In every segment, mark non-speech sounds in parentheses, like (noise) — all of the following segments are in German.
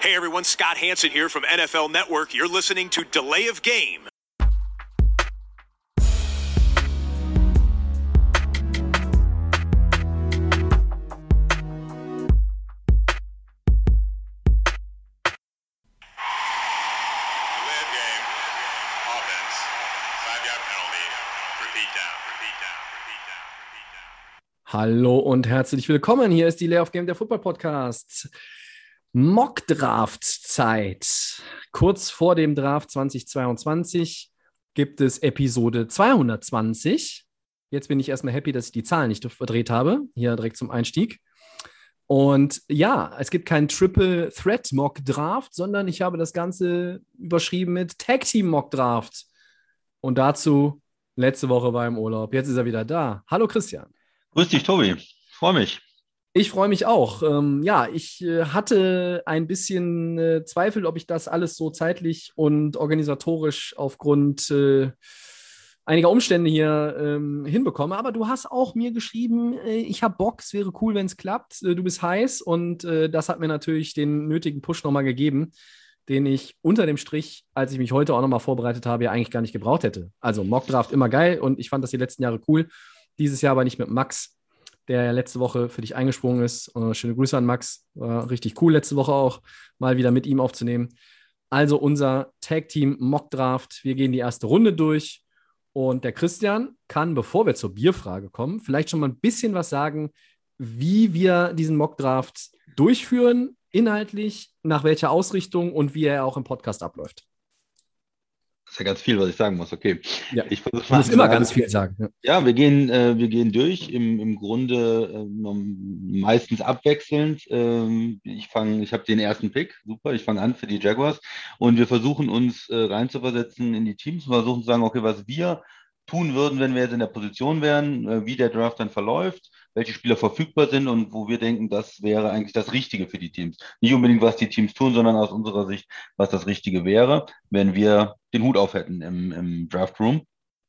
Hey everyone, Scott Hanson here from NFL Network. You're listening to Delay of Game. Delay of game. Offense. Five yard penalty. Repeat down. Repeat down. Repeat down. Repeat down. Hallo und herzlich willkommen. Hier ist die Lay of Game der Football Podcast. Mock Draft Zeit. Kurz vor dem Draft 2022 gibt es Episode 220. Jetzt bin ich erstmal happy, dass ich die Zahlen nicht verdreht habe. Hier direkt zum Einstieg. Und ja, es gibt keinen Triple Threat Mock Draft, sondern ich habe das Ganze überschrieben mit Tag Team Mock Draft. Und dazu, letzte Woche war im Urlaub. Jetzt ist er wieder da. Hallo Christian. Grüß dich, Tobi. Freue mich. Ich freue mich auch. Ähm, ja, ich äh, hatte ein bisschen äh, Zweifel, ob ich das alles so zeitlich und organisatorisch aufgrund äh, einiger Umstände hier ähm, hinbekomme. Aber du hast auch mir geschrieben, äh, ich habe Bock, es wäre cool, wenn es klappt. Äh, du bist heiß und äh, das hat mir natürlich den nötigen Push nochmal gegeben, den ich unter dem Strich, als ich mich heute auch nochmal vorbereitet habe, ja eigentlich gar nicht gebraucht hätte. Also Mockdraft immer geil und ich fand das die letzten Jahre cool. Dieses Jahr aber nicht mit Max, der ja letzte Woche für dich eingesprungen ist. Äh, schöne Grüße an Max. War richtig cool letzte Woche auch, mal wieder mit ihm aufzunehmen. Also unser Tag-Team Mock-Draft. Wir gehen die erste Runde durch. Und der Christian kann, bevor wir zur Bierfrage kommen, vielleicht schon mal ein bisschen was sagen, wie wir diesen Mock-Draft durchführen, inhaltlich, nach welcher Ausrichtung und wie er auch im Podcast abläuft. Das ist ja ganz viel, was ich sagen muss. Okay. Ja, Ich versuche Du musst immer ganz viel sagen. Ja. Ja, wir gehen, äh, wir gehen durch, im, im Grunde äh, meistens abwechselnd. Ähm, ich fange, ich habe den ersten Pick, super, ich fange an für die Jaguars und wir versuchen uns äh, reinzuversetzen in die Teams, versuchen zu sagen, okay, was wir tun würden, wenn wir jetzt in der Position wären, äh, wie der Draft dann verläuft, welche Spieler verfügbar sind und wo wir denken, das wäre eigentlich das Richtige für die Teams. Nicht unbedingt, was die Teams tun, sondern aus unserer Sicht, was das Richtige wäre, wenn wir den Hut auf hätten im, im Draft Room.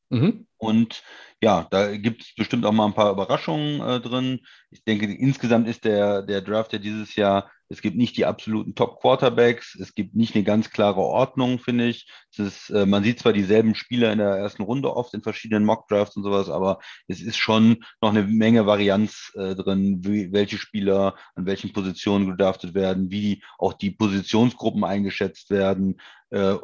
Mhm. Und ja, da gibt es bestimmt auch mal ein paar Überraschungen äh, drin. Ich denke, insgesamt ist der, der Draft ja dieses Jahr, es gibt nicht die absoluten Top-Quarterbacks, es gibt nicht eine ganz klare Ordnung, finde ich. Ist, äh, man sieht zwar dieselben Spieler in der ersten Runde oft in verschiedenen Mock-Drafts und sowas, aber es ist schon noch eine Menge Varianz äh, drin, wie, welche Spieler an welchen Positionen gedraftet werden, wie auch die Positionsgruppen eingeschätzt werden. Äh,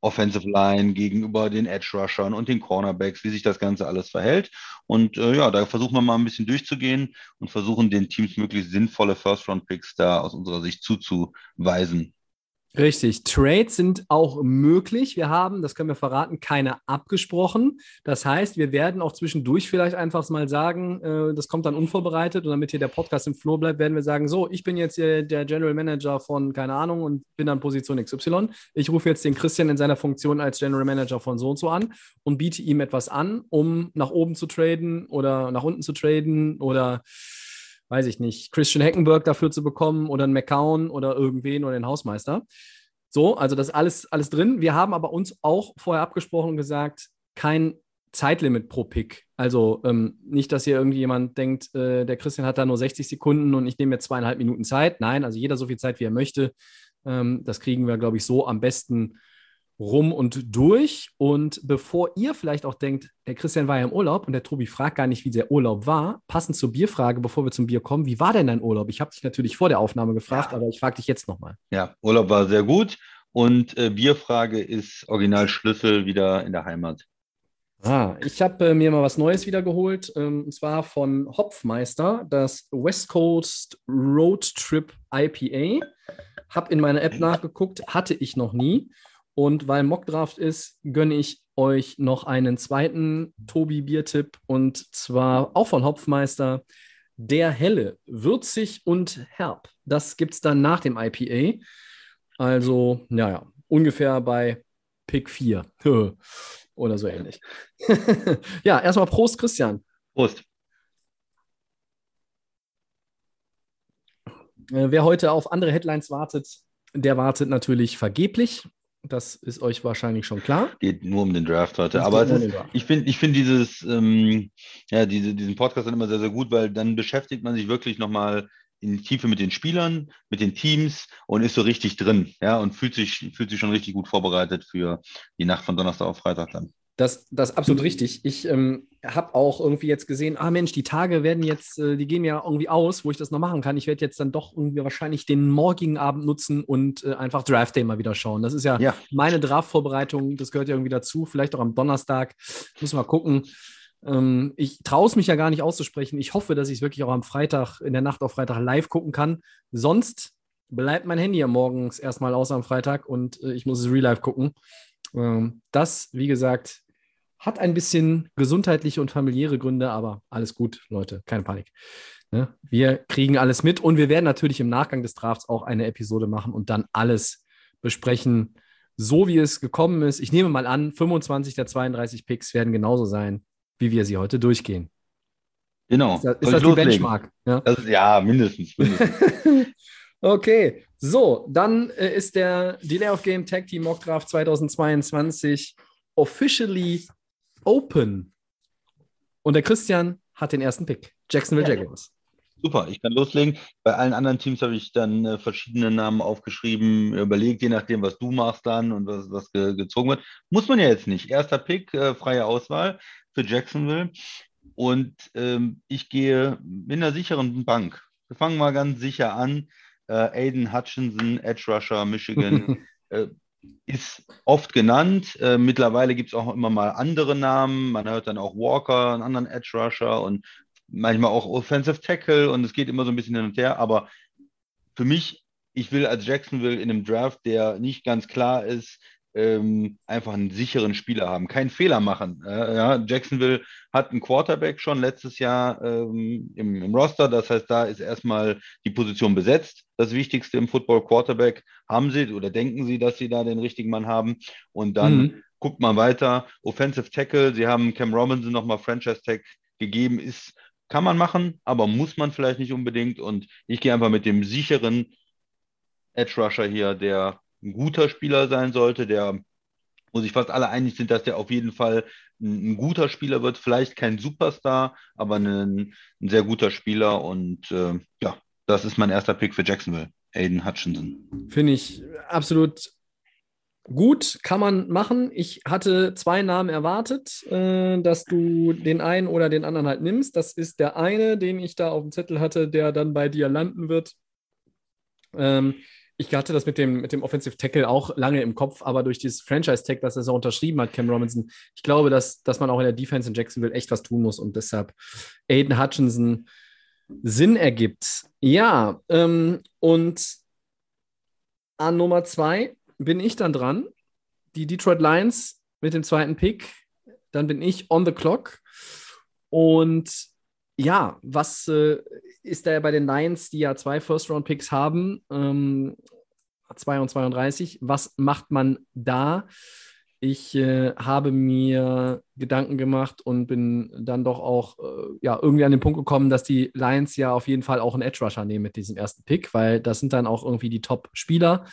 Offensive Line gegenüber den Edge Rushern und den Cornerbacks, wie sich das Ganze alles verhält. Und äh, ja, da versuchen wir mal ein bisschen durchzugehen und versuchen den Teams möglichst sinnvolle First-Round-Picks da aus unserer Sicht zuzuweisen. Richtig. Trades sind auch möglich. Wir haben, das können wir verraten, keine abgesprochen. Das heißt, wir werden auch zwischendurch vielleicht einfach mal sagen, äh, das kommt dann unvorbereitet und damit hier der Podcast im Flow bleibt, werden wir sagen, so, ich bin jetzt hier der General Manager von, keine Ahnung, und bin an Position XY. Ich rufe jetzt den Christian in seiner Funktion als General Manager von so und so an und biete ihm etwas an, um nach oben zu traden oder nach unten zu traden oder weiß ich nicht, Christian Heckenberg dafür zu bekommen oder einen McCown oder irgendwen oder den Hausmeister. So, also das ist alles, alles drin. Wir haben aber uns auch vorher abgesprochen und gesagt, kein Zeitlimit pro Pick. Also ähm, nicht, dass hier irgendwie jemand denkt, äh, der Christian hat da nur 60 Sekunden und ich nehme mir zweieinhalb Minuten Zeit. Nein, also jeder so viel Zeit, wie er möchte. Ähm, das kriegen wir, glaube ich, so am besten rum und durch. Und bevor ihr vielleicht auch denkt, der Christian war ja im Urlaub und der Tobi fragt gar nicht, wie der Urlaub war, passend zur Bierfrage, bevor wir zum Bier kommen, wie war denn dein Urlaub? Ich habe dich natürlich vor der Aufnahme gefragt, aber ich frage dich jetzt nochmal. Ja, Urlaub war sehr gut und äh, Bierfrage ist Original Schlüssel wieder in der Heimat. Ah, ich habe äh, mir mal was Neues wieder geholt, ähm, und zwar von Hopfmeister, das West Coast Road Trip IPA. Habe in meiner App nachgeguckt, hatte ich noch nie. Und weil Mockdraft ist, gönne ich euch noch einen zweiten Tobi-Biertipp und zwar auch von Hopfmeister. Der Helle, würzig und herb. Das gibt es dann nach dem IPA. Also, naja, ungefähr bei Pick 4 (laughs) oder so ähnlich. (laughs) ja, erstmal Prost, Christian. Prost. Äh, wer heute auf andere Headlines wartet, der wartet natürlich vergeblich. Das ist euch wahrscheinlich schon klar. Geht nur um den Draft heute. Es Aber ist, ich finde ich find dieses, ähm, ja, diese, diesen Podcast dann immer sehr, sehr gut, weil dann beschäftigt man sich wirklich nochmal in die Tiefe mit den Spielern, mit den Teams und ist so richtig drin, ja, und fühlt sich, fühlt sich schon richtig gut vorbereitet für die Nacht von Donnerstag auf Freitag dann. Das, das ist absolut richtig. Ich ähm, habe auch irgendwie jetzt gesehen, ah Mensch, die Tage werden jetzt, äh, die gehen ja irgendwie aus, wo ich das noch machen kann. Ich werde jetzt dann doch irgendwie wahrscheinlich den morgigen Abend nutzen und äh, einfach Draft Day mal wieder schauen. Das ist ja, Ja. meine Draft-Vorbereitung, das gehört ja irgendwie dazu. Vielleicht auch am Donnerstag. Muss mal gucken. Ähm, ich traue es mich ja gar nicht auszusprechen. Ich hoffe, dass ich es wirklich auch am Freitag, in der Nacht auf Freitag live gucken kann. Sonst bleibt mein Handy ja morgens erstmal aus am Freitag und äh, ich muss es real life gucken. Ähm, das, wie gesagt, hat ein bisschen gesundheitliche und familiäre Gründe, aber alles gut, Leute, keine Panik. Ne? Wir kriegen alles mit und wir werden natürlich im Nachgang des Drafts auch eine Episode machen und dann alles besprechen, so wie es gekommen ist. Ich nehme mal an, 25 der 32 Picks werden genauso sein, wie wir sie heute durchgehen. Genau. Ist das, ist das die loslegen? Benchmark? Ja. Ist, ja, mindestens. mindestens. (laughs) Okay, so, dann äh, ist der Delay of Game Tag Team Mock Draft 2022 officially open. Und der Christian hat den ersten Pick. Jacksonville Ja. Jaguars. Super, ich kann loslegen. Bei allen anderen Teams habe ich dann äh, verschiedene Namen aufgeschrieben, überlegt, je nachdem, was du machst dann und was, was ge gezogen wird. Muss man ja jetzt nicht. Erster Pick, äh, freie Auswahl für Jacksonville. Und ähm, ich gehe mit einer sicheren Bank. Wir fangen mal ganz sicher an. Äh, Aiden Hutchinson, Edge Rusher, Michigan, (laughs) äh, ist oft genannt. Äh, mittlerweile gibt es auch immer mal andere Namen. Man hört dann auch Walker, einen anderen Edge Rusher und manchmal auch Offensive Tackle und es geht immer so ein bisschen hin und her. Aber für mich, ich will als Jacksonville in einem Draft, der nicht ganz klar ist, ähm, einfach einen sicheren Spieler haben, keinen Fehler machen. Äh, ja, Jacksonville hat einen Quarterback schon letztes Jahr ähm, im, im Roster, das heißt, da ist erstmal die Position besetzt. Das Wichtigste im Football Quarterback haben sie oder denken sie, dass sie da den richtigen Mann haben und dann Mhm. guckt man weiter. Offensive Tackle, sie haben Cam Robinson nochmal Franchise Tag gegeben, ist, kann man machen, aber muss man vielleicht nicht unbedingt. Und ich gehe einfach mit dem sicheren Edge Rusher hier, der ein guter Spieler sein sollte, der, wo sich fast alle einig sind, dass der auf jeden Fall ein, ein guter Spieler wird. Vielleicht kein Superstar, aber ein, ein sehr guter Spieler. Und äh, ja, das ist mein erster Pick für Jacksonville, Aiden Hutchinson. Finde ich absolut gut, kann man machen. Ich hatte zwei Namen erwartet, äh, dass du den einen oder den anderen halt nimmst. Das ist der eine, den ich da auf dem Zettel hatte, der dann bei dir landen wird. Ähm, ich hatte das mit dem, mit dem Offensive Tackle auch lange im Kopf, aber durch dieses Franchise-Tag, das er so unterschrieben hat, Cam Robinson, ich glaube, dass, dass man auch in der Defense in Jacksonville echt was tun muss und deshalb Aiden Hutchinson Sinn ergibt. Ja, ähm, und an Nummer zwei bin ich dann dran. Die Detroit Lions mit dem zweiten Pick. Dann bin ich on the clock. Und ja, was äh, ist da bei den Lions, die ja zwei First-Round-Picks haben, ähm, 2 und 32, was macht man da? Ich äh, habe mir Gedanken gemacht und bin dann doch auch äh, ja, irgendwie an den Punkt gekommen, dass die Lions ja auf jeden Fall auch einen Edge Rusher nehmen mit diesem ersten Pick, weil das sind dann auch irgendwie die Top-Spieler.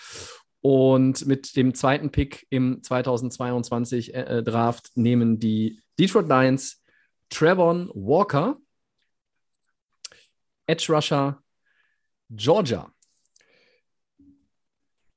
Und mit dem zweiten Pick im 2022 äh, Draft nehmen die Detroit Lions Trevon Walker, Edge Rusher, Georgia.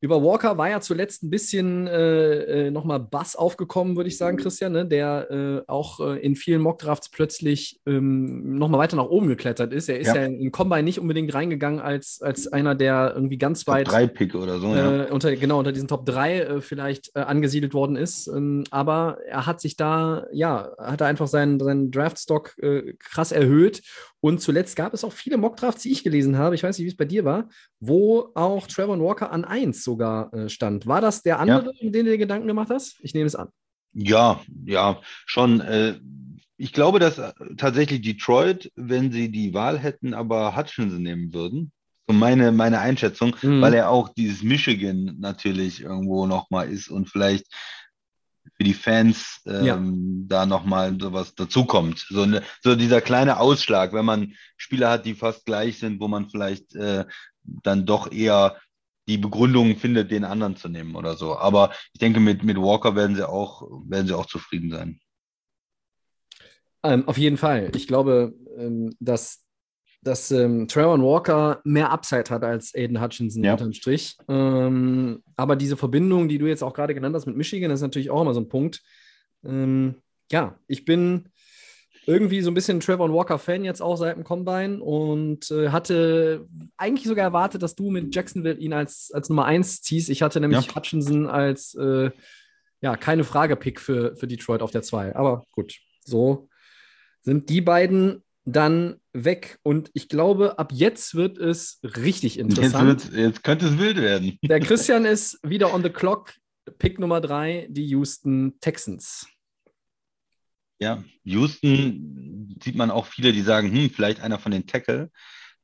Über Walker war ja zuletzt ein bisschen äh, äh, nochmal Bass aufgekommen, würde ich sagen, Christian, ne? der äh, auch äh, in vielen Mockdrafts plötzlich ähm, nochmal weiter nach oben geklettert ist. Er ist ja, Ja. in Combine nicht unbedingt reingegangen als, als einer, der irgendwie ganz Top weit 3 Pick oder so, ja. äh, unter, genau, unter diesen Top 3 äh, vielleicht äh, angesiedelt worden ist. Ähm, aber er hat sich da, ja, hat er einfach seinen, seinen Draftstock krass erhöht. Und zuletzt gab es auch viele Mockdrafts, die ich gelesen habe. Ich weiß nicht, wie es bei dir war, wo auch Trevor Walker an 1 sogar äh, stand. War das der andere, den du dir Gedanken gemacht hast? Ich nehme es an. Ja, ja, schon. Äh, ich glaube, dass äh, tatsächlich Detroit, wenn sie die Wahl hätten, aber Hutchinson nehmen würden. So meine, meine Einschätzung, Mhm. weil er auch dieses Michigan natürlich irgendwo nochmal ist und vielleicht für die Fans ähm, Ja. da nochmal sowas dazukommt. So, eine, so dieser kleine Ausschlag, wenn man Spieler hat, die fast gleich sind, wo man vielleicht äh, dann doch eher die Begründung findet, den anderen zu nehmen oder so. Aber ich denke, mit, mit Walker werden sie auch, werden sie auch zufrieden sein. Ähm, auf jeden Fall. Ich glaube, ähm, dass dass ähm, Trevor Walker mehr Upside hat als Aiden Hutchinson Ja. unterm Strich. Ähm, aber diese Verbindung, die du jetzt auch gerade genannt hast mit Michigan, ist natürlich auch immer so ein Punkt. Ähm, ja, ich bin irgendwie so ein bisschen Trevor Walker-Fan jetzt auch seit dem Combine und äh, hatte eigentlich sogar erwartet, dass du mit Jacksonville ihn als, als Nummer 1 ziehst. Ich hatte nämlich Ja. Hutchinson als äh, ja, keine Frage-Pick für, für Detroit auf der 2. Aber gut, so sind die beiden dann weg. Und ich glaube, ab jetzt wird es richtig Jetzt, interessant. wird's- jetzt könnte es wild werden. (laughs) Der Christian ist wieder on the clock. Pick Nummer 3, die Houston Texans. Ja, Houston sieht man auch viele, die sagen, hm, vielleicht einer von den Tackle,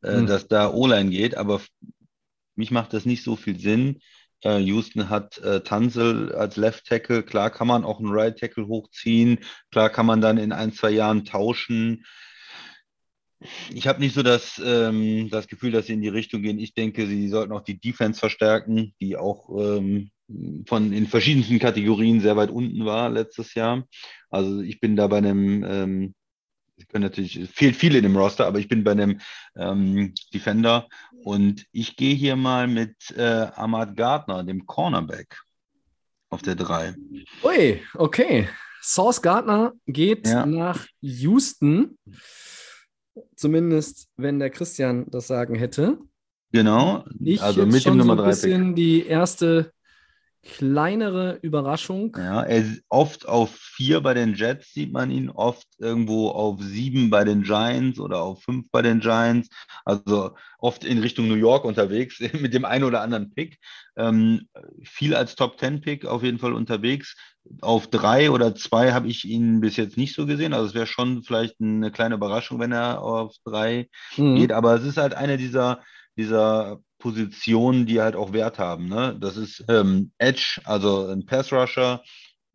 äh, Hm. dass da O-Line geht, aber mich macht das nicht so viel Sinn. Äh, Houston hat äh, Tunzel als Left Tackle, klar kann man auch einen Right Tackle hochziehen, klar kann man dann in ein, zwei Jahren tauschen. Ich habe nicht so das, ähm, das Gefühl, dass sie in die Richtung gehen. Ich denke, sie sollten auch die Defense verstärken, die auch ähm, von in verschiedensten Kategorien sehr weit unten war letztes Jahr. Also ich bin da bei einem, ähm, Sie können natürlich, es fehlt viel in dem Roster, aber ich bin bei einem ähm, Defender und ich gehe hier mal mit äh, Ahmad Gardner, dem Cornerback, auf der 3. Ui, okay. Source Gardner geht Ja. nach Houston. Zumindest, wenn der Christian das Sagen hätte. Genau, Ich also mit dem Nummer so ein 3 bisschen die erste kleinere Überraschung. Ja, er ist oft auf 4 bei den Jets sieht man ihn, oft irgendwo auf 7 bei den Giants oder auf 5 bei den Giants. Also oft in Richtung New York unterwegs (laughs) mit dem einen oder anderen Pick. Ähm, viel als Top 10 Pick auf jeden Fall unterwegs. Auf 3 oder 2 habe ich ihn bis jetzt nicht so gesehen. Also es wäre schon vielleicht eine kleine Überraschung, wenn er auf 3 Mhm. geht, aber es ist halt eine dieser, dieser Positionen, die halt auch Wert haben. Ne? Das ist ähm, Edge, also ein Pass Rusher,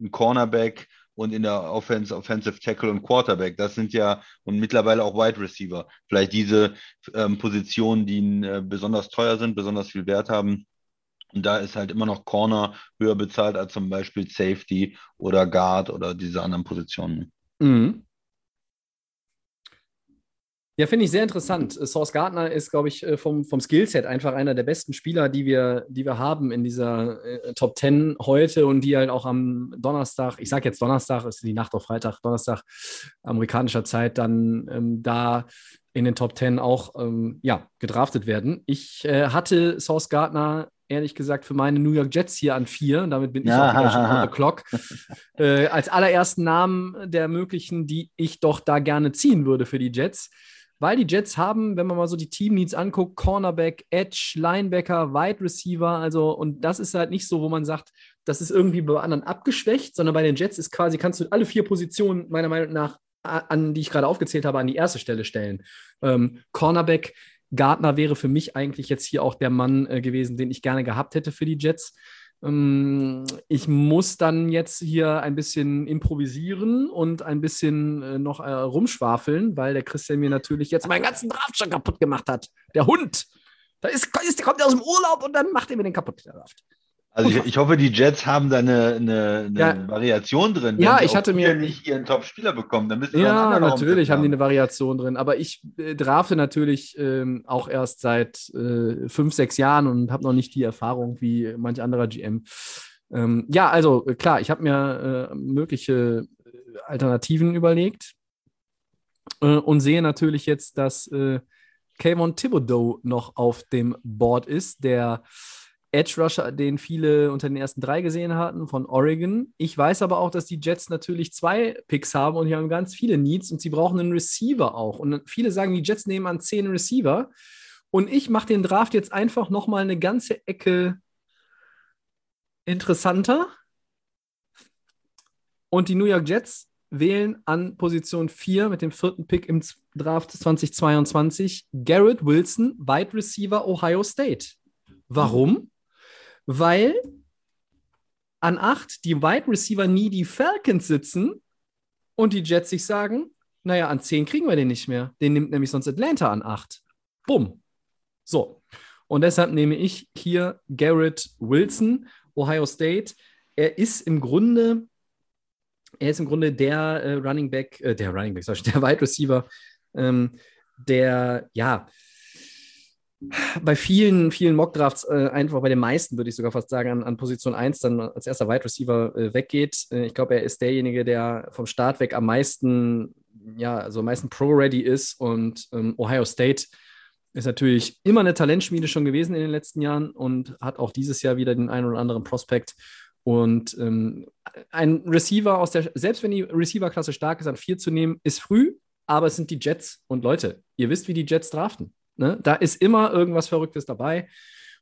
ein Cornerback und in der Offense, Offensive Tackle und Quarterback. Das sind ja und mittlerweile auch Wide Receiver. Vielleicht diese ähm, Positionen, die äh, besonders teuer sind, besonders viel Wert haben. Und da ist halt immer noch Corner höher bezahlt als zum Beispiel Safety oder Guard oder diese anderen Positionen. Mhm. Ja, finde ich sehr interessant. Source Gardner ist, glaube ich, äh, vom, vom Skillset einfach einer der besten Spieler, die wir, die wir haben in dieser äh, Top 10 heute und die halt auch am Donnerstag, ich sage jetzt Donnerstag, ist die Nacht auf Freitag, Donnerstag amerikanischer Zeit, dann ähm, da in den Top 10 auch ähm, ja, gedraftet werden. Ich äh, hatte Source Gardner ehrlich gesagt für meine New York Jets hier an vier. Und damit bin ich auch wieder schon on the (laughs) clock. Äh, als allerersten Namen der möglichen, die ich doch da gerne ziehen würde für die Jets. Weil die Jets haben, wenn man mal so die Team-Needs anguckt, Cornerback, Edge, Linebacker, Wide Receiver, also und das ist halt nicht so, wo man sagt, das ist irgendwie bei anderen abgeschwächt, sondern bei den Jets ist quasi, kannst du alle vier Positionen meiner Meinung nach, a- an die ich gerade aufgezählt habe, an die erste Stelle stellen. Ähm, Cornerback, Gardner wäre für mich eigentlich jetzt hier auch der Mann äh, gewesen, den ich gerne gehabt hätte für die Jets. Ähm, ich muss dann jetzt hier ein bisschen improvisieren und ein bisschen äh, noch äh, rumschwafeln, weil der Christian mir natürlich jetzt meinen ganzen Draft schon kaputt gemacht hat. Der Hund. Da ist, ist, der kommt aus dem Urlaub und dann macht er mir den kaputt, der Draft. Also ich, ich hoffe, die Jets haben da eine, eine, eine Ja. Variation drin. Ja, ich hatte mir- nicht ihren Top-Spieler bekommen, dann müssen Ja, natürlich haben die eine Variation drin, aber ich äh, drafte natürlich ähm, auch erst seit äh, fünf, sechs Jahren und habe noch nicht die Erfahrung wie manch anderer GM. Ähm, ja, also äh, klar, ich habe mir äh, mögliche äh, Alternativen überlegt äh, und sehe natürlich jetzt, dass äh, Kayvon Thibodeau noch auf dem Board ist, der Edge Rusher, den viele unter den ersten drei gesehen hatten, von Oregon. Ich weiß aber auch, dass die Jets natürlich zwei Picks haben und die haben ganz viele Needs und sie brauchen einen Receiver auch. Und viele sagen, die Jets nehmen an zehn Receiver. Und ich mache den Draft jetzt einfach nochmal eine ganze Ecke interessanter. Und die New York Jets wählen an Position 4 mit dem vierten Pick im Draft 2022 Garrett Wilson, Wide Receiver Ohio State. Warum? Weil an 8 die Wide Receiver nie die Falcons sitzen und die Jets sich sagen, naja, an 10 kriegen wir den nicht mehr. Den nimmt nämlich sonst Atlanta an 8. Bumm. So. Und deshalb nehme ich hier Garrett Wilson, Ohio State. Er ist im Grunde, er ist im Grunde der äh, Running Back, äh, der Running Back, ich, der Wide Receiver, ähm, der, ja, bei vielen, vielen Mockdrafts, äh, einfach bei den meisten, würde ich sogar fast sagen, an, an Position 1 dann als erster Wide Receiver äh, weggeht. Äh, ich glaube, er ist derjenige, der vom Start weg am meisten, ja, also am meisten Pro-Ready ist und ähm, Ohio State ist natürlich immer eine Talentschmiede schon gewesen in den letzten Jahren und hat auch dieses Jahr wieder den einen oder anderen Prospekt. Und ähm, ein Receiver aus der, selbst wenn die Receiver-Klasse stark ist, an vier zu nehmen, ist früh, aber es sind die Jets. Und Leute, ihr wisst, wie die Jets draften. Ne? Da ist immer irgendwas Verrücktes dabei.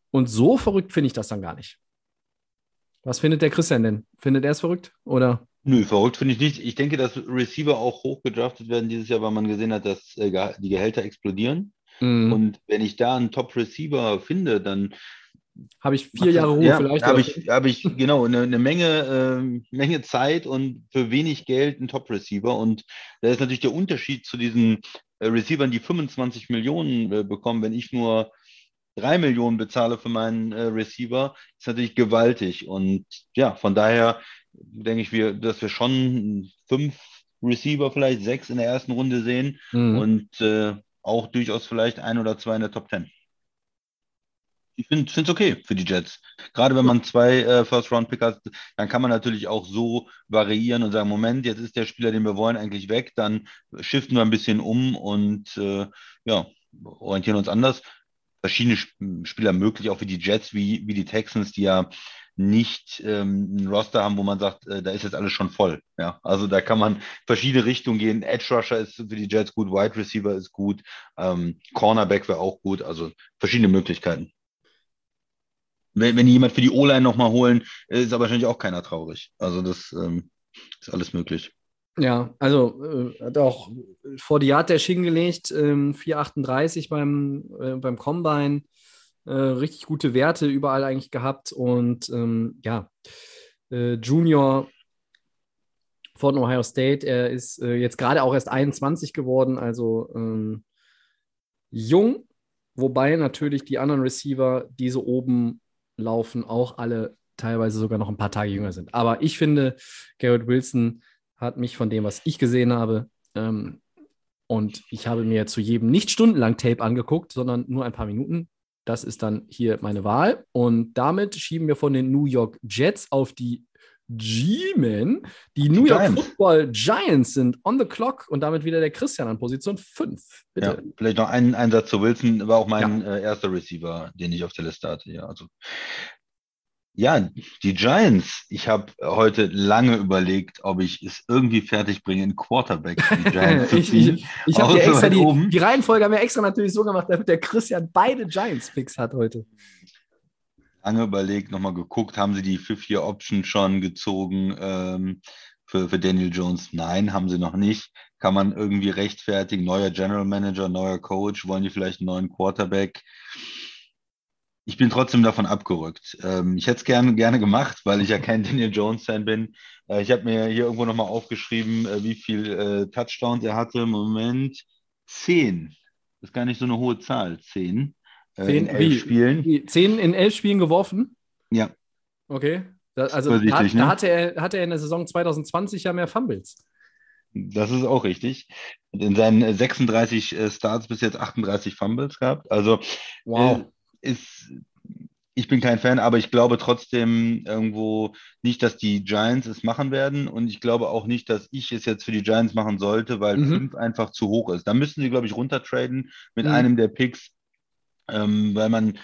Und so verrückt finde ich das dann gar nicht. Was findet der Christian denn? Findet er es verrückt? Oder? Nö, verrückt finde ich nicht. Ich denke, dass Receiver auch hoch gedraftet werden dieses Jahr, weil man gesehen hat, dass äh, die Gehälter explodieren. Mhm. Und wenn ich da einen Top-Receiver finde, dann habe ich vier Jahre Ruhe ja, vielleicht. Habe ich, hab ich genau eine, eine Menge, äh, Menge Zeit und für wenig Geld einen Top-Receiver. Und da ist natürlich der Unterschied zu diesen äh, Receivern, die 25 Millionen äh, bekommen, wenn ich nur drei Millionen bezahle für meinen äh, Receiver, ist natürlich gewaltig. Und ja, von daher denke ich, wir, dass wir schon fünf Receiver, vielleicht sechs in der ersten Runde sehen mhm. und äh, auch durchaus vielleicht ein oder zwei in der Top Ten. Ich finde es okay für die Jets. Gerade wenn man zwei äh, First-Round-Pick hat, dann kann man natürlich auch so variieren und sagen, Moment, jetzt ist der Spieler, den wir wollen, eigentlich weg, dann shiften wir ein bisschen um und äh, ja, orientieren uns anders. Verschiedene Spieler möglich, auch wie die Jets, wie, wie die Texans, die ja nicht ähm, ein Roster haben, wo man sagt, äh, da ist jetzt alles schon voll. Ja, also da kann man verschiedene Richtungen gehen. Edge Rusher ist für die Jets gut, Wide Receiver ist gut, ähm, Cornerback wäre auch gut, also verschiedene Möglichkeiten. Wenn, wenn jemand für die O-Line nochmal holen, ist aber wahrscheinlich auch keiner traurig. Also das ähm, ist alles möglich. Ja, also äh, hat auch vor die Yard der hingelegt, ähm, 4,38 beim, äh, beim Combine. Äh, richtig gute Werte überall eigentlich gehabt. Und ähm, ja, äh, Junior von Ohio State, er ist äh, jetzt gerade auch erst 21 geworden, also ähm, jung, wobei natürlich die anderen Receiver, die so oben laufen, auch alle teilweise sogar noch ein paar Tage jünger sind. Aber ich finde, Garrett Wilson hat mich von dem, was ich gesehen habe, ähm, und ich habe mir zu jedem nicht stundenlang Tape angeguckt, sondern nur ein paar Minuten. Das ist dann hier meine Wahl. Und damit schieben wir von den New York Jets auf die G-Men. Die New York Giants. Football Giants sind on the clock und damit wieder der Christian an Position 5. Bitte. Ja, vielleicht noch einen Einsatz zu Wilson, war auch mein ja. äh, erster Receiver, den ich auf der Liste hatte. Ja, also ja, die Giants. Ich habe heute lange überlegt, ob ich es irgendwie fertig bringe, in Quarterback die (laughs) Giants zu ziehen. ich, ich, ich habe extra die, die, Reihenfolge haben wir extra natürlich so gemacht, damit der Christian beide Giants-Picks hat heute lange überlegt, nochmal geguckt, haben sie die Fifth-Year-Option schon gezogen ähm, für, für Daniel Jones? Nein, haben sie noch nicht. Kann man irgendwie rechtfertigen? Neuer General Manager, neuer Coach, wollen die vielleicht einen neuen Quarterback? Ich bin trotzdem davon abgerückt. Ähm, ich hätte es gerne, gerne gemacht, weil ich ja kein (laughs) Daniel Jones-Fan bin. Äh, ich habe mir hier irgendwo nochmal aufgeschrieben, äh, wie viel äh, Touchdowns er hatte. Moment zehn. Das ist gar nicht so eine hohe Zahl, zehn. Äh, zehn, in elf wie, Spielen. Wie, zehn in elf Spielen geworfen? Ja. Okay. Da, also da, ne? da, hatte, er, hatte er in der Saison 2020 ja mehr Fumbles. Das ist auch richtig. Und in seinen 36 äh, Starts bis jetzt 38 Fumbles gehabt. Also wow. Äh, ist, ich bin kein Fan, aber ich glaube trotzdem irgendwo nicht, dass die Giants es machen werden. Und ich glaube auch nicht, dass ich es jetzt für die Giants machen sollte, weil mhm. fünf einfach zu hoch ist. Da müssten sie, glaube ich, runtertraden mit mhm. einem der Picks ähm, weil man,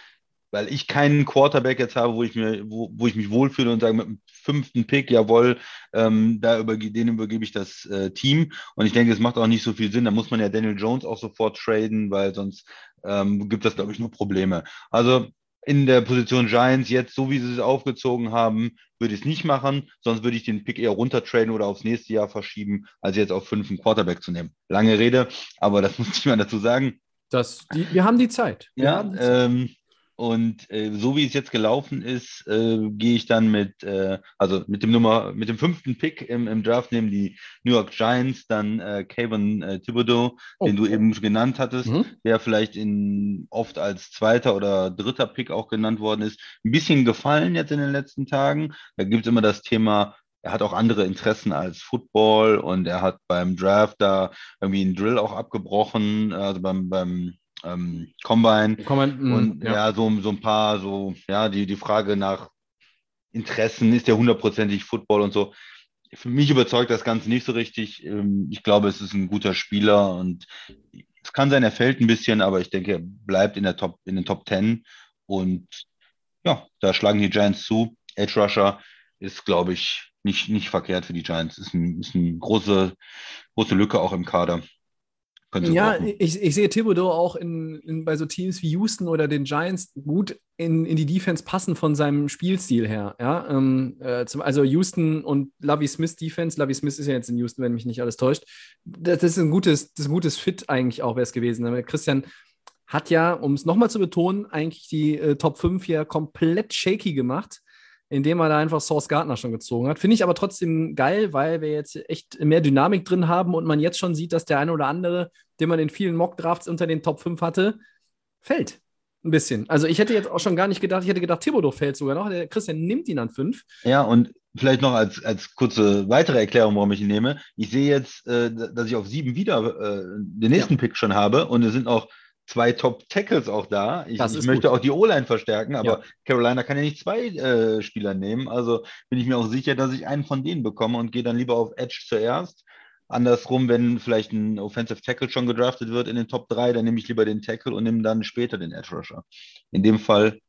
weil ich keinen Quarterback jetzt habe, wo ich mir, wo, wo ich mich wohlfühle und sage, mit dem fünften Pick, jawohl, ähm, da überge den übergebe ich das äh, Team. Und ich denke, es macht auch nicht so viel Sinn. Da muss man ja Daniel Jones auch sofort traden, weil sonst ähm, gibt das, glaube ich, nur Probleme. Also in der Position Giants jetzt, so wie sie es aufgezogen haben, würde ich es nicht machen, sonst würde ich den Pick eher runtertraden oder aufs nächste Jahr verschieben, als jetzt auf fünf einen Quarterback zu nehmen. Lange Rede, aber das (laughs) muss ich mal dazu sagen. Das, die, wir haben die Zeit. Wir ja, die Zeit. Ähm, und äh, so wie es jetzt gelaufen ist, äh, gehe ich dann mit, äh, also mit dem Nummer, mit dem fünften Pick im, im Draft nehmen die New York Giants, dann äh, Kevin äh, Thibodeau, oh. den du eben genannt hattest, mhm. der vielleicht in oft als zweiter oder dritter Pick auch genannt worden ist. Ein bisschen gefallen jetzt in den letzten Tagen. Da gibt es immer das Thema er hat auch andere Interessen als Football und er hat beim Draft da irgendwie einen Drill auch abgebrochen, also beim, beim ähm, Combine. Combine, mm, und ja, ja so, so ein paar, so, ja, die, die Frage nach Interessen, ist der hundertprozentig Football und so. Für mich überzeugt das Ganze nicht so richtig. Ähm, ich glaube, es ist ein guter Spieler und es kann sein, er fällt ein bisschen, aber ich denke, er bleibt in der Top, in den Top 10 und ja, da schlagen die Giants zu. Edge Rusher ist, glaube ich, nicht, nicht verkehrt für die Giants. Ist, ein, ist eine große, große Lücke auch im Kader. Ja, ich, ich sehe Thibodeau auch in, in, bei so Teams wie Houston oder den Giants gut in, in die Defense passen von seinem Spielstil her. Ja? Ähm, äh, zum, also Houston und Lovey Smith Defense. Lovey Smith ist ja jetzt in Houston, wenn mich nicht alles täuscht. Das, das ist ein gutes, das ist ein gutes Fit eigentlich auch wäre es gewesen. Aber Christian hat ja, um es nochmal zu betonen, eigentlich die äh, Top 5 hier komplett shaky gemacht indem er da einfach Source Gardner schon gezogen hat. Finde ich aber trotzdem geil, weil wir jetzt echt mehr Dynamik drin haben und man jetzt schon sieht, dass der eine oder andere, den man in vielen Mock-Drafts unter den Top 5 hatte, fällt. Ein bisschen. Also ich hätte jetzt auch schon gar nicht gedacht, ich hätte gedacht, Thibodeau fällt sogar noch. Der Christian nimmt ihn an 5. Ja, und vielleicht noch als, als kurze weitere Erklärung, warum ich ihn nehme. Ich sehe jetzt, äh, dass ich auf 7 wieder äh, den nächsten ja. Pick schon habe und es sind auch zwei Top-Tackles auch da. Ich, ich möchte gut. auch die O-Line verstärken, aber ja. Carolina kann ja nicht zwei äh, Spieler nehmen. Also bin ich mir auch sicher, dass ich einen von denen bekomme und gehe dann lieber auf Edge zuerst. Andersrum, wenn vielleicht ein Offensive Tackle schon gedraftet wird in den Top 3, dann nehme ich lieber den Tackle und nehme dann später den Edge Rusher. In dem Fall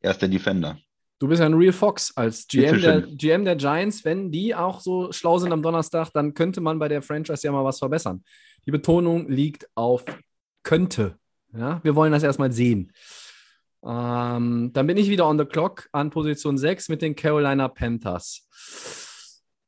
erst der Defender. Du bist ein Real Fox als GM der, GM der Giants. Wenn die auch so schlau sind am Donnerstag, dann könnte man bei der Franchise ja mal was verbessern. Die Betonung liegt auf könnte. Ja, wir wollen das erstmal sehen. Ähm, dann bin ich wieder on the clock an Position 6 mit den Carolina Panthers.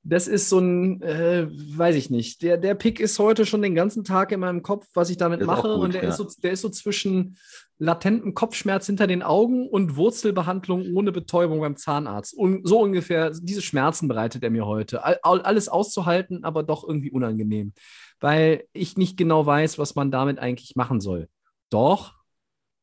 Das ist so ein, äh, weiß ich nicht. Der, der Pick ist heute schon den ganzen Tag in meinem Kopf, was ich damit mache. Gut, und der, ja. ist so, der ist so zwischen latentem Kopfschmerz hinter den Augen und Wurzelbehandlung ohne Betäubung beim Zahnarzt. Und so ungefähr, diese Schmerzen bereitet er mir heute. All, alles auszuhalten, aber doch irgendwie unangenehm. Weil ich nicht genau weiß, was man damit eigentlich machen soll. Doch,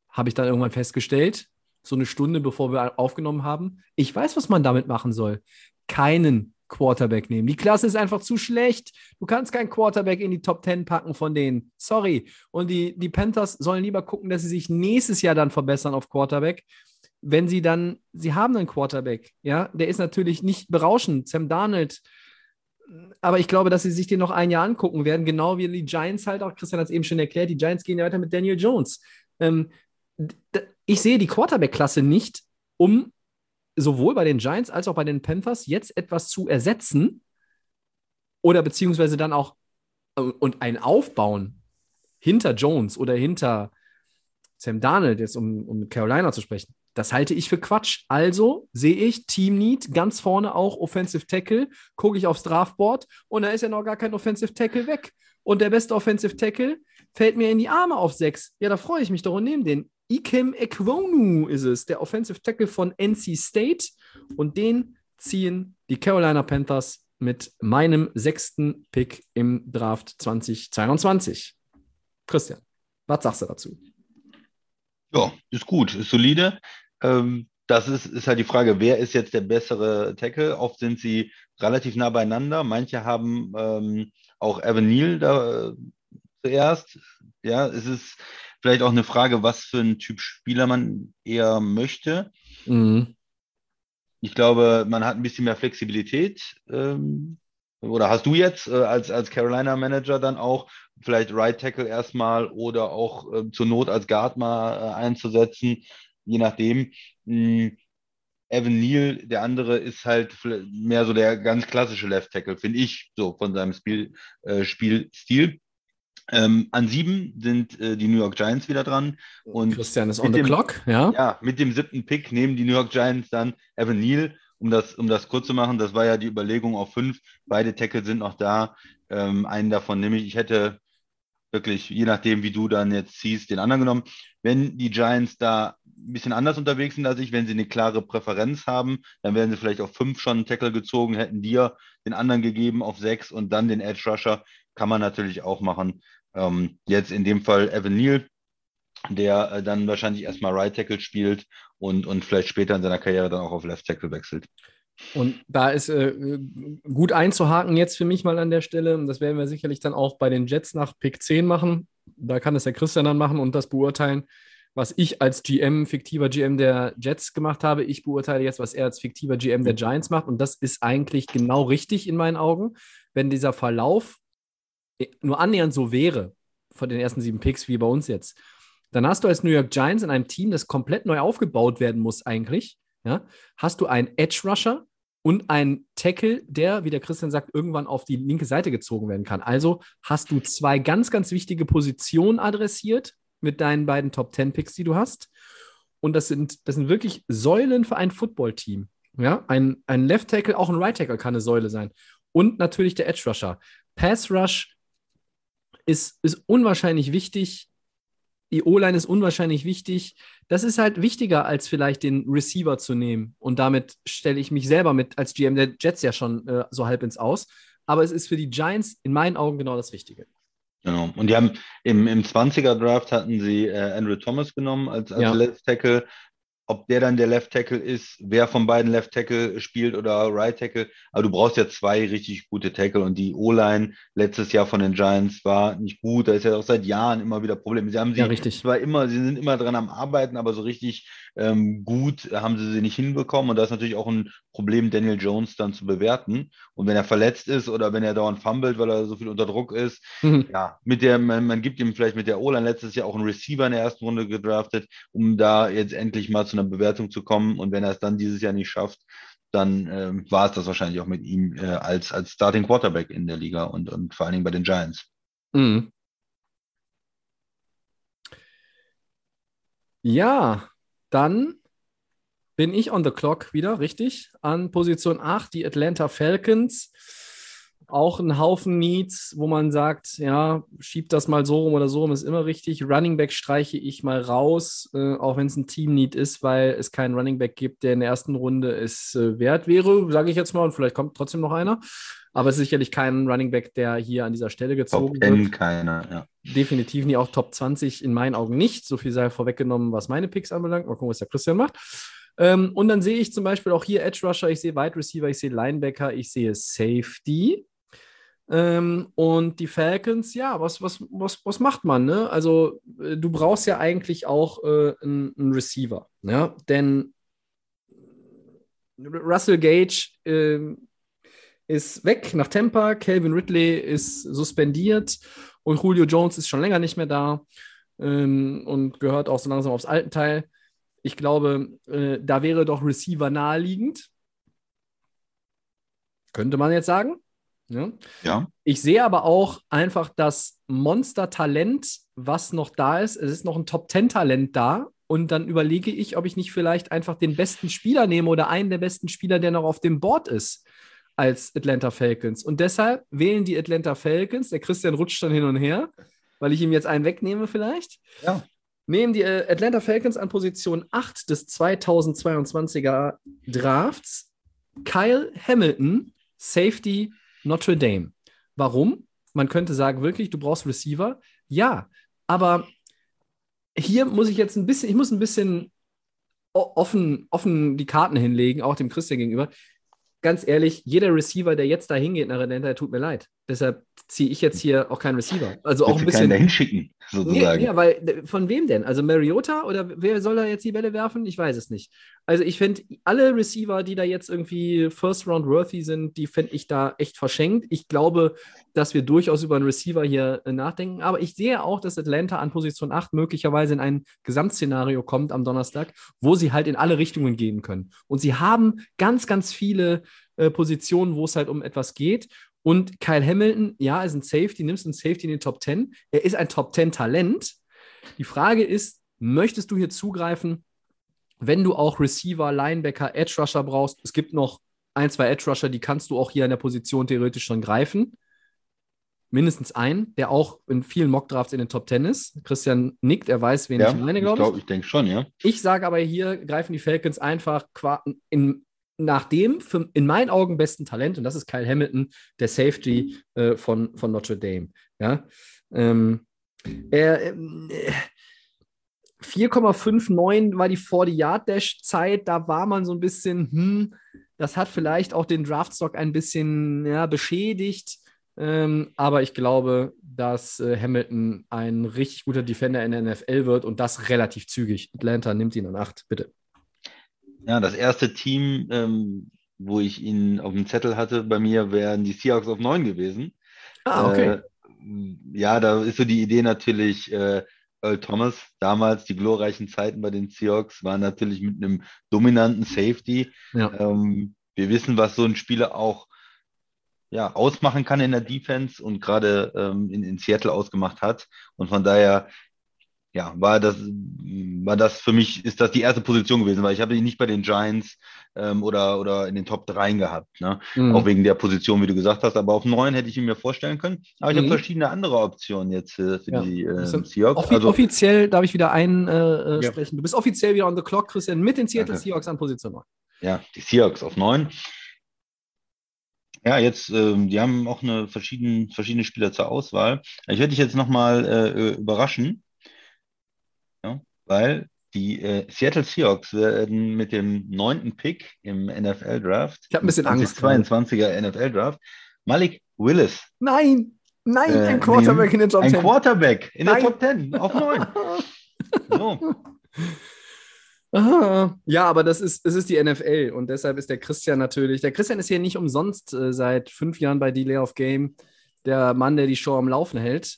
habe ich dann irgendwann festgestellt, so eine Stunde bevor wir aufgenommen haben, ich weiß, was man damit machen soll. Keinen Quarterback nehmen. Die Klasse ist einfach zu schlecht. Du kannst keinen Quarterback in die Top 10 packen von denen. Sorry. Und die, die Panthers sollen lieber gucken, dass sie sich nächstes Jahr dann verbessern auf Quarterback. Wenn sie dann, sie haben einen Quarterback, ja, der ist natürlich nicht berauschend. Sam Darnold aber ich glaube, dass sie sich den noch ein Jahr angucken werden, genau wie die Giants halt auch, Christian hat es eben schon erklärt, die Giants gehen ja weiter mit Daniel Jones. Ähm, ich sehe die Quarterback-Klasse nicht, um sowohl bei den Giants als auch bei den Panthers jetzt etwas zu ersetzen oder beziehungsweise dann auch äh, und ein Aufbauen hinter Jones oder hinter Sam Darnold, jetzt um, um Carolina zu sprechen, das halte ich für Quatsch. Also sehe ich Team Need ganz vorne auch Offensive Tackle, gucke ich aufs Draftboard und da ist ja noch gar kein Offensive Tackle weg. Und der beste Offensive Tackle fällt mir in die Arme auf sechs. Ja, da freue ich mich doch und nehme den. Ikem Ekwonu ist es, der Offensive Tackle von NC State. Und den ziehen die Carolina Panthers mit meinem sechsten Pick im Draft 2022. Christian, was sagst du dazu? Ja, ist gut, ist solide. Ähm, das ist, ist halt die Frage, wer ist jetzt der bessere Tackle? Oft sind sie relativ nah beieinander. Manche haben ähm, auch Evan Neal da äh, zuerst. Ja, es ist vielleicht auch eine Frage, was für ein Typ Spieler man eher möchte. Mhm. Ich glaube, man hat ein bisschen mehr Flexibilität. Ähm, oder hast du jetzt äh, als, als Carolina Manager dann auch vielleicht Right Tackle erstmal oder auch äh, zur Not als Guard mal äh, einzusetzen, je nachdem. Hm, Evan Neal, der andere, ist halt mehr so der ganz klassische Left Tackle, finde ich, so von seinem Spiel, äh, Spielstil. Ähm, an sieben sind äh, die New York Giants wieder dran. Und Christian ist on the dem, clock, ja. Ja, mit dem siebten Pick nehmen die New York Giants dann Evan Neal. Um das, um das kurz zu machen, das war ja die Überlegung auf fünf. Beide Tackle sind noch da. Ähm, einen davon nehme ich. Ich hätte wirklich, je nachdem, wie du dann jetzt siehst, den anderen genommen. Wenn die Giants da ein bisschen anders unterwegs sind als ich, wenn sie eine klare Präferenz haben, dann werden sie vielleicht auf fünf schon einen Tackle gezogen, hätten dir den anderen gegeben auf sechs und dann den Edge Rusher. Kann man natürlich auch machen. Ähm, jetzt in dem Fall Evan Neal, der äh, dann wahrscheinlich erstmal Right Tackle spielt und, und vielleicht später in seiner Karriere dann auch auf Left Tackle wechselt. Und da ist äh, gut einzuhaken jetzt für mich mal an der Stelle. Das werden wir sicherlich dann auch bei den Jets nach Pick 10 machen. Da kann es der Christian dann machen und das beurteilen, was ich als GM, fiktiver GM der Jets gemacht habe. Ich beurteile jetzt, was er als fiktiver GM der Giants macht. Und das ist eigentlich genau richtig in meinen Augen. Wenn dieser Verlauf nur annähernd so wäre von den ersten sieben Picks wie bei uns jetzt, dann hast du als New York Giants in einem Team, das komplett neu aufgebaut werden muss eigentlich, ja, hast du einen Edge Rusher und einen Tackle, der, wie der Christian sagt, irgendwann auf die linke Seite gezogen werden kann. Also hast du zwei ganz, ganz wichtige Positionen adressiert mit deinen beiden Top 10 Picks, die du hast. Und das sind, das sind wirklich Säulen für ein Footballteam. Ja, ein, ein Left Tackle, auch ein Right Tackle kann eine Säule sein. Und natürlich der Edge Rusher. Pass Rush ist, ist unwahrscheinlich wichtig. Die O-Line ist unwahrscheinlich wichtig. Das ist halt wichtiger, als vielleicht den Receiver zu nehmen. Und damit stelle ich mich selber mit als GM der Jets ja schon äh, so halb ins Aus. Aber es ist für die Giants in meinen Augen genau das Richtige. Genau. Und die haben im, im 20er Draft hatten sie äh, Andrew Thomas genommen als, als ja. Left Tackle. Ob der dann der Left Tackle ist, wer von beiden Left Tackle spielt oder Right Tackle. Aber du brauchst ja zwei richtig gute Tackle und die O-Line letztes Jahr von den Giants war nicht gut. Da ist ja auch seit Jahren immer wieder Probleme. Sie haben sie ja, richtig. zwar immer, sie sind immer dran am Arbeiten, aber so richtig ähm, gut haben sie sie nicht hinbekommen. Und da ist natürlich auch ein Problem, Daniel Jones dann zu bewerten. Und wenn er verletzt ist oder wenn er dauernd fummelt, weil er so viel unter Druck ist, mhm. ja, mit der, man, man, gibt ihm vielleicht mit der O-Line letztes Jahr auch einen Receiver in der ersten Runde gedraftet, um da jetzt endlich mal zu einer Bewertung zu kommen. Und wenn er es dann dieses Jahr nicht schafft, dann ähm, war es das wahrscheinlich auch mit ihm äh, als, als Starting Quarterback in der Liga und, und vor allen Dingen bei den Giants. Mhm. Ja, dann bin ich on the clock wieder, richtig? An Position 8, die Atlanta Falcons. Auch ein Haufen Needs, wo man sagt, ja, schiebt das mal so rum oder so rum, ist immer richtig. Running Back streiche ich mal raus, äh, auch wenn es ein Team-Need ist, weil es keinen Running Back gibt, der in der ersten Runde es äh, wert wäre, sage ich jetzt mal, und vielleicht kommt trotzdem noch einer. Aber es ist sicherlich kein Running Back, der hier an dieser Stelle gezogen Top wird. keiner, ja. Definitiv nie auch Top 20 in meinen Augen nicht. So viel sei vorweggenommen, was meine Picks anbelangt. Mal gucken, was der Christian macht. Ähm, und dann sehe ich zum Beispiel auch hier Edge Rusher, ich sehe Wide Receiver, ich sehe Linebacker, ich sehe Safety. Ähm, und die Falcons, ja, was, was, was, was macht man? Ne? Also, äh, du brauchst ja eigentlich auch äh, einen, einen Receiver. Ja? Denn Russell Gage äh, ist weg nach Tampa, Calvin Ridley ist suspendiert und Julio Jones ist schon länger nicht mehr da ähm, und gehört auch so langsam aufs alten Teil. Ich glaube, äh, da wäre doch Receiver naheliegend. Könnte man jetzt sagen. Ja. ja. Ich sehe aber auch einfach das Monster-Talent, was noch da ist. Es ist noch ein Top-10-Talent da. Und dann überlege ich, ob ich nicht vielleicht einfach den besten Spieler nehme oder einen der besten Spieler, der noch auf dem Board ist als Atlanta Falcons. Und deshalb wählen die Atlanta Falcons, der Christian rutscht dann hin und her, weil ich ihm jetzt einen wegnehme vielleicht. Ja. Nehmen die äh, Atlanta Falcons an Position 8 des 2022er Drafts Kyle Hamilton, Safety Notre Dame. Warum? Man könnte sagen, wirklich, du brauchst Receiver. Ja, aber hier muss ich jetzt ein bisschen, ich muss ein bisschen offen, offen die Karten hinlegen, auch dem Christian gegenüber ganz ehrlich, jeder Receiver, der jetzt da hingeht nach Atlanta, tut mir leid. Deshalb ziehe ich jetzt hier auch keinen Receiver. Also auch ein bisschen. Keinen hinschicken, sozusagen. Ja, weil von wem denn? Also Mariota oder wer soll da jetzt die Bälle werfen? Ich weiß es nicht. Also ich finde, alle Receiver, die da jetzt irgendwie First Round worthy sind, die finde ich da echt verschenkt. Ich glaube, dass wir durchaus über einen Receiver hier äh, nachdenken. Aber ich sehe auch, dass Atlanta an Position 8 möglicherweise in ein Gesamtszenario kommt am Donnerstag, wo sie halt in alle Richtungen gehen können. Und sie haben ganz, ganz viele äh, Positionen, wo es halt um etwas geht. Und Kyle Hamilton, ja, ist ein Safety, nimmst einen Safety in den Top 10. Er ist ein Top 10 Talent. Die Frage ist, möchtest du hier zugreifen, wenn du auch Receiver, Linebacker, Edge Rusher brauchst? Es gibt noch ein, zwei Edge Rusher, die kannst du auch hier in der Position theoretisch schon greifen. Mindestens ein, der auch in vielen Mockdrafts in den Top 10 ist. Christian nickt, er weiß, wen ja, ich meine, glaube ich. Glaub, ich denke schon, ja. Ich sage aber hier, greifen die Falcons einfach in, nach dem für, in meinen Augen besten Talent, und das ist Kyle Hamilton, der Safety äh, von, von Notre Dame. Ja? Ähm, er, äh, 4,59 war die 40-Yard-Dash-Zeit, da war man so ein bisschen, hm, Das hat vielleicht auch den Draftstock ein bisschen ja, beschädigt. Ähm, aber ich glaube, dass äh, Hamilton ein richtig guter Defender in der NFL wird und das relativ zügig. Atlanta nimmt ihn an acht, bitte. Ja, das erste Team, ähm, wo ich ihn auf dem Zettel hatte bei mir, wären die Seahawks auf neun gewesen. Ah, okay. Äh, ja, da ist so die Idee natürlich, äh, Earl Thomas, damals die glorreichen Zeiten bei den Seahawks, waren natürlich mit einem dominanten Safety. Ja. Ähm, wir wissen, was so ein Spieler auch ja, ausmachen kann in der Defense und gerade ähm, in, in Seattle ausgemacht hat. Und von daher ja, war das, war das für mich, ist das die erste Position gewesen, weil ich habe ihn nicht bei den Giants ähm, oder, oder in den Top 3 gehabt. Ne? Mhm. Auch wegen der Position, wie du gesagt hast. Aber auf 9 hätte ich ihn mir vorstellen können. Aber ich Mhm. habe verschiedene andere Optionen jetzt äh, für Ja. die äh, Seahawks. Offi Also, offiziell darf ich wieder einsprechen. Äh, Ja. sprechen. Du bist offiziell wieder on the clock, Christian, mit den Seattle Danke. Seahawks an Position 9. ja, die Seahawks auf 9. Ja, jetzt, ähm, die haben auch eine verschiedene, verschiedene Spieler zur Auswahl. Ich werde dich jetzt nochmal äh, überraschen, ja, weil die äh, Seattle Seahawks werden mit dem neunten Pick im NFL-Draft, Ich hab ein bisschen Angst gerade. 22er NFL-Draft, Malik Willis, Nein, nein, äh, ein Quarterback in den Top ein 10. Quarterback in Nein. der Top 10 auf 9. (laughs) So. Ja, aber das ist, es ist die NFL und deshalb ist der Christian natürlich. Der Christian ist hier nicht umsonst äh, seit fünf Jahren bei Delay of Game der Mann, der die Show am Laufen hält.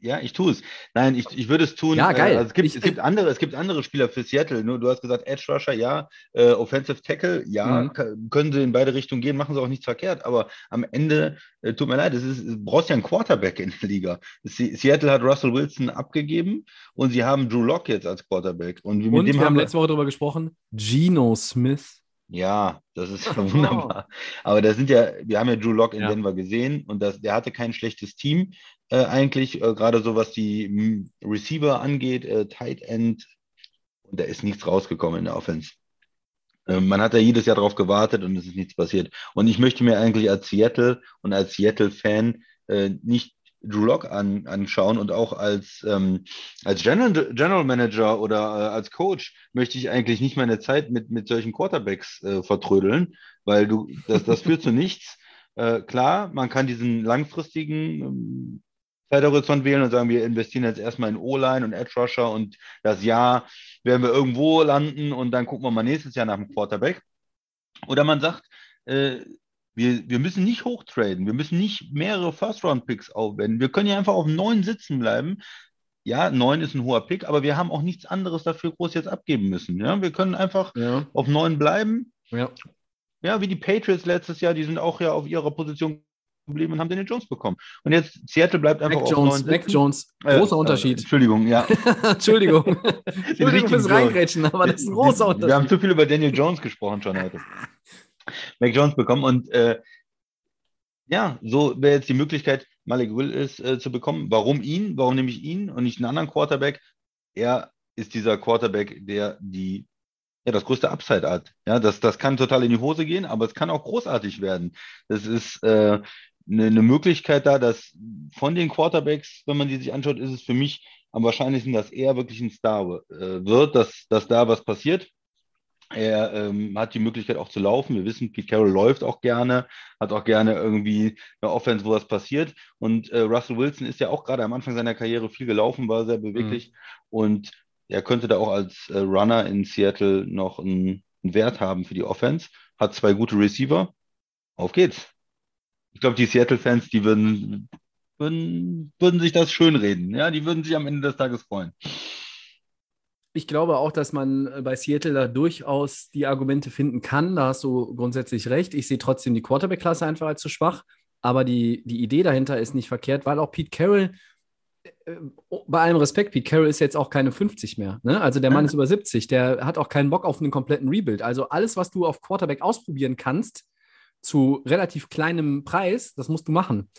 Ja, ich tue es. Nein, ich, ich würde es tun. Ja, geil. Äh, also es, gibt, Ich- es, gibt andere, es gibt andere Spieler für Seattle. Nur du hast gesagt, Edge Rusher, ja. Äh, Offensive Tackle, ja. Mhm. Können sie in beide Richtungen gehen, machen sie auch nichts verkehrt. Aber am Ende, äh, tut mir leid, es ist, du brauchst ja einen Quarterback in der Liga. Se Seattle hat Russell Wilson abgegeben und sie haben Drew Lock jetzt als Quarterback. Und, mit Und dem wir haben letzte Woche darüber gesprochen. Geno Smith. Ja, das ist ja (laughs) wunderbar. Aber da sind ja, wir haben ja Drew Lock in Ja. Denver gesehen und das, der hatte kein schlechtes Team äh, eigentlich, äh, gerade so was die m, Receiver angeht, äh, Tight End. Und da ist nichts rausgekommen in der Offense. Äh, man hat ja jedes Jahr darauf gewartet und es ist nichts passiert. Und ich möchte mir eigentlich als Seattle und als Seattle-Fan äh, nicht Drew Lock an, anschauen und auch als, ähm, als General, General Manager oder äh, als Coach möchte ich eigentlich nicht meine Zeit mit, mit solchen Quarterbacks äh, vertrödeln, weil du, das, das führt zu (laughs) nichts. Äh, klar, man kann diesen langfristigen ähm, Zeithorizont wählen und sagen, wir investieren jetzt erstmal in O-Line und Edge Rusher und das Jahr werden wir irgendwo landen und dann gucken wir mal nächstes Jahr nach dem Quarterback. Oder man sagt, äh, wir, wir müssen nicht hochtraden, wir müssen nicht mehrere First-Round-Picks aufwenden. Wir können ja einfach auf neun sitzen bleiben. Ja, neun ist ein hoher Pick, aber wir haben auch nichts anderes dafür groß jetzt abgeben müssen. Ja, wir können einfach Ja, auf neun bleiben. ja. Ja, wie die Patriots letztes Jahr, die sind auch ja auf ihrer Position geblieben und haben Daniel Jones bekommen. Und jetzt Seattle bleibt einfach Mac auf Jones, neun Mac. Jones. Äh, Großer äh, Unterschied. Entschuldigung, ja. (laughs) Entschuldigung. (laughs) Entschuldigung fürs. Reingrätschen, aber das ist ein großer Wir haben Unterschied. zu viel über Daniel Jones gesprochen schon heute. (laughs) Mac Jones bekommen und äh, ja, so wäre jetzt die Möglichkeit, Malik Willis äh, zu bekommen. Warum ihn? Warum nehme ich ihn und nicht einen anderen Quarterback? Er ist dieser Quarterback, der die ja, das größte Upside hat. Ja, das, das kann total in die Hose gehen, aber es kann auch großartig werden. Das ist äh, eine, eine Möglichkeit da, dass von den Quarterbacks, wenn man die sich anschaut, ist es für mich am wahrscheinlichsten, dass er wirklich ein Star äh, wird, dass, dass da was passiert. Er ähm, hat die Möglichkeit auch zu laufen. Wir wissen, Pete Carroll läuft auch gerne, hat auch gerne irgendwie eine Offense, wo was passiert. Und äh, Russell Wilson ist ja auch gerade am Anfang seiner Karriere viel gelaufen, war sehr beweglich. Und er könnte da auch als äh, Runner in Seattle noch einen, einen Wert haben für die Offense. Hat zwei gute Receiver. Auf geht's. Ich glaube, die Seattle-Fans, die würden, würden, würden sich das schönreden. Ja, die würden sich am Ende des Tages freuen. Ich glaube auch, dass man äh, bei Seattle da durchaus die Argumente finden kann. Da hast du grundsätzlich recht. Ich sehe trotzdem die Quarterback-Klasse einfach als zu schwach. Aber die, die Idee dahinter ist nicht verkehrt, weil auch Pete Carroll, äh, bei allem Respekt, Pete Carroll ist jetzt auch keine 50 mehr. Ne? Also der Mann Ja. ist über 70. Der hat auch keinen Bock auf einen kompletten Rebuild. Also alles, was du auf Quarterback ausprobieren kannst, zu relativ kleinem Preis, das musst du machen.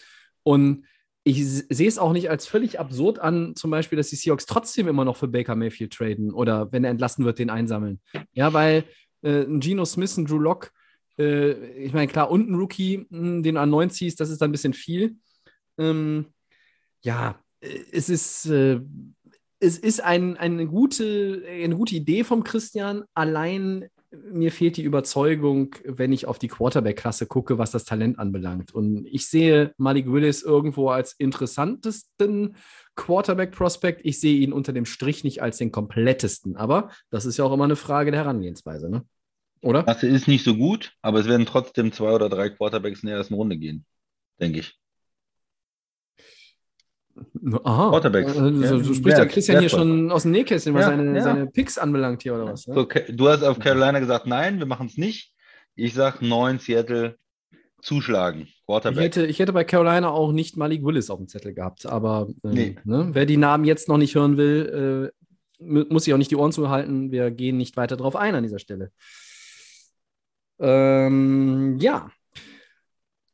Und ich sehe es auch nicht als völlig absurd an, zum Beispiel, dass die Seahawks trotzdem immer noch für Baker Mayfield traden oder wenn er entlassen wird, den einsammeln. Ja, weil äh, ein Geno Smith, ein Drew Lock, äh, ich meine, klar, und ein Rookie, mh, den du an 9 ziehst, das ist dann ein bisschen viel. Ähm, ja, äh, es ist, äh, es ist ein, eine, gute, eine gute Idee vom Christian. Allein mir fehlt die Überzeugung, wenn ich auf die Quarterback-Klasse gucke, was das Talent anbelangt. Und ich sehe Malik Willis irgendwo als interessantesten Quarterback-Prospect. Ich sehe ihn unter dem Strich nicht als den komplettesten. Aber das ist ja auch immer eine Frage der Herangehensweise, ne? Oder? Das ist nicht so gut, aber es werden trotzdem zwei oder drei Quarterbacks in der ersten Runde gehen, denke ich. Aha. Quarterbacks. Also, Ja, sprichst ja wert- Christian hier schon aus dem Nähkästchen, was Ja, seine, ja. seine Picks anbelangt hier oder was? Ne? So, du hast auf Carolina gesagt, nein, wir machen es nicht. Ich sage 9 Seattle zuschlagen. Ich Quarterback. hätte, ich hätte bei Carolina auch nicht Malik Willis auf dem Zettel gehabt, aber äh, Nee. ne, wer die Namen jetzt noch nicht hören will, äh, mu- muss sich auch nicht die Ohren zuhalten. Wir gehen nicht weiter drauf ein an dieser Stelle. Ähm, ja.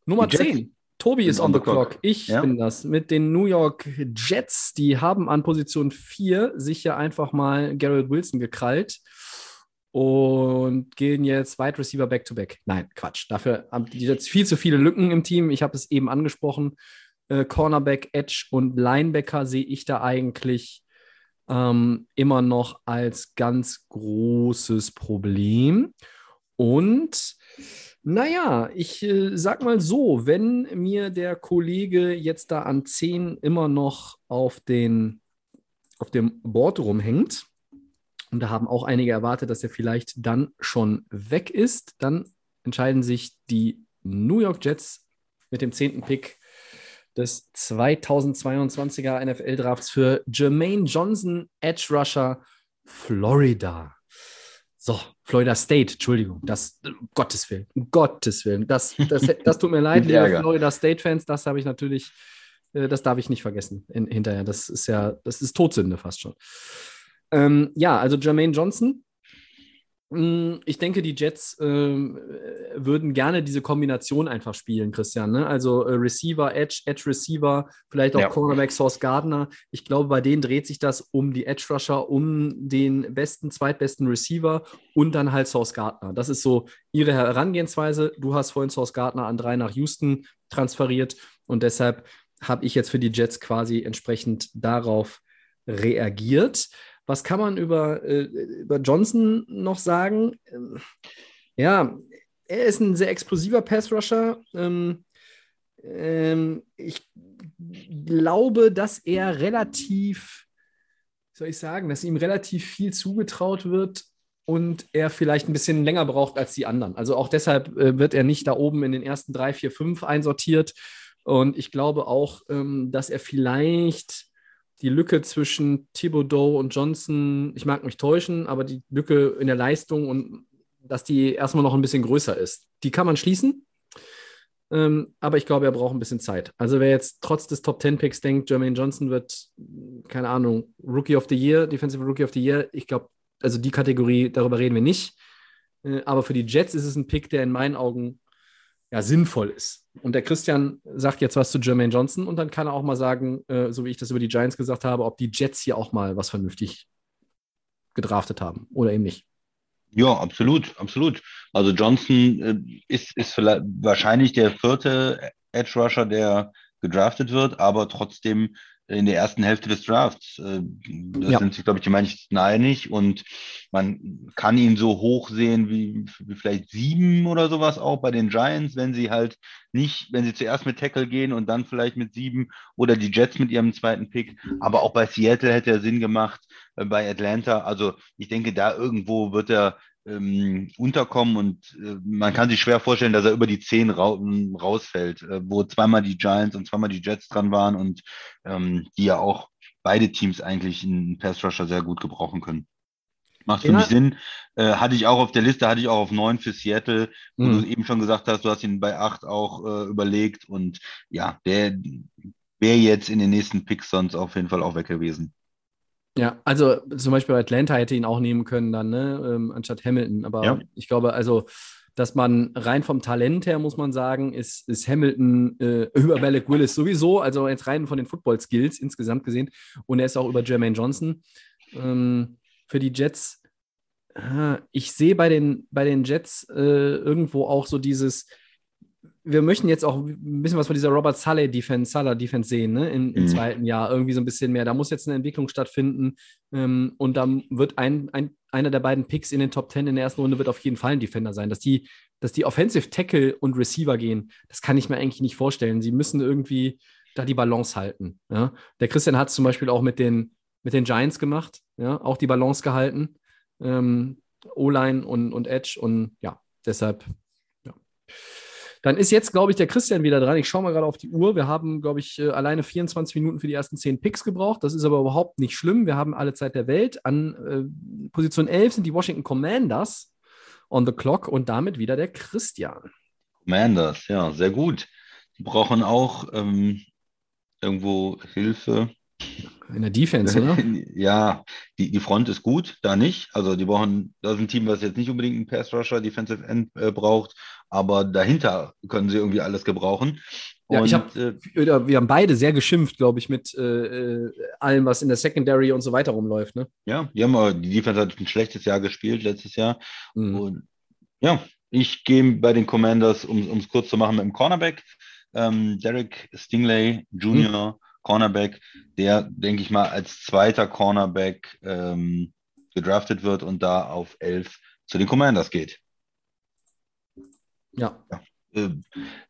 Nummer Die Jets 10. Tobi ist on the clock. clock. Ich Ja. bin das. Mit den New York Jets, die haben an Position 4 sich ja einfach mal Garrett Wilson gekrallt und gehen jetzt Wide Receiver Back-to-Back. Nein, Quatsch. Dafür haben die Jets viel zu viele Lücken im Team. Ich habe es eben angesprochen. Äh, Cornerback, Edge und Linebacker sehe ich da eigentlich ähm, immer noch als ganz großes Problem. Und naja, ich äh, sag mal so, wenn mir der Kollege jetzt da an 10 immer noch auf, den, auf dem Board rumhängt, und da haben auch einige erwartet, dass er vielleicht dann schon weg ist, dann entscheiden sich die New York Jets mit dem 10. Pick des 2022er NFL-Drafts für Jermaine Johnson, Edge Rusher, Florida. So, Florida State, Entschuldigung, das, um Gottes Willen, um Gottes Willen, das, das, (laughs) das tut mir leid, liebe. Florida State-Fans, das habe ich natürlich, äh, das darf ich nicht vergessen in, hinterher. Das ist ja, das ist Todsünde fast schon. Ähm, ja, also Jermaine Johnson. Mm, Ich denke, die Jets ähm, äh, würden gerne diese Kombination einfach spielen, Christian. Ne? Also äh, Receiver, Edge, Edge Receiver, vielleicht auch Ja. Cornerback Source Gardner. Ich glaube, bei denen dreht sich das um die Edge Rusher, um den besten, zweitbesten Receiver und dann halt Source Gardner. Das ist so ihre Herangehensweise. Du hast vorhin Source Gardner an drei nach Houston transferiert und deshalb habe ich jetzt für die Jets quasi entsprechend darauf reagiert. Was kann man über, äh, über Johnson noch sagen? Ähm, ja, er ist ein sehr explosiver Pass-Rusher. Ähm, ähm, ich glaube, dass er relativ, wie soll ich sagen, dass ihm relativ viel zugetraut wird und er vielleicht ein bisschen länger braucht als die anderen. Also auch deshalb äh, wird er nicht da oben in den ersten drei, vier, fünf einsortiert. Und ich glaube auch, ähm, dass er vielleicht die Lücke zwischen Thibodeau und Johnson, ich mag mich täuschen, aber die Lücke in der Leistung und dass die erstmal noch ein bisschen größer ist. Die kann man schließen. Ähm, aber ich glaube, er braucht ein bisschen Zeit. Also wer jetzt trotz des Top 10 Picks denkt, Jermaine Johnson wird, keine Ahnung, Rookie of the Year, Defensive Rookie of the Year, ich glaube, also die Kategorie, darüber reden wir nicht. Äh, aber für die Jets ist es ein Pick, der in meinen Augen ja, sinnvoll ist. Und der Christian sagt jetzt was zu Jermaine Johnson und dann kann er auch mal sagen, äh, so wie ich das über die Giants gesagt habe, ob die Jets hier auch mal was vernünftig gedraftet haben oder eben nicht. Ja, absolut, absolut. Also Johnson äh, ist, ist vielleicht wahrscheinlich der vierte Edge Rusher, der gedraftet wird, aber trotzdem in der ersten Hälfte des Drafts. Äh, da Ja. sind sich, glaube ich, die meisten einig und man kann ihn so hoch sehen wie, wie vielleicht sieben oder sowas auch bei den Giants, wenn sie halt nicht, wenn sie zuerst mit Tackle gehen und dann vielleicht mit sieben oder die Jets mit ihrem zweiten Pick. Aber auch bei Seattle hätte er Sinn gemacht, äh, bei Atlanta. Also ich denke, da irgendwo wird er ähm, unterkommen und äh, man kann sich schwer vorstellen, dass er über die zehn ra rausfällt, äh, wo zweimal die Giants und zweimal die Jets dran waren und ähm, die ja auch beide Teams eigentlich einen Pass Rusher sehr gut gebrauchen können. Macht für Ja. mich Sinn. Äh, hatte ich auch auf der Liste, hatte ich auch auf neun für Seattle, wo Mhm. du eben schon gesagt hast, du hast ihn bei acht auch äh, überlegt und ja, der wäre jetzt in den nächsten Picks sonst auf jeden Fall auch weg gewesen. Ja, also zum Beispiel bei Atlanta hätte ihn auch nehmen können dann, ne, ähm, anstatt Hamilton. Aber Ja. ich glaube, also, dass man rein vom Talent her, muss man sagen, ist, ist Hamilton äh, (laughs) über Malik Willis sowieso, also jetzt rein von den Football-Skills insgesamt gesehen. Und er ist auch über Jermaine Johnson. Ähm, für die Jets, äh, ich sehe bei den, bei den Jets äh, irgendwo auch so dieses, wir möchten jetzt auch ein bisschen was von dieser Robert Saleh Defense, Salah Defense sehen, ne? Im, im Mhm. zweiten Jahr irgendwie so ein bisschen mehr. Da muss jetzt eine Entwicklung stattfinden ähm, und dann wird ein, ein einer der beiden Picks in den Top 10 in der ersten Runde wird auf jeden Fall ein Defender sein. Dass die, dass die Offensive Tackle und Receiver gehen, das kann ich mir eigentlich nicht vorstellen. Sie müssen irgendwie da die Balance halten. Ja? Der Christian hat es zum Beispiel auch mit den, mit den Giants gemacht, ja? auch die Balance gehalten. Ähm, O-Line und, und Edge und ja, deshalb, ja. Dann ist jetzt, glaube ich, der Christian wieder dran. Ich schaue mal gerade auf die Uhr. Wir haben, glaube ich, äh, alleine 24 Minuten für die ersten 10 Picks gebraucht. Das ist aber überhaupt nicht schlimm. Wir haben alle Zeit der Welt. An äh, Position 11 sind die Washington Commanders on the clock und damit wieder der Christian. Commanders, ja, sehr gut. Die brauchen auch ähm, irgendwo Hilfe. In der Defense, oder? (laughs) ja, die, die Front ist gut, da nicht. Also die brauchen, das ist ein Team, was jetzt nicht unbedingt einen Pass-Rusher, Defensive End äh, braucht, aber dahinter können sie irgendwie alles gebrauchen. Ja, ich hab, äh, wir haben beide sehr geschimpft, glaube ich, mit äh, äh, allem, was in der Secondary und so weiter rumläuft. Ne? Ja, die, haben, die Defense hat ein schlechtes Jahr gespielt letztes Jahr. Mhm. Und ja, ich gehe bei den Commanders, um es kurz zu machen, mit dem Cornerback. Ähm, Derek Stingley Jr., mhm. Cornerback, der, denke ich mal, als zweiter Cornerback ähm, gedraftet wird und da auf 11 zu den Commanders geht. Ja. ja. Äh,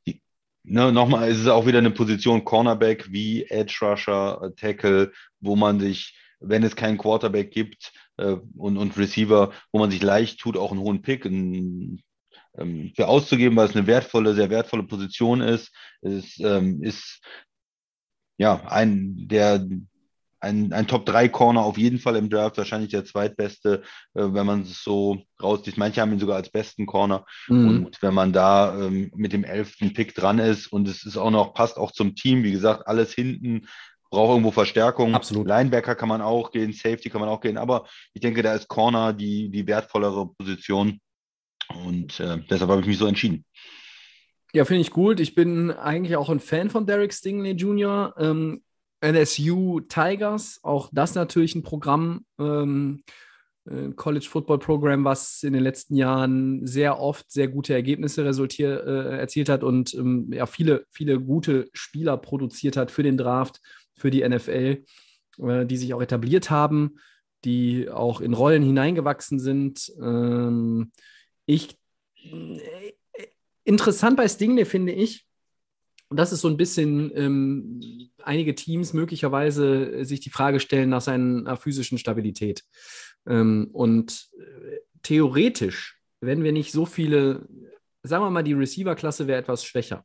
die, ne, nochmal, es ist auch wieder eine Position Cornerback wie Edge Rusher, äh, Tackle, wo man sich, wenn es keinen Quarterback gibt äh, und, und Receiver, wo man sich leicht tut, auch einen hohen Pick, einen ähm, für auszugeben, weil es eine wertvolle, sehr wertvolle Position ist. Es ähm, ist ja ein der ein, ein Top-3-Corner auf jeden Fall im Draft, wahrscheinlich der zweitbeste, äh, wenn man es so rauszieht. Manche haben ihn sogar als besten Corner. Mhm. Und wenn man da ähm, mit dem elften Pick dran ist und es ist auch noch, passt auch zum Team, wie gesagt, alles hinten, braucht irgendwo Verstärkung. Absolut. Linebacker kann man auch gehen, Safety kann man auch gehen, aber ich denke, da ist Corner die, die wertvollere Position. Und äh, deshalb habe ich mich so entschieden. Ja, finde ich gut. Ich bin eigentlich auch ein Fan von Derek Stingley Jr. Ähm, NSU Tigers, auch das natürlich ein Programm, ähm, ein College Football Program, was in den letzten Jahren sehr oft sehr gute Ergebnisse resultiert, äh, erzielt hat und ähm, ja, viele, viele gute Spieler produziert hat für den Draft, für die NFL, äh, die sich auch etabliert haben, die auch in Rollen hineingewachsen sind. Ähm, ich äh, interessant bei Stingley finde ich, und das ist so ein bisschen, ähm, einige Teams möglicherweise sich die Frage stellen nach seiner physischen Stabilität. Ähm, und äh, theoretisch, wenn wir nicht so viele, sagen wir mal, die Receiver-Klasse wäre etwas schwächer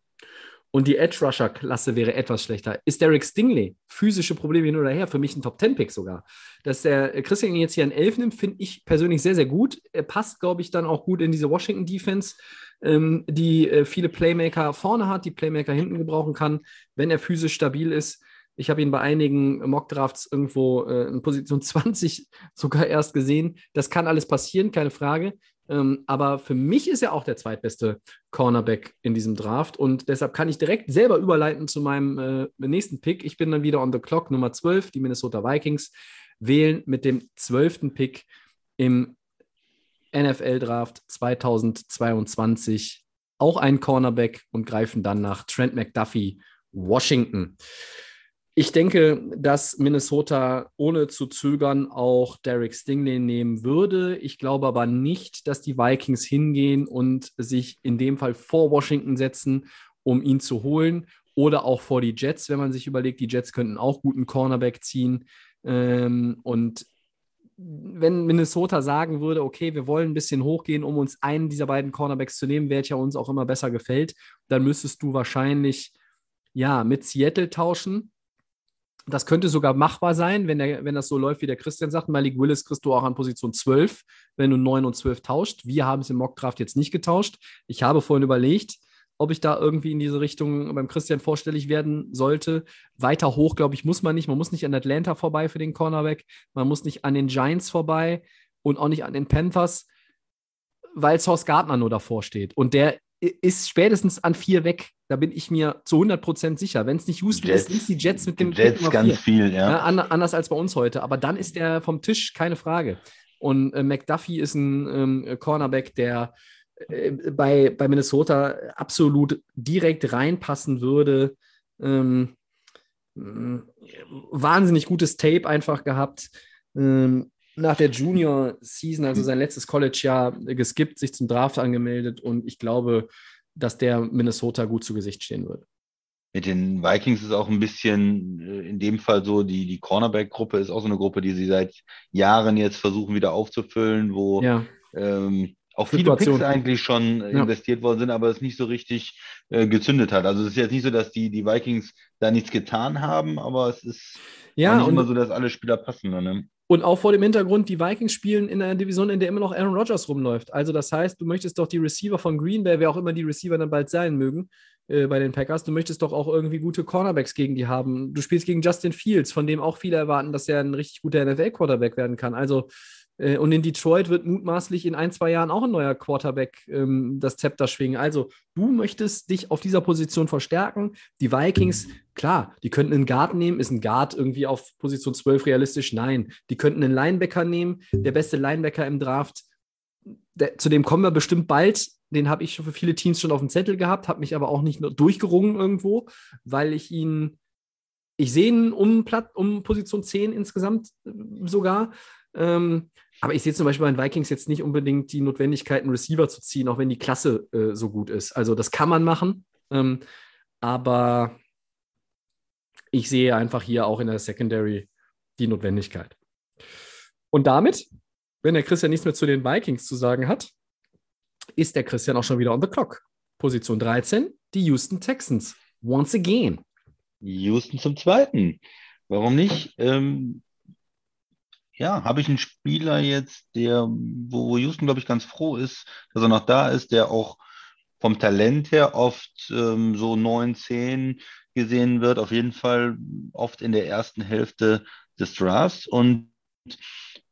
und die Edge-Rusher-Klasse wäre etwas schlechter. Ist Derek Stingley physische Probleme hin oder her? Für mich ein Top-10-Pick sogar. Dass der Christian jetzt hier einen Elf nimmt, finde ich persönlich sehr, sehr gut. Er passt, glaube ich, dann auch gut in diese Washington-Defense, ähm, die äh, viele Playmaker vorne hat, die Playmaker hinten gebrauchen kann, wenn er physisch stabil ist. Ich habe ihn bei einigen Mock-Drafts irgendwo äh, in Position (laughs) 20 sogar erst gesehen. Das kann alles passieren, keine Frage. Ähm, aber für mich ist er auch der zweitbeste Cornerback in diesem Draft und deshalb kann ich direkt selber überleiten zu meinem äh, nächsten Pick. Ich bin dann wieder on the clock, Nummer 12, die Minnesota Vikings wählen mit dem zwölften Pick im NFL-Draft 2022 auch einen Cornerback und greifen dann nach Trent McDuffie, Washington. Ich denke, dass Minnesota ohne zu zögern auch Derek Stingley nehmen würde. Ich glaube aber nicht, dass die Vikings hingehen und sich in dem Fall vor Washington setzen, um ihn zu holen. Oder auch vor die Jets, wenn man sich überlegt, die Jets könnten auch guten Cornerback ziehen. Ähm, und wenn Minnesota sagen würde, okay, wir wollen ein bisschen hochgehen, um uns einen dieser beiden Cornerbacks zu nehmen, welcher uns auch immer besser gefällt, dann müsstest du wahrscheinlich ja mit Seattle tauschen das könnte sogar machbar sein, wenn, der, wenn das so läuft, wie der Christian sagt. Malik Willis kriegst du auch an Position 12, wenn du 9 und 12 tauscht. Wir haben es im Mockdraft jetzt nicht getauscht. Ich habe vorhin überlegt, ob ich da irgendwie in diese Richtung beim Christian vorstellig werden sollte. Weiter hoch, glaube ich, muss man nicht. Man muss nicht an Atlanta vorbei für den Cornerback. Man muss nicht an den Giants vorbei und auch nicht an den Panthers, weil Source Gardner nur davor steht. Und der ist spätestens an vier weg. Da bin ich mir zu 100% sicher. Wenn es nicht Houston Jets, ist, sind es die Jets mit dem Jets ganz viel, ja. ja. Anders als bei uns heute. Aber dann ist der vom Tisch, keine Frage. Und äh, McDuffie ist ein ähm, Cornerback, der bei, bei Minnesota absolut direkt reinpassen würde. Ähm, wahnsinnig gutes Tape einfach gehabt. Ähm, nach der Junior-Season, also sein letztes College-Jahr, geskippt, sich zum Draft angemeldet und ich glaube, dass der Minnesota gut zu Gesicht stehen würde. Mit den Vikings ist auch ein bisschen äh, in dem Fall so, die, die Cornerback-Gruppe ist auch so eine Gruppe, die sie seit Jahren jetzt versuchen wieder aufzufüllen, wo Ja, ähm, auch viele Picks eigentlich schon äh, Ja. investiert worden sind, aber es nicht so richtig äh, gezündet hat. Also es ist jetzt nicht so, dass die, die Vikings da nichts getan haben, aber es ist ja nicht immer so, dass alle Spieler passen. Ne? und auch vor dem Hintergrund, die Vikings spielen in einer Division, in der immer noch Aaron Rodgers rumläuft. Also das heißt, du möchtest doch die Receiver von Green Bay, wer auch immer die Receiver dann bald sein mögen, äh, bei den Packers, du möchtest doch auch irgendwie gute Cornerbacks gegen die haben. Du spielst gegen Justin Fields, von dem auch viele erwarten, dass er ein richtig guter NFL-Quarterback werden kann. Also und in Detroit wird mutmaßlich in ein, zwei Jahren auch ein neuer Quarterback ähm, das Zepter schwingen. Also, du möchtest dich auf dieser Position verstärken. Die Vikings, klar, die könnten einen Guard nehmen. Ist ein Guard irgendwie auf Position 12 realistisch? Nein. Die könnten einen Linebacker nehmen. Der beste Linebacker im Draft. Der, zu dem kommen wir bestimmt bald. Den habe ich für viele Teams schon auf dem Zettel gehabt, habe mich aber auch nicht durchgerungen irgendwo, weil ich ihn, ich sehe ihn um, um Position 10 insgesamt äh, sogar. Ähm, aber ich sehe zum Beispiel bei den Vikings jetzt nicht unbedingt die Notwendigkeit, einen Receiver zu ziehen, auch wenn die Klasse äh, so gut ist. Also das kann man machen, ähm, aber ich sehe einfach hier auch in der Secondary die Notwendigkeit. Und damit, wenn der Christian nichts mehr zu den Vikings zu sagen hat, ist der Christian auch schon wieder on the clock. Position 13, die Houston Texans. Once again. Houston zum Zweiten. Warum nicht? Ähm, ja, habe ich einen Spieler jetzt, der, wo wo Houston, glaube ich, ganz froh ist, dass er noch da ist, der auch vom Talent her oft ähm, so 9, 10 gesehen wird, auf jeden Fall oft in der ersten Hälfte des Drafts. Und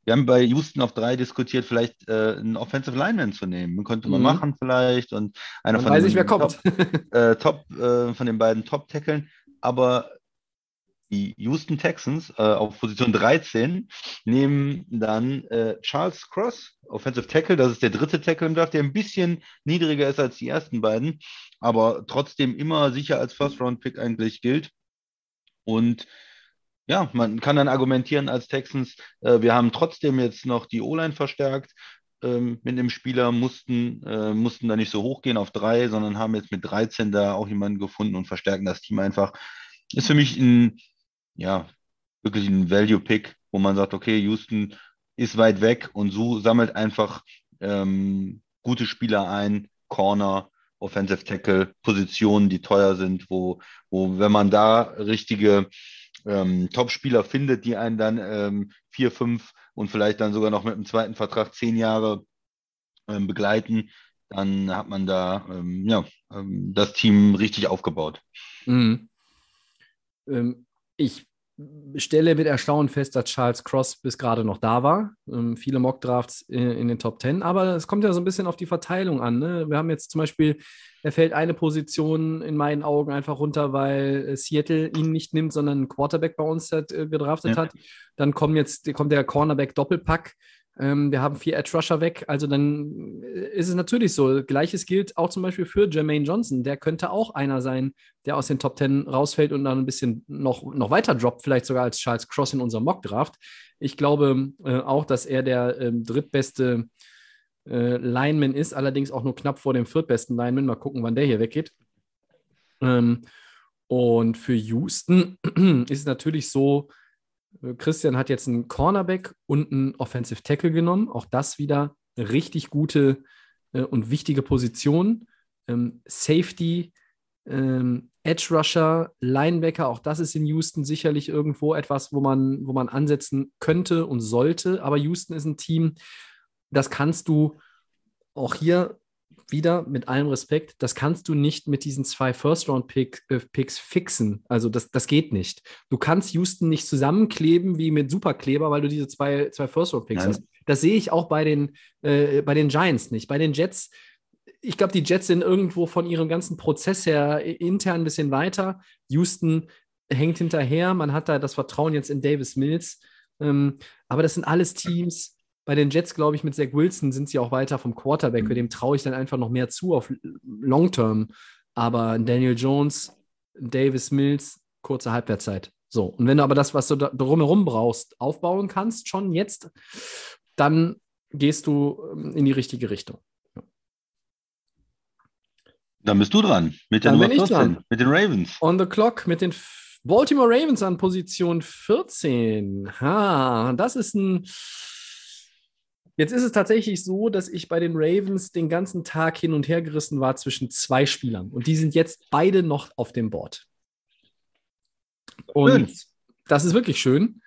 wir haben bei Houston auf drei diskutiert, vielleicht äh, einen Offensive Lineman zu nehmen. Könnte man Mhm. machen vielleicht. Und einer Dann von weiß den ich, wer Top, kommt. äh, Top äh, von den beiden Top-Tackeln, aber die Houston Texans äh, auf Position 13 nehmen dann äh, Charles Cross, Offensive Tackle, das ist der dritte Tackle im Draft, der ein bisschen niedriger ist als die ersten beiden, aber trotzdem immer sicher als First-Round-Pick eigentlich gilt. Und ja, man kann dann argumentieren als Texans, äh, wir haben trotzdem jetzt noch die O-Line verstärkt ähm, mit einem Spieler, mussten, äh, mussten da nicht so hoch gehen auf drei, sondern haben jetzt mit 13 da auch jemanden gefunden und verstärken das Team einfach. Ist für mich ein, ja, wirklich ein Value-Pick, wo man sagt, okay, Houston ist weit weg und so sammelt einfach ähm, gute Spieler ein, Corner, Offensive Tackle, Positionen, die teuer sind, wo, wo wenn man da richtige ähm, Top-Spieler findet, die einen dann ähm, vier, fünf und vielleicht dann sogar noch mit einem zweiten Vertrag zehn Jahre ähm, begleiten, dann hat man da ähm, ja, ähm, das Team richtig aufgebaut. Mhm. Ähm, ich stelle mit Erstaunen fest, dass Charles Cross bis gerade noch da war. Ähm, viele Mockdrafts in, in den Top 10, aber es kommt ja so ein bisschen auf die Verteilung an. Ne? Wir haben jetzt zum Beispiel, er fällt eine Position in meinen Augen einfach runter, weil äh, Seattle ihn nicht nimmt, sondern einen Quarterback bei uns hat, äh, gedraftet Ja. hat. Dann kommt jetzt kommt der Cornerback Doppelpack. Ähm, wir haben vier Edge Rusher weg. Also dann äh, ist es natürlich so. Gleiches gilt auch zum Beispiel für Jermaine Johnson. Der könnte auch einer sein, der aus den Top Ten rausfällt und dann ein bisschen noch, noch weiter droppt, vielleicht sogar als Charles Cross in unserem Mock-Draft. Ich glaube äh, auch, dass er der ähm, drittbeste äh, Lineman ist, allerdings auch nur knapp vor dem viertbesten Lineman. Mal gucken, wann der hier weggeht. Ähm, und für Houston (clears throat) ist es natürlich so, äh, Christian hat jetzt einen Cornerback und einen Offensive Tackle genommen. Auch das wieder eine richtig gute äh, und wichtige Position. Ähm, Safety, ähm, Edge Rusher, Linebacker, auch das ist in Houston sicherlich irgendwo etwas, wo man, wo man ansetzen könnte und sollte. Aber Houston ist ein Team, das kannst du auch hier wieder mit allem Respekt, das kannst du nicht mit diesen zwei First-Round-Picks äh, Picks fixen. Also das, das geht nicht. Du kannst Houston nicht zusammenkleben wie mit Superkleber, weil du diese zwei, zwei First-Round-Picks hast. Das sehe ich auch bei den, äh, bei den Giants nicht. Bei den Jets, ich glaube, die Jets sind irgendwo von ihrem ganzen Prozess her intern ein bisschen weiter. Houston hängt hinterher. Man hat da das Vertrauen jetzt in Davis Mills. Ähm, aber das sind alles Teams. Bei den Jets, glaube ich, mit Zach Wilson sind sie auch weiter vom Quarterback. Dem traue ich dann einfach noch mehr zu auf Long Term. Aber Daniel Jones, Davis Mills, kurze Halbwertszeit. So, und wenn du aber das, was du drumherum brauchst, aufbauen kannst, schon jetzt, dann gehst du ähm, in die richtige Richtung. Dann bist du dran mit der Dann Nummer bin ich 14, dran. mit den Ravens. On the clock mit den Baltimore Ravens an Position 14. Ha, das ist ein. Jetzt ist es tatsächlich so, dass ich bei den Ravens den ganzen Tag hin und her gerissen war zwischen zwei Spielern. Und die sind jetzt beide noch auf dem Board. Und Schön. das ist wirklich schön.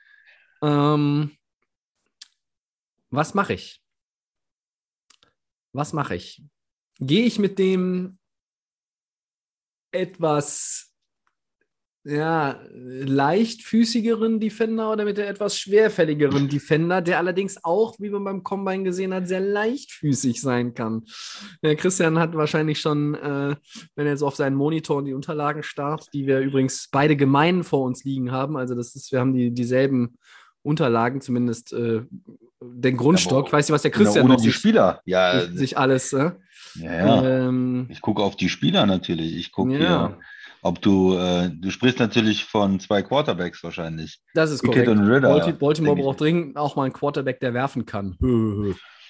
Ähm, was mache ich? Was mache ich? Gehe ich mit dem etwas ja, leichtfüßigeren Defender oder mit der etwas schwerfälligeren Defender, der allerdings auch, wie man beim Combine gesehen hat, sehr leichtfüßig sein kann. Der Christian hat wahrscheinlich schon, äh, wenn er jetzt auf seinen Monitor und die Unterlagen starrt, die wir übrigens beide gemein vor uns liegen haben, also das ist, wir haben die, dieselben Unterlagen, zumindest äh, den Grundstock. Ich weiß nicht, was der Christian ohne die sich, Spieler. Ja, sich, sich alles. Äh, ja, ja. ähm, Ich gucke auf die Spieler natürlich. Ich gucke Ja. hier, ob du, äh, du sprichst natürlich von zwei Quarterbacks wahrscheinlich. Das ist Pickett korrekt. und Ritter, Balti- Baltimore braucht dringend auch mal einen Quarterback, der werfen kann.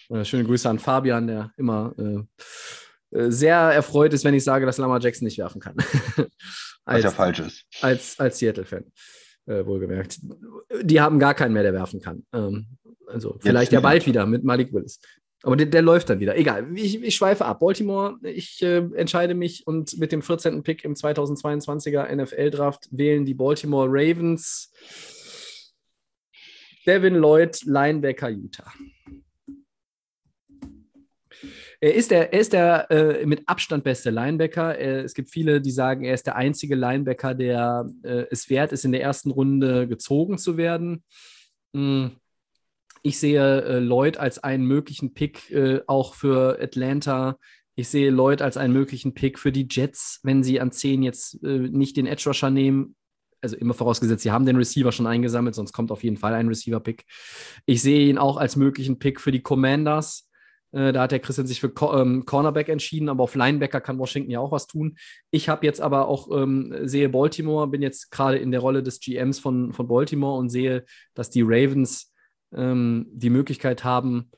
Äh, Schöne Grüße an Fabian, der immer äh, äh, sehr erfreut ist, wenn ich sage, dass Lamar Jackson nicht werfen kann. (laughs) Was als, ja falsch ist. als, als Seattle-Fan, äh, wohlgemerkt. Die haben gar keinen mehr, der werfen kann. Ähm, also vielleicht ja bald wieder mit Malik Willis. Aber der, der läuft dann wieder. Egal, ich, ich schweife ab. Baltimore, ich äh, entscheide mich und mit dem 14. Pick im 2022er NFL-Draft wählen die Baltimore Ravens Devin Lloyd, Linebacker Utah. Er ist der, er ist der äh, mit Abstand beste Linebacker. Äh, es gibt viele, die sagen, er ist der einzige Linebacker, der äh, es wert ist, in der ersten Runde gezogen zu werden. Mm. Ich sehe äh, Lloyd als einen möglichen Pick äh, auch für Atlanta. Ich sehe Lloyd als einen möglichen Pick für die Jets, wenn sie an 10 jetzt äh, nicht den Edge Rusher nehmen. Also immer vorausgesetzt, sie haben den Receiver schon eingesammelt, sonst kommt auf jeden Fall ein Receiver-Pick. Ich sehe ihn auch als möglichen Pick für die Commanders. Äh, da hat der Christian sich für Co ähm, Cornerback entschieden, aber auf Linebacker kann Washington ja auch was tun. Ich habe jetzt aber auch, ähm, sehe Baltimore, bin jetzt gerade in der Rolle des GMs von, von Baltimore und sehe, dass die Ravens ähm, die Möglichkeit haben,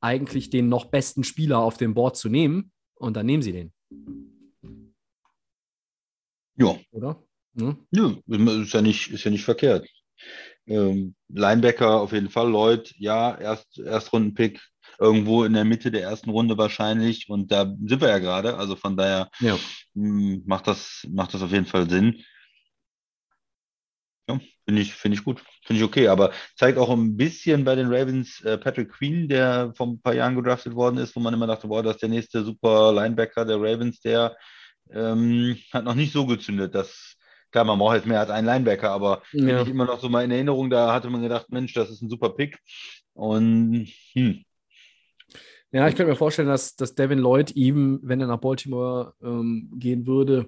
eigentlich den noch besten Spieler auf dem Board zu nehmen. Und dann nehmen sie den, Ja, oder? Ne? ja ist, ja nicht, ist ja nicht verkehrt. Ähm, Linebacker auf jeden Fall, Lloyd, ja, Erst, Erstrunden-Pick irgendwo in der Mitte der ersten Runde wahrscheinlich. Und da sind wir ja gerade. Also von daher Ja. mh, macht das, macht das auf jeden Fall Sinn. Ja, finde ich, finde ich gut. Finde ich okay. Aber zeigt auch ein bisschen bei den Ravens äh, Patrick Queen, der vor ein paar Jahren gedraftet worden ist, wo man immer dachte, boah, das ist der nächste super Linebacker der Ravens, der ähm, hat noch nicht so gezündet. Das, klar, man braucht jetzt mehr als einen Linebacker, aber finde Ja. ich immer noch so mal in Erinnerung, da hatte man gedacht, Mensch, das ist ein super Pick. Und hm, Ja, ich könnte mir vorstellen, dass, dass Devin Lloyd ihm, wenn er nach Baltimore ähm, gehen würde,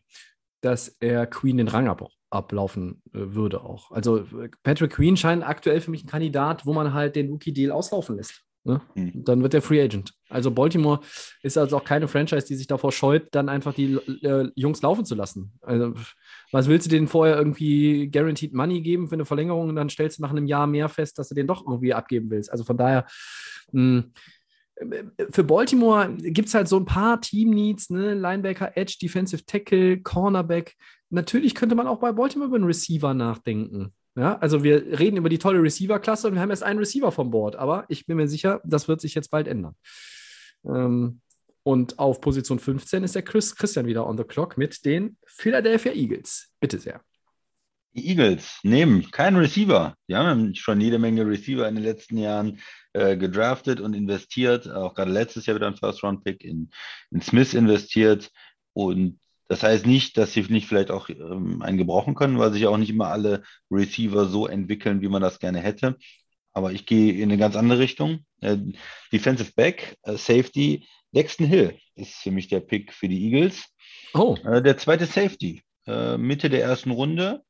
dass er Queen den Rang ab, ablaufen äh, würde auch. Also äh, Patrick Queen scheint aktuell für mich ein Kandidat, wo man halt den Rookie-Deal auslaufen lässt. Ne? Hm. Dann wird der Free Agent. Also Baltimore ist also auch keine Franchise, die sich davor scheut, dann einfach die äh, Jungs laufen zu lassen. Also was willst du denen vorher irgendwie Guaranteed Money geben für eine Verlängerung und dann stellst du nach einem Jahr mehr fest, dass du den doch irgendwie abgeben willst. Also von daher, mh, für Baltimore gibt es halt so ein paar Team-Needs, ne? Linebacker, Edge, Defensive Tackle, Cornerback. Natürlich könnte man auch bei Baltimore über einen Receiver nachdenken. Ja, also wir reden über die tolle Receiver-Klasse und wir haben erst einen Receiver vom Board, aber ich bin mir sicher, das wird sich jetzt bald ändern. Ähm, und auf Position 15 ist der Chris Christian wieder on the clock mit den Philadelphia Eagles. Bitte sehr. Die Eagles nehmen keinen Receiver. Die haben schon jede Menge Receiver in den letzten Jahren äh, gedraftet und investiert. Auch gerade letztes Jahr wieder ein First-Round-Pick in, in Smith investiert. Und das heißt nicht, dass sie nicht vielleicht auch ähm, einen gebrauchen können, weil sich auch nicht immer alle Receiver so entwickeln, wie man das gerne hätte. Aber ich gehe in eine ganz andere Richtung. Äh, Defensive Back, äh, Safety, Dexton Hill ist für mich der Pick für die Eagles. Oh, Äh, der zweite Safety, äh, Mitte der ersten Runde.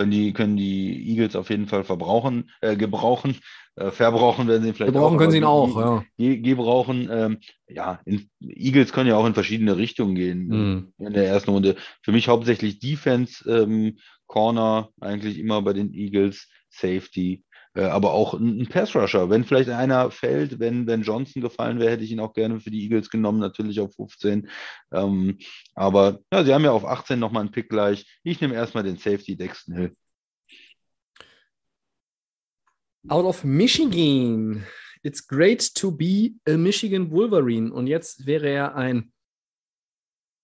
Können die, können die Eagles auf jeden Fall verbrauchen, äh, gebrauchen. Äh, verbrauchen werden sie vielleicht gebrauchen auch. können sie ihn auch, ja. ge- Gebrauchen, ähm, ja, in, Eagles können ja auch in verschiedene Richtungen gehen Mhm. in der ersten Runde. Für mich hauptsächlich Defense, ähm, Corner eigentlich immer bei den Eagles, Safety, aber auch ein, ein Pass-Rusher. Wenn vielleicht einer fällt, wenn, wenn Johnson gefallen wäre, hätte ich ihn auch gerne für die Eagles genommen, natürlich auf 15. Ähm, aber ja, sie haben ja auf 18 nochmal einen Pick gleich. Ich nehme erstmal den Safety Dexton Hill. Out of Michigan. It's great to be a Michigan Wolverine. Und jetzt wäre er ein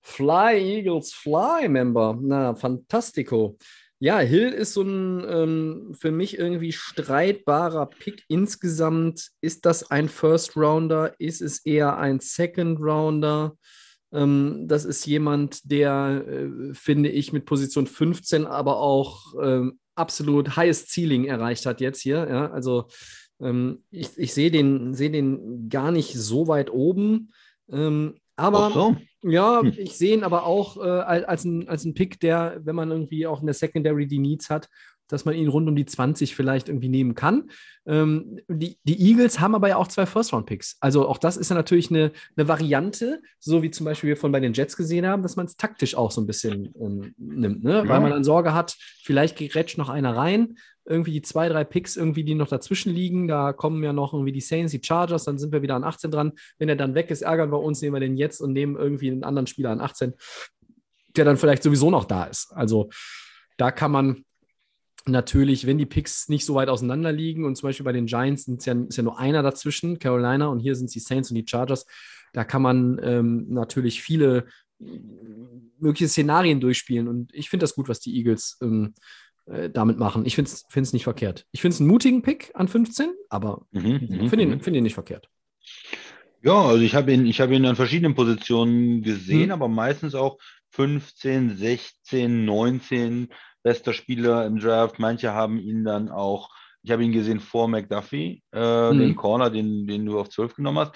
Fly Eagles Fly Member. Na, fantastico. Ja, Hill ist so ein ähm, für mich irgendwie streitbarer Pick insgesamt. Ist das ein First Rounder? Ist es eher ein Second Rounder? Ähm, das ist jemand, der, äh, finde ich, mit Position 15 aber auch ähm, absolut highest Ceiling erreicht hat jetzt hier. Ja? Also ähm, ich, ich sehe den, seh den gar nicht so weit oben. Ähm, aber so. ja, Hm. ich sehe ihn aber auch äh, als, ein, als ein Pick, der, wenn man irgendwie auch in der Secondary die Needs hat, dass man ihn rund um die 20 vielleicht irgendwie nehmen kann. Ähm, die, die Eagles haben aber ja auch zwei First-Round-Picks. Also auch das ist ja natürlich eine, eine Variante, so wie zum Beispiel wir von bei den Jets gesehen haben, dass man es taktisch auch so ein bisschen ähm, nimmt, ne? weil Ja. man dann Sorge hat, vielleicht gerätscht noch einer rein. Irgendwie die zwei, drei Picks irgendwie, die noch dazwischen liegen. Da kommen ja noch irgendwie die Saints, die Chargers, dann sind wir wieder an 18 dran. Wenn er dann weg ist, ärgern wir uns, nehmen wir den jetzt und nehmen irgendwie einen anderen Spieler an 18, der dann vielleicht sowieso noch da ist. Also da kann man natürlich, wenn die Picks nicht so weit auseinander liegen und zum Beispiel bei den Giants ja, ist ja nur einer dazwischen, Carolina, und hier sind es die Saints und die Chargers, da kann man ähm, natürlich viele äh, mögliche Szenarien durchspielen und ich finde das gut, was die Eagles ähm, äh, damit machen. Ich finde es nicht verkehrt. Ich finde es einen mutigen Pick an 15, aber Mhm, mhm, finde ihn, mhm. find ihn nicht verkehrt. Ja, also ich habe ihn, ich habe ihn an verschiedenen Positionen gesehen, Mhm. aber meistens auch 15, 16, 19 bester Spieler im Draft. Manche haben ihn dann auch, ich habe ihn gesehen vor McDuffie, äh, Mhm. den Corner, den, den du auf 12 genommen hast.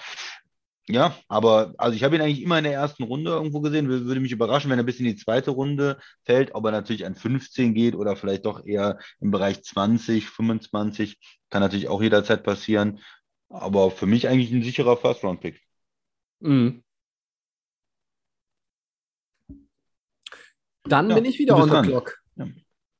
Ja, aber also ich habe ihn eigentlich immer in der ersten Runde irgendwo gesehen. Wür- Würde mich überraschen, wenn er bis in die zweite Runde fällt, ob er natürlich an 15 geht oder vielleicht doch eher im Bereich 20, 25. Kann natürlich auch jederzeit passieren. Aber für mich eigentlich ein sicherer First-Round-Pick. Mhm. Dann Ja, bin ich wieder on the clock.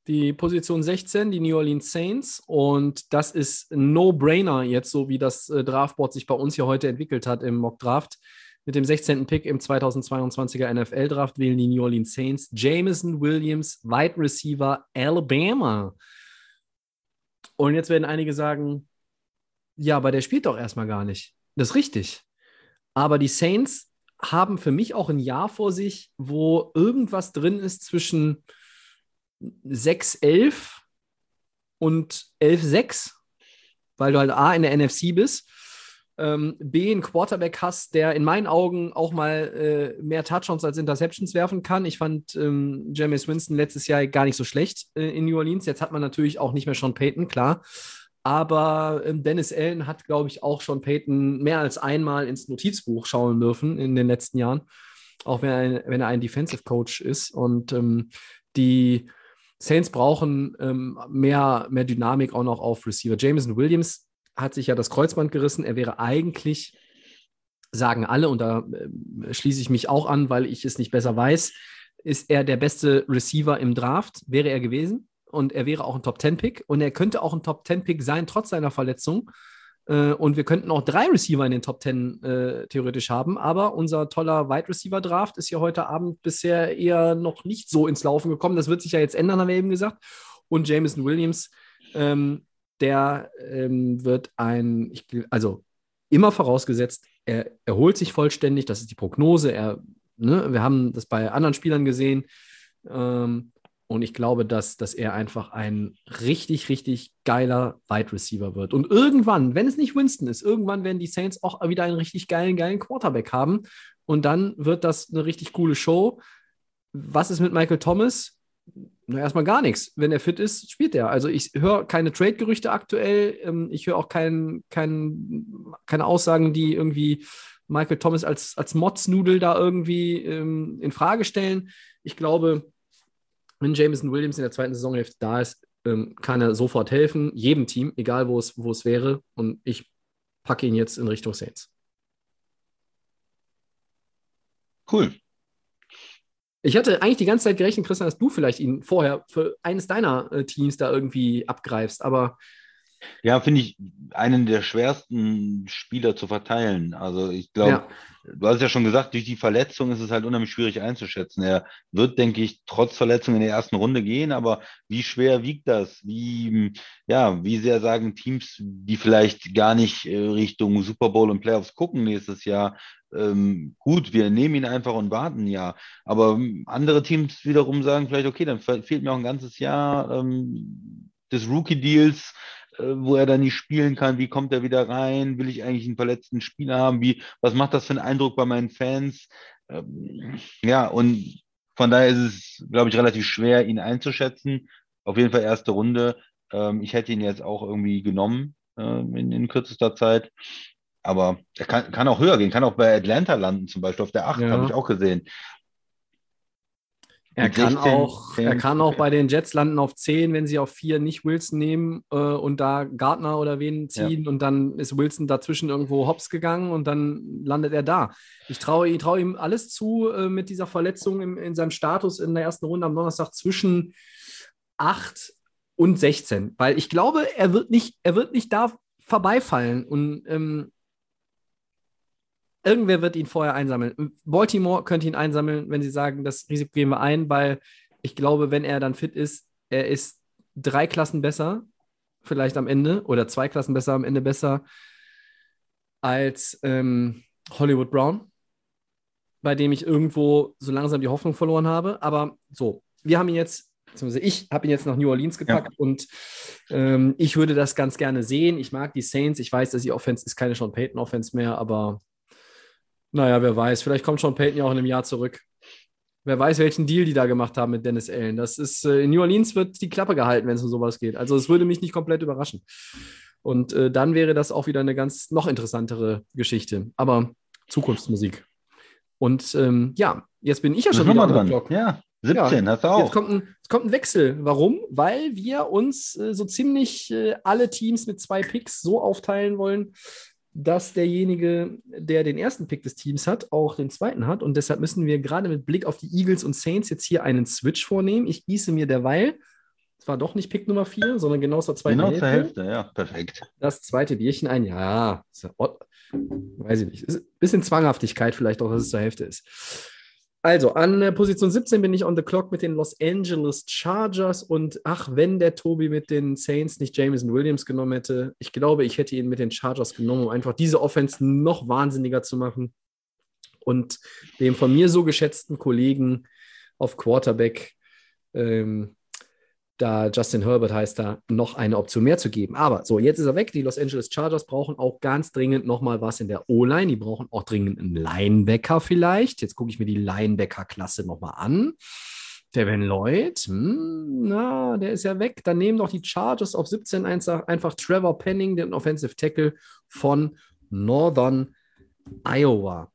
Die Position 16, die New Orleans Saints. Und das ist ein No-Brainer jetzt, so wie das äh, Draftboard sich bei uns hier heute entwickelt hat im Mock-Draft. Mit dem 16. Pick im 2022er NFL-Draft wählen die New Orleans Saints Jameson Williams, Wide Receiver, Alabama. Und jetzt werden einige sagen, ja, aber der spielt doch erstmal gar nicht. Das ist richtig. Aber die Saints haben für mich auch ein Jahr vor sich, wo irgendwas drin ist zwischen 6-11 und 11-6, weil du halt A in der NFC bist, ähm, B einen Quarterback hast, der in meinen Augen auch mal äh, mehr Touchdowns als Interceptions werfen kann. Ich fand ähm, Jameis Winston letztes Jahr gar nicht so schlecht äh, in New Orleans. Jetzt hat man natürlich auch nicht mehr Sean Payton, klar. Aber ähm, Dennis Allen hat, glaube ich, auch Sean Payton mehr als einmal ins Notizbuch schauen dürfen in den letzten Jahren. Auch wenn er ein, wenn er ein Defensive Coach ist. Und ähm, die Saints brauchen ähm, mehr, mehr Dynamik auch noch auf Receiver. Jameson Williams hat sich ja das Kreuzband gerissen. Er wäre eigentlich, sagen alle, und da äh, schließe ich mich auch an, weil ich es nicht besser weiß, ist er der beste Receiver im Draft, wäre er gewesen. Und er wäre auch ein Top-10-Pick. Und er könnte auch ein Top-10-Pick sein, trotz seiner Verletzung. Äh, und wir könnten auch drei Receiver in den Top 10 äh, theoretisch haben. Aber unser toller Wide Receiver Draft ist ja heute Abend bisher eher noch nicht so ins Laufen gekommen. Das wird sich ja jetzt ändern, haben wir eben gesagt. Und Jameson Williams, ähm, der ähm, wird ein, ich, also immer vorausgesetzt, er erholt sich vollständig. Das ist die Prognose. Er, ne, wir haben das bei anderen Spielern gesehen. Ähm, und ich glaube, dass, dass er einfach ein richtig, richtig geiler Wide Receiver wird. Und irgendwann, wenn es nicht Winston ist, irgendwann werden die Saints auch wieder einen richtig geilen, geilen Quarterback haben. Und dann wird das eine richtig coole Show. Was ist mit Michael Thomas? Na, erstmal gar nichts. Wenn er fit ist, spielt er. Also ich höre keine Trade-Gerüchte aktuell. Ähm, Ich höre auch kein, kein, keine Aussagen, die irgendwie Michael Thomas als, als Motznudel da irgendwie ähm, in Frage stellen. Ich glaube, wenn Jameson Williams in der zweiten Saisonhälfte da ist, ähm, kann er sofort helfen, jedem Team, egal wo es, wo es wäre. Und ich packe ihn jetzt in Richtung Saints. Cool. Ich hatte eigentlich die ganze Zeit gerechnet, Christian, dass du vielleicht ihn vorher für eines deiner äh, Teams da irgendwie abgreifst, aber Ja, finde ich einen der schwersten Spieler zu verteilen. Also ich glaube, ja, du hast ja schon gesagt, durch die Verletzung ist es halt unheimlich schwierig einzuschätzen. Er wird, denke ich, trotz Verletzung in der ersten Runde gehen, aber wie schwer wiegt das? Wie, ja, wie sehr sagen Teams, die vielleicht gar nicht äh, Richtung Super Bowl und Playoffs gucken nächstes Jahr, ähm, gut, wir nehmen ihn einfach und warten ja. Aber ähm, andere Teams wiederum sagen vielleicht, okay, dann fe- fehlt mir auch ein ganzes Jahr ähm, des Rookie-Deals wo er dann nicht spielen kann, wie kommt er wieder rein, will ich eigentlich einen verletzten Spieler haben, wie, was macht das für einen Eindruck bei meinen Fans? Ähm, ja, und von daher ist es, glaube ich, relativ schwer, ihn einzuschätzen. Auf jeden Fall erste Runde. Ähm, ich hätte ihn jetzt auch irgendwie genommen ähm, in, in kürzester Zeit. Aber er kann, kann auch höher gehen, kann auch bei Atlanta landen, zum Beispiel auf der 8, Ja. habe ich auch gesehen. Er kann 16, auch, er 10, kann auch bei den Jets landen auf 10, wenn sie auf 4 nicht Wilson nehmen äh, und da Gardner oder wen ziehen und dann ist Wilson dazwischen irgendwo hops gegangen und dann landet er da. Ich traue, ich traue ihm alles zu äh, mit dieser Verletzung im, in seinem Status in der ersten Runde am Donnerstag zwischen 8 und 16, weil ich glaube, er wird nicht, er wird nicht da vorbeifallen. Und ähm, irgendwer wird ihn vorher einsammeln. Baltimore könnte ihn einsammeln, wenn sie sagen, das Risiko gehen wir ein, weil ich glaube, wenn er dann fit ist, er ist drei Klassen besser, vielleicht am Ende, oder zwei Klassen besser, am Ende besser als ähm, Hollywood Brown, bei dem ich irgendwo so langsam die Hoffnung verloren habe. Aber so, wir haben ihn jetzt, beziehungsweise ich habe ihn jetzt nach New Orleans gepackt und ähm, ich würde das ganz gerne sehen. Ich mag die Saints. Ich weiß, dass die Offense ist keine Sean Payton Offense mehr, aber naja, wer weiß. Vielleicht kommt Sean Payton ja auch in einem Jahr zurück. Wer weiß, welchen Deal die da gemacht haben mit Dennis Allen. Das ist, äh, in New Orleans wird die Klappe gehalten, wenn es um sowas geht. Also es würde mich nicht komplett überraschen. Und äh, dann wäre das auch wieder eine ganz noch interessantere Geschichte. Aber Zukunftsmusik. Und ähm, ja, jetzt bin ich ja schon wieder dran. clock. Ja, 17, hast du auch. Jetzt kommt ein, es kommt ein Wechsel. Warum? Weil wir uns äh, so ziemlich äh, alle Teams mit zwei Picks so aufteilen wollen, dass derjenige, der den ersten Pick des Teams hat, auch den zweiten hat. Und deshalb müssen wir gerade mit Blick auf die Eagles und Saints jetzt hier einen Switch vornehmen. Ich gieße mir derweil, es war doch nicht Pick Nummer 4, sondern genau zur zweiten Genau Hälfte, zur Hälfte, ja, perfekt. das zweite Bierchen ein. Ja, weiß ich nicht. Ist ein bisschen Zwanghaftigkeit vielleicht auch, dass es zur Hälfte ist. Also, an äh, Position 17 bin ich on the clock mit den Los Angeles Chargers und ach, wenn der Tobi mit den Saints nicht Jameson Williams genommen hätte, ich glaube, ich hätte ihn mit den Chargers genommen, um einfach diese Offense noch wahnsinniger zu machen und dem von mir so geschätzten Kollegen auf Quarterback, ähm, da Justin Herbert heißt da, noch eine Option mehr zu geben. Aber so, jetzt ist er weg. Die Los Angeles Chargers brauchen auch ganz dringend nochmal was in der O-Line. Die brauchen auch dringend einen Linebacker vielleicht. Jetzt gucke ich mir die Linebacker-Klasse nochmal an. Devin Lloyd, hm, na, der ist ja weg. Dann nehmen doch die Chargers auf 17 einfach, einfach Trevor Penning, den Offensive Tackle von Northern Iowa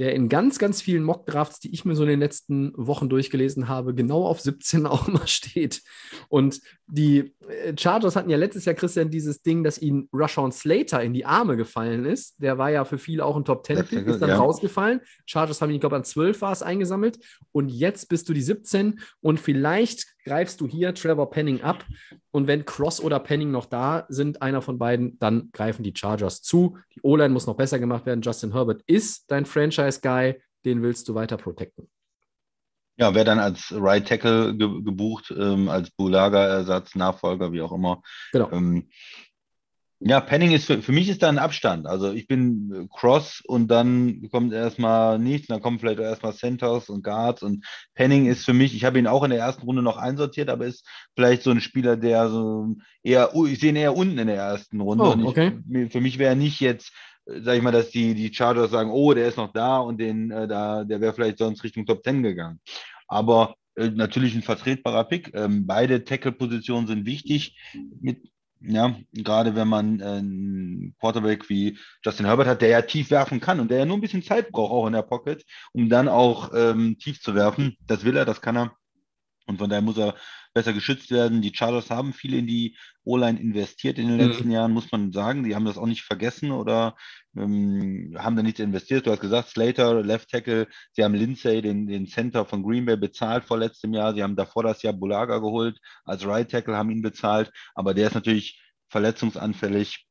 der in ganz, ganz vielen Mock-Drafts, die ich mir so in den letzten Wochen durchgelesen habe, genau auf 17 (laughs) auch immer steht. Und die äh, Chargers hatten ja letztes Jahr, Christian, dieses Ding, dass ihnen Rashawn Slater in die Arme gefallen ist. Der war ja für viele auch ein Top-10-Pick, ist dann Ja. rausgefallen. Chargers haben ihn, ich glaube, an 12 war es eingesammelt. Und jetzt bist du die 17 und vielleicht greifst du hier Trevor Penning ab. Und wenn Cross oder Penning noch da sind, einer von beiden, dann greifen die Chargers zu. Die O-Line muss noch besser gemacht werden. Justin Herbert ist dein Franchise-Guy, den willst du weiter protecten. Ja, wer dann als Right Tackle ge gebucht, ähm, als Bulaga-Ersatz, Nachfolger, wie auch immer. Genau. Ähm, ja, Penning ist für, für mich ist da ein Abstand. Also ich bin äh, Cross und dann kommt erstmal nichts, dann kommen vielleicht auch erstmal Centers und Guards und Penning ist für mich, ich habe ihn auch in der ersten Runde noch einsortiert, aber ist vielleicht so ein Spieler, der so eher, uh, ich sehe ihn eher unten in der ersten Runde. Oh, ich, okay. mir- Für mich wäre nicht jetzt, äh, sag ich mal, dass die, die Chargers sagen, oh, der ist noch da und den, äh, da, der wäre vielleicht sonst Richtung Top 10 gegangen. Aber äh, natürlich ein vertretbarer Pick. Ähm, beide Tackle-Positionen sind wichtig. Mit, ja, gerade wenn man äh, einen Quarterback wie Justin Herbert hat, der ja tief werfen kann und der ja nur ein bisschen Zeit braucht, auch in der Pocket, um dann auch ähm, tief zu werfen. Das will er, das kann er. Und von daher muss er besser geschützt werden. Die Chargers haben viel in die O-Line investiert in den Mhm. letzten Jahren, muss man sagen. Die haben das auch nicht vergessen oder ähm, haben da nichts investiert. Du hast gesagt, Slater, Left Tackle, sie haben Lindsay, den, den Center von Green Bay, bezahlt vor letztem Jahr. Sie haben davor das Jahr Bulaga geholt als Right Tackle, haben ihn bezahlt. Aber der ist natürlich verletzungsanfällig.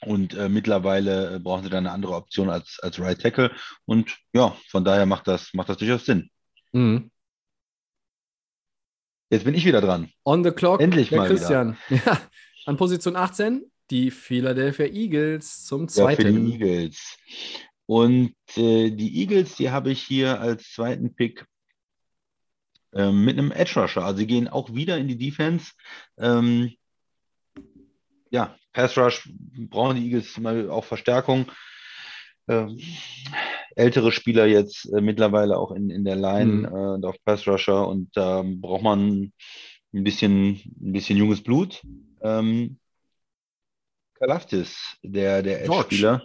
Und äh, mittlerweile äh, brauchen sie dann eine andere Option als, als Right Tackle. Und ja, von daher macht das, macht das durchaus Sinn. Mhm. Jetzt bin ich wieder dran. On the clock, Endlich mal Christian. (laughs) Ja, an Position 18 die Philadelphia Eagles zum Ja, für die zweiten. Eagles. Und äh, die Eagles, die habe ich hier als zweiten Pick ähm, mit einem Edge Rusher. Also sie gehen auch wieder in die Defense. Ähm, ja, Pass Rush brauchen die Eagles mal auch Verstärkung. Ähm, ältere Spieler jetzt äh, mittlerweile auch in, in der Line Mhm. äh, und auf Pass Rusher und da braucht man ein bisschen, ein bisschen junges Blut. Ähm, Kalaftis, der, der. Edge-Spieler.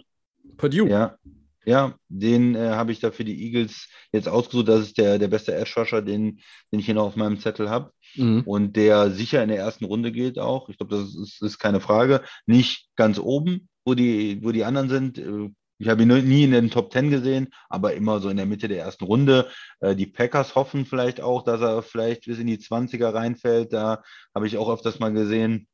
Purdue. Ja, ja, den äh, habe ich da für die Eagles jetzt ausgesucht. Das ist der, der beste Edge Rusher, den, den ich hier noch auf meinem Zettel habe. Mhm. Und der sicher in der ersten Runde geht auch. Ich glaube, das ist, ist keine Frage. Nicht ganz oben, wo die, wo die anderen sind. Ich habe ihn nie in den Top 10 gesehen, aber immer so in der Mitte der ersten Runde. Äh, Die Packers hoffen vielleicht auch, dass er vielleicht bis in die 20er reinfällt. Da habe ich auch öfters mal gesehen.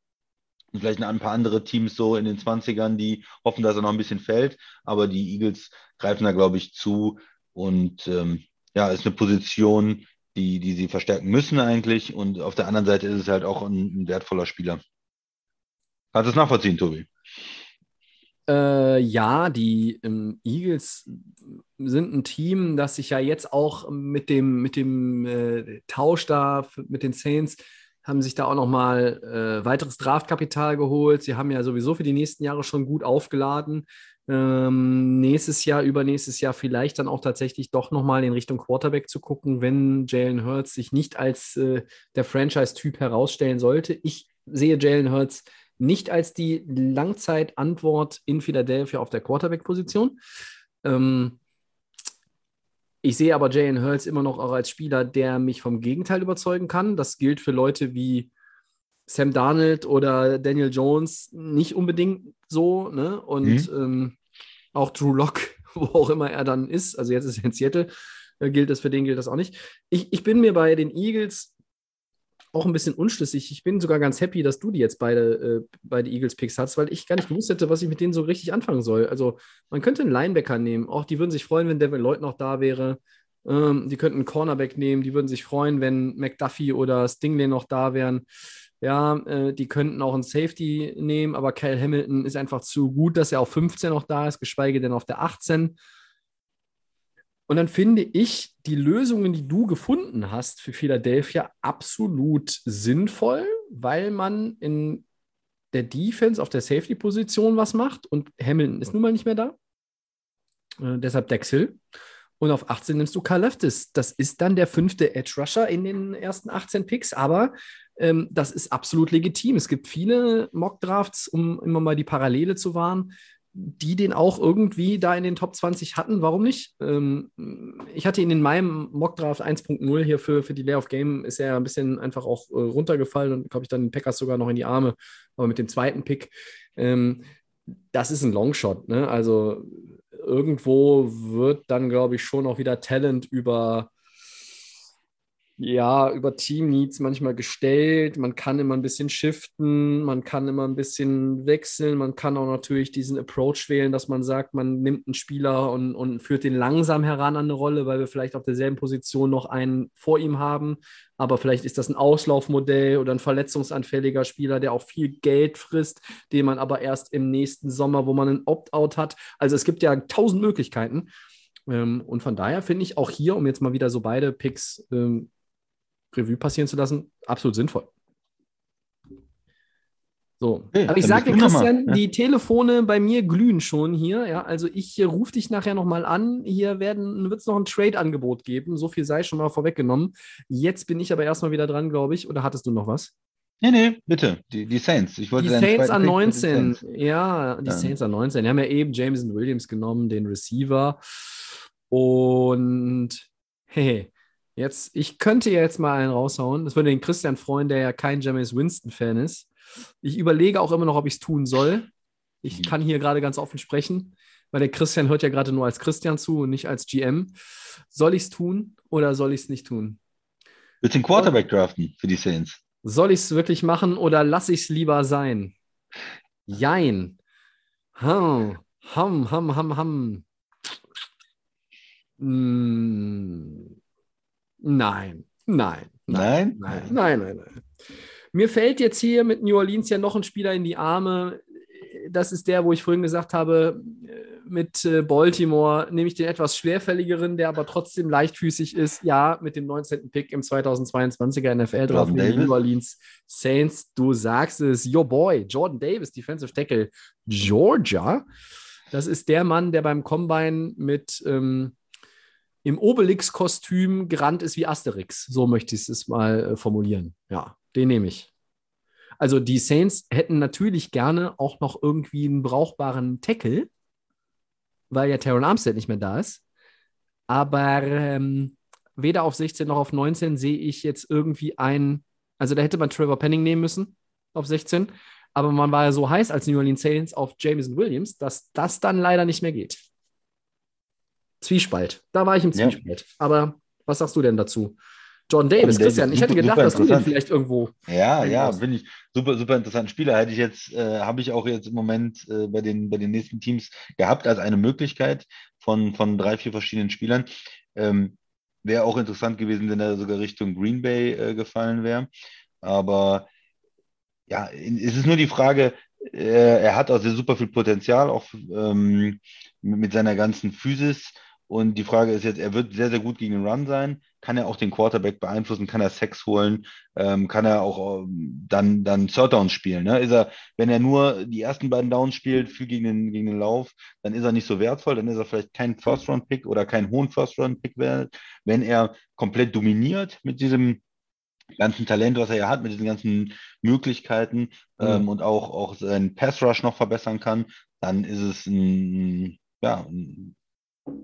Und vielleicht ein paar andere Teams so in den 20ern, die hoffen, dass er noch ein bisschen fällt. Aber die Eagles greifen da, glaube ich, zu. Und ähm, ja, ist eine Position, die, die sie verstärken müssen eigentlich. Und auf der anderen Seite ist es halt auch ein, ein wertvoller Spieler. Kannst du es nachvollziehen, Tobi? Äh, ja, die ähm, Eagles sind ein Team, das sich ja jetzt auch mit dem, mit dem äh, Tausch da mit den Saints haben sich da auch nochmal äh, weiteres Draftkapital geholt. Sie haben ja sowieso für die nächsten Jahre schon gut aufgeladen. Ähm, nächstes Jahr, übernächstes Jahr vielleicht dann auch tatsächlich doch nochmal in Richtung Quarterback zu gucken, wenn Jalen Hurts sich nicht als äh, der Franchise-Typ herausstellen sollte. Ich sehe Jalen Hurts nicht als die Langzeitantwort in Philadelphia auf der Quarterback-Position. Ähm, ich sehe aber Jalen Hurts immer noch auch als Spieler, der mich vom Gegenteil überzeugen kann. Das gilt für Leute wie Sam Darnold oder Daniel Jones nicht unbedingt so. Ne? Und ähm, auch Drew Lock, (laughs) wo auch immer er dann ist, also jetzt ist er in Seattle, äh, gilt das für den, gilt das auch nicht. Ich, ich bin mir bei den Eagles auch ein bisschen unschlüssig. Ich bin sogar ganz happy, dass du die jetzt beide äh, bei den Eagles Picks hast, weil ich gar nicht gewusst hätte, was ich mit denen so richtig anfangen soll. Also man könnte einen Linebacker nehmen. Auch die würden sich freuen, wenn Devin Lloyd noch da wäre. Ähm, die könnten einen Cornerback nehmen. Die würden sich freuen, wenn McDuffie oder Stingley noch da wären. Ja, äh, die könnten auch einen Safety nehmen, aber Kyle Hamilton ist einfach zu gut, dass er auf 15 noch da ist, geschweige denn auf der 18. Und dann finde ich die Lösungen, die du gefunden hast für Philadelphia, absolut sinnvoll, weil man in der Defense auf der Safety-Position was macht und Hamilton ist nun mal nicht mehr da. Äh, deshalb Dex Hill. Und auf 18 nimmst du Karl Leftis. Das ist dann der fünfte Edge Rusher in den ersten 18 Picks, aber ähm, das ist absolut legitim. Es gibt viele Mock-Drafts, um immer mal die Parallele zu wahren, die den auch irgendwie da in den Top 20 hatten. Warum nicht? Ähm, ich hatte ihn in meinem Mock-Draft 1.0 hier für, für die Lay of Game, ist er ein bisschen einfach auch äh, runtergefallen und glaube ich dann den Packers sogar noch in die Arme, aber mit dem zweiten Pick. Ähm, das ist ein Longshot, ne? Also irgendwo wird dann, glaube ich, schon auch wieder Talent über ja, über Team Needs manchmal gestellt. Man kann immer ein bisschen shiften, man kann immer ein bisschen wechseln, man kann auch natürlich diesen Approach wählen, dass man sagt, man nimmt einen Spieler und, und führt den langsam heran an eine Rolle, weil wir vielleicht auf derselben Position noch einen vor ihm haben. Aber vielleicht ist das ein Auslaufmodell oder ein verletzungsanfälliger Spieler, der auch viel Geld frisst, den man aber erst im nächsten Sommer, wo man einen Opt-out hat. Also es gibt ja tausend Möglichkeiten. Ähm, und von daher finde ich auch hier, um jetzt mal wieder so beide Picks ähm, Revue passieren zu lassen, absolut sinnvoll. So, Okay, aber ich sage dir, noch mal, Christian, ja. die Telefone bei mir glühen schon hier. Ja, also ich äh, rufe dich nachher nochmal an. Hier werden wird es noch ein Trade-Angebot geben. So viel sei schon mal vorweggenommen. Jetzt bin ich aber erstmal wieder dran, glaube ich. Oder hattest du noch was? Nee, nee, bitte. Die, die Saints. Ich wollte Die Saints an Pick für die 19. Saints. Ja, die Ja. Saints an 19. Die haben ja eben Jameson Williams genommen, den Receiver. Und hey, Jetzt, ich könnte ja jetzt mal einen raushauen. Das würde den Christian freuen, der ja kein James Winston-Fan ist. Ich überlege auch immer noch, ob ich es tun soll. Ich kann hier gerade ganz offen sprechen, weil der Christian hört ja gerade nur als Christian zu und nicht als GM. Soll ich es tun oder soll ich es nicht tun? Willst du den Quarterback draften für die Saints? Soll ich es wirklich machen oder lasse ich es lieber sein? Jein. Ham, ham, ham, ham, ham. Mm, Nein, nein, Nein? nein, nein, nein, nein. Mir fällt jetzt hier mit New Orleans ja noch ein Spieler in die Arme. Das ist der, wo ich vorhin gesagt habe, mit äh, Baltimore nehme ich den etwas schwerfälligeren, der aber trotzdem leichtfüßig ist. Ja, mit dem 19. Pick im 2022er NFL den Davis. New Orleans Saints. Du sagst es, your boy, Jordan Davis, Defensive Tackle, Georgia. Das ist der Mann, der beim Combine mit ähm, im Obelix-Kostüm gerannt ist wie Asterix. So möchte ich es mal äh, formulieren. Ja, den nehme ich. Also die Saints hätten natürlich gerne auch noch irgendwie einen brauchbaren Tackle, weil ja Taron Armstead nicht mehr da ist. Aber ähm, weder auf 16 noch auf 19 sehe ich jetzt irgendwie ein, also da hätte man Trevor Penning nehmen müssen auf 16, aber man war ja so heiß als New Orleans Saints auf Jameson Williams, dass das dann leider nicht mehr geht. Zwiespalt. Da war ich im Ja. Zwiespalt. Aber was sagst du denn dazu? Jordan Davis, Davis, Christian, ich hätte gedacht, dass du den vielleicht irgendwo. Ja, ja, finde ich super, super interessanten Spieler. Hätte ich jetzt, äh, habe ich auch jetzt im Moment äh, bei den, bei den nächsten Teams gehabt als eine Möglichkeit von, von drei, vier verschiedenen Spielern. Ähm, wäre auch interessant gewesen, wenn er sogar Richtung Green Bay äh, gefallen wäre. Aber ja, es ist nur die Frage, äh, er hat also super viel Potenzial, auch ähm, mit seiner ganzen Physis. Und die Frage ist jetzt, er wird sehr, sehr gut gegen den Run sein. Kann er auch den Quarterback beeinflussen? Kann er Sex holen? Ähm, kann er auch ähm, dann, dann Third Down spielen? Ne? Ist er, wenn er nur die ersten beiden Downs spielt, viel gegen den, gegen den Lauf, dann ist er nicht so wertvoll. Dann ist er vielleicht kein First-Round-Pick oder kein hohen First-Round-Pick wert. Wenn er komplett dominiert mit diesem ganzen Talent, was er ja hat, mit diesen ganzen Möglichkeiten ähm, und auch, auch seinen Pass-Rush noch verbessern kann, dann ist es ein, ja, ein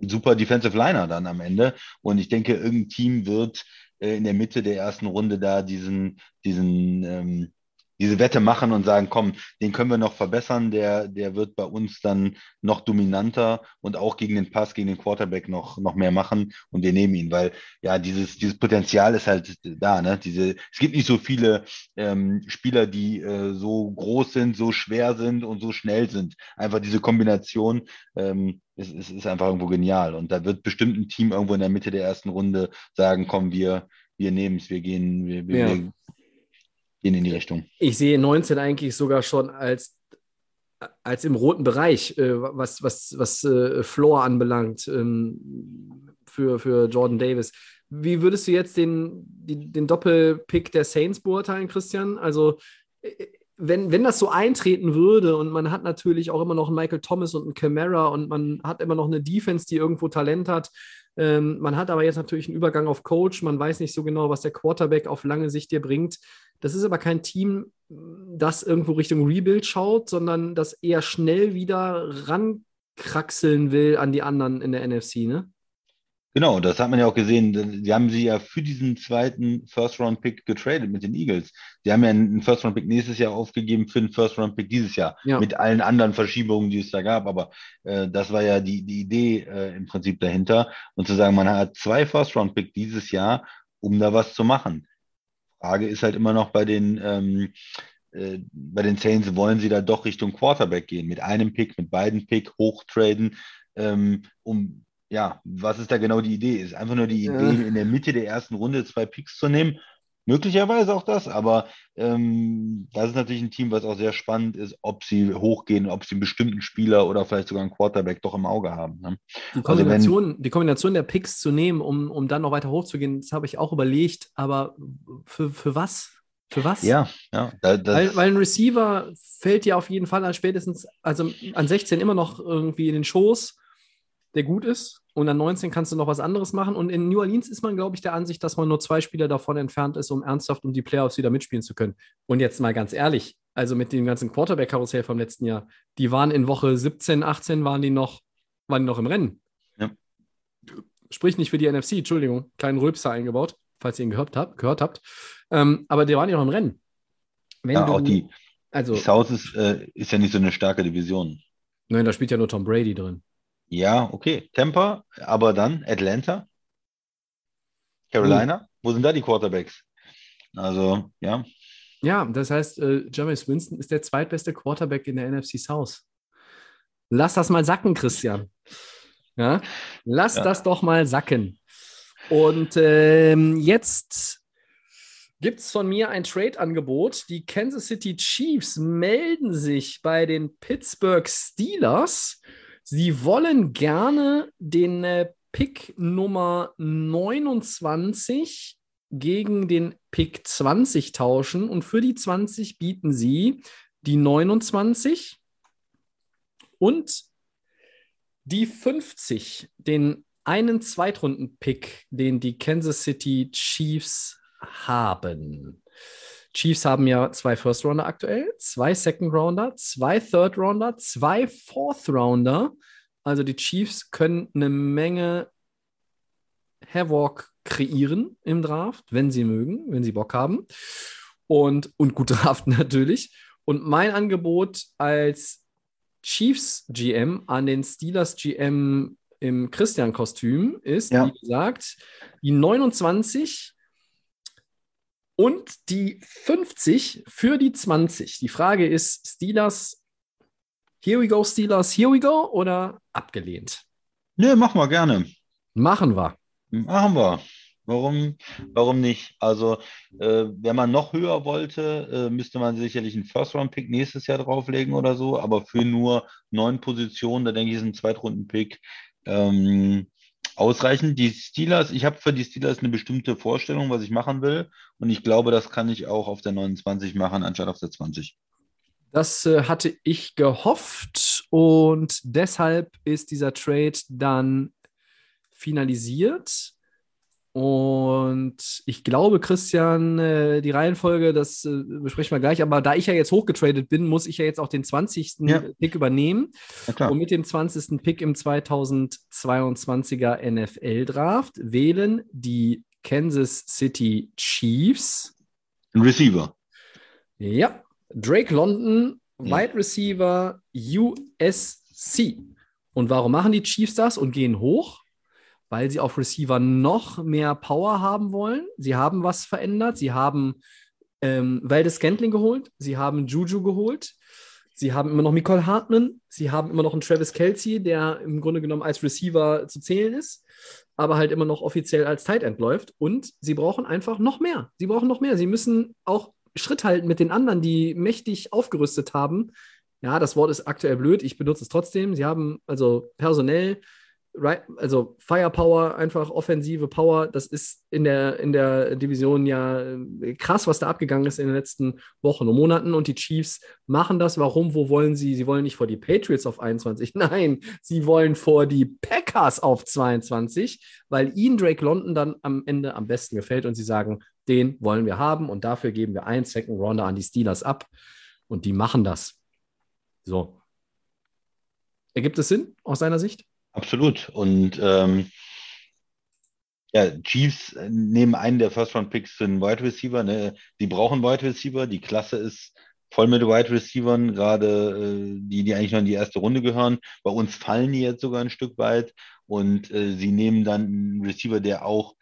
super Defensive Liner dann am Ende. Und ich denke, irgendein Team wird äh, in der Mitte der ersten Runde da diesen, diesen, ähm, diese Wette machen und sagen, komm, den können wir noch verbessern, der, der wird bei uns dann noch dominanter und auch gegen den Pass, gegen den Quarterback noch, noch mehr machen und wir nehmen ihn, weil ja, dieses, dieses Potenzial ist halt da, ne? Diese, es gibt nicht so viele ähm, Spieler, die äh, so groß sind, so schwer sind und so schnell sind. Einfach diese Kombination ähm, ist, ist, ist einfach irgendwo genial. Und da wird bestimmt ein Team irgendwo in der Mitte der ersten Runde sagen, komm, wir, wir nehmen es, wir gehen, wir, wir, Ja. wir gehen in die Richtung. Ich sehe 19 eigentlich sogar schon als, als im roten Bereich, äh, was, was, was äh, Floor anbelangt ähm, für, für Jordan Davis. Wie würdest du jetzt den, die, den Doppelpick der Saints beurteilen, Christian? Also, äh, wenn, wenn das so eintreten würde und man hat natürlich auch immer noch einen Michael Thomas und einen Camara und man hat immer noch eine Defense, die irgendwo Talent hat, ähm, man hat aber jetzt natürlich einen Übergang auf Coach, man weiß nicht so genau, was der Quarterback auf lange Sicht dir bringt. Das ist aber kein Team, das irgendwo Richtung Rebuild schaut, sondern das eher schnell wieder rankraxeln will an die anderen in der NFC, ne? Genau, das hat man ja auch gesehen. Sie haben sie ja für diesen zweiten First-Round-Pick getradet mit den Eagles. Sie haben ja einen First-Round-Pick nächstes Jahr aufgegeben für einen First-Round-Pick dieses Jahr. Ja. Mit allen anderen Verschiebungen, die es da gab. Aber äh, das war ja die, die Idee äh, im Prinzip dahinter. Und zu sagen, man hat zwei First-Round-Pick dieses Jahr, um da was zu machen. Frage ist halt immer noch bei den, ähm, äh, bei den Saints, wollen sie da doch Richtung Quarterback gehen? Mit einem Pick, mit beiden Pick, hochtraden, ähm, um ja, was ist da genau die Idee? Ist einfach nur die Ja. Idee, in der Mitte der ersten Runde zwei Picks zu nehmen? Möglicherweise auch das, aber ähm, das ist natürlich ein Team, was auch sehr spannend ist, ob sie hochgehen, ob sie einen bestimmten Spieler oder vielleicht sogar einen Quarterback doch im Auge haben. Ne? Die Also wenn- Kombination, die Kombination der Picks zu nehmen, um, um dann noch weiter hochzugehen, das habe ich auch überlegt, aber für, für was? Für was? Ja, ja. Da, Weil, weil ein Receiver fällt ja auf jeden Fall an spätestens, also an 16 immer noch irgendwie in den Schoß, der gut ist. Und an 19 kannst du noch was anderes machen. Und in New Orleans ist man, glaube ich, der Ansicht, dass man nur zwei Spieler davon entfernt ist, um ernsthaft um die Playoffs wieder mitspielen zu können. Und jetzt mal ganz ehrlich, also mit dem ganzen Quarterback-Karussell vom letzten Jahr, die waren in Woche 17, 18, waren die noch, waren die noch im Rennen. Ja. sprich nicht für die NFC, Entschuldigung, kleinen Rülpser eingebaut, falls ihr ihn gehört habt. Gehört habt. Ähm, aber der war nicht noch im Rennen. Wenn ja, du, auch die, also, die South ist, äh, ist ja nicht so eine starke Division. Nein, da spielt ja nur Tom Brady drin. Ja, okay. Tampa, aber dann Atlanta, Carolina. Uh. Wo sind da die Quarterbacks? Also, ja. Ja, das heißt, äh, Jameis Winston ist der zweitbeste Quarterback in der NFC South. Lass das mal sacken, Christian. Ja, lass ja. das doch mal sacken. Und ähm, jetzt gibt es von mir ein Trade-Angebot. Die Kansas City Chiefs melden sich bei den Pittsburgh Steelers. Sie wollen gerne den äh, Pick Nummer 29 gegen den Pick 20 tauschen und für die 20 bieten sie die 29 und die 50, den einen Zweitrunden-Pick, den die Kansas City Chiefs haben. Chiefs haben ja zwei First Rounder aktuell, zwei Second Rounder, zwei Third Rounder, zwei Fourth Rounder. Also die Chiefs können eine Menge Havoc kreieren im Draft, wenn sie mögen, wenn sie Bock haben. Und, und gut (laughs) draften natürlich. Und mein Angebot als Chiefs GM an den Steelers GM im Christian-Kostüm ist, ja. wie gesagt, die 29 und die 50 für die 20. Die Frage ist, Steelers, here we go, Steelers, here we go oder abgelehnt? Nö, machen wir gerne. Machen wir. Machen wir. Warum, warum nicht? Also, äh, wenn man noch höher wollte, äh, müsste man sicherlich einen First-Round-Pick nächstes Jahr drauflegen oder so, aber für nur neun Positionen, da denke ich, ist ein Zweitrunden-Pick ähm, ausreichend. Die Steelers, ich habe für die Steelers eine bestimmte Vorstellung, was ich machen will, und ich glaube, das kann ich auch auf der 29 machen, anstatt auf der 20. Das äh, hatte ich gehofft und deshalb ist dieser Trade dann finalisiert. Und ich glaube, Christian, äh, die Reihenfolge, das äh, besprechen wir gleich, aber da ich ja jetzt hochgetradet bin, muss ich ja jetzt auch den 20. Ja. Pick übernehmen. Und mit dem 20. Pick im 2022er NFL-Draft wählen die Kansas City Chiefs. Ein Receiver. Ja, Drake London, Wide Receiver USC. Und warum machen die Chiefs das und gehen hoch? Weil sie auf Receiver noch mehr Power haben wollen. Sie haben was verändert. Sie haben ähm, Valdez Scantling geholt. Sie haben Juju geholt. Sie haben immer noch Nicole Hartman. Sie haben immer noch einen Travis Kelsey, der im Grunde genommen als Receiver zu zählen ist, aber halt immer noch offiziell als Tight End läuft. Und sie brauchen einfach noch mehr. Sie brauchen noch mehr. Sie müssen auch Schritt halten mit den anderen, die mächtig aufgerüstet haben. Ja, das Wort ist aktuell blöd. Ich benutze es trotzdem. Sie haben also personell also Firepower, einfach offensive Power, das ist in der, in der Division ja äh, krass, was da abgegangen ist in den letzten Wochen und Monaten. Und die Chiefs machen das. Warum? Wo wollen sie? Sie wollen nicht vor die Patriots auf 21. (laughs) Nein, sie wollen vor die Packers auf 22, weil ihnen Drake London dann am Ende am besten gefällt und sie sagen, den wollen wir haben und dafür geben wir einen Second Rounder an die Steelers ab. Und die machen das. So. Ergibt es Sinn aus seiner Sicht? Absolut. Und ähm, ja, Chiefs nehmen einen der First-Round-Picks für einen Wide Receiver. Ne? Die brauchen Wide Receiver. Die Klasse ist voll mit Wide Receivern, gerade äh, die, die eigentlich noch in die erste Runde gehören. Bei uns fallen die jetzt sogar ein Stück weit. Und äh, sie nehmen dann einen Receiver, der auch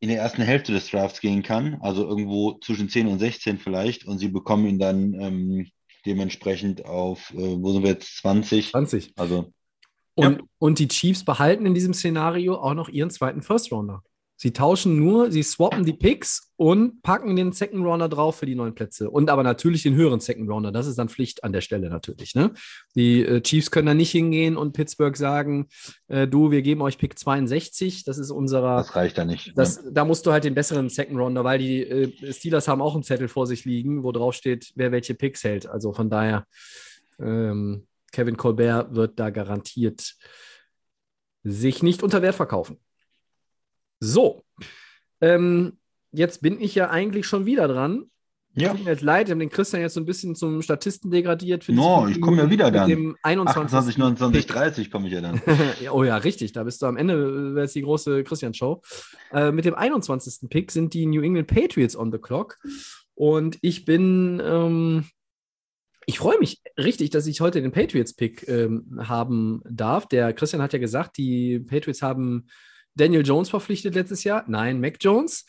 in der ersten Hälfte des Drafts gehen kann, also irgendwo zwischen 10 und 16 vielleicht. Und sie bekommen ihn dann ähm, dementsprechend auf, äh, wo sind wir jetzt, 20? 20. Also und, ja. und die Chiefs behalten in diesem Szenario auch noch ihren zweiten First Rounder. Sie tauschen nur, sie swappen die Picks und packen den Second Rounder drauf für die neuen Plätze. Und aber natürlich den höheren Second Rounder. Das ist dann Pflicht an der Stelle natürlich. Ne? Die äh, Chiefs können da nicht hingehen und Pittsburgh sagen, äh, du, wir geben euch Pick 62. Das ist unserer. Das reicht da nicht. Das, ne? Da musst du halt den besseren Second Rounder, weil die äh, Steelers haben auch einen Zettel vor sich liegen, wo drauf steht, wer welche Picks hält. Also von daher. Ähm, Kevin Colbert wird da garantiert sich nicht unter Wert verkaufen. So, ähm, jetzt bin ich ja eigentlich schon wieder dran. Ja. Tut mir jetzt leid, wir haben den Christian jetzt so ein bisschen zum Statisten degradiert. No, ich komme ja wieder dann. Dem 21. 28, 29, Pick. 30 komme ich ja dann. (laughs) Oh ja, richtig. Da bist du am Ende, wäre es die große Christian-Show. Äh, mit dem 21. Pick sind die New England Patriots on the clock. Und ich bin, ähm, ich freue mich richtig, dass ich heute den Patriots-Pick ähm, haben darf. Der Christian hat ja gesagt, die Patriots haben Daniel Jones verpflichtet letztes Jahr. Nein, Mac Jones.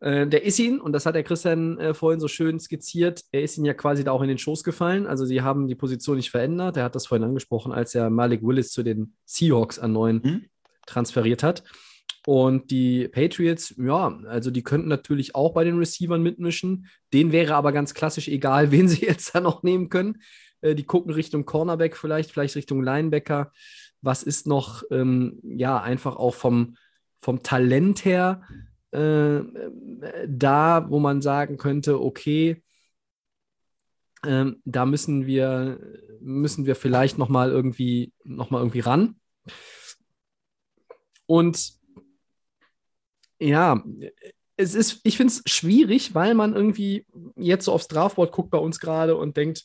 Äh, der ist ihn, und das hat der Christian äh, vorhin so schön skizziert, er ist ihn ja quasi da auch in den Schoß gefallen. Also sie haben die Position nicht verändert. Er hat das vorhin angesprochen, als er Malik Willis zu den Seahawks an neuen Hm? transferiert hat. Und die Patriots, ja, also die könnten natürlich auch bei den Receivern mitmischen. Denen wäre aber ganz klassisch egal, (laughs) wen sie jetzt da noch nehmen können. Äh, die gucken Richtung Cornerback vielleicht, vielleicht Richtung Linebacker. Was ist noch, ähm, ja, einfach auch vom, vom Talent her äh, da, wo man sagen könnte, okay, ähm, da müssen wir, müssen wir vielleicht noch mal irgendwie, noch irgendwie ran. Und ja, es ist, ich finde es schwierig, weil man irgendwie jetzt so aufs Draftboard guckt bei uns gerade und denkt,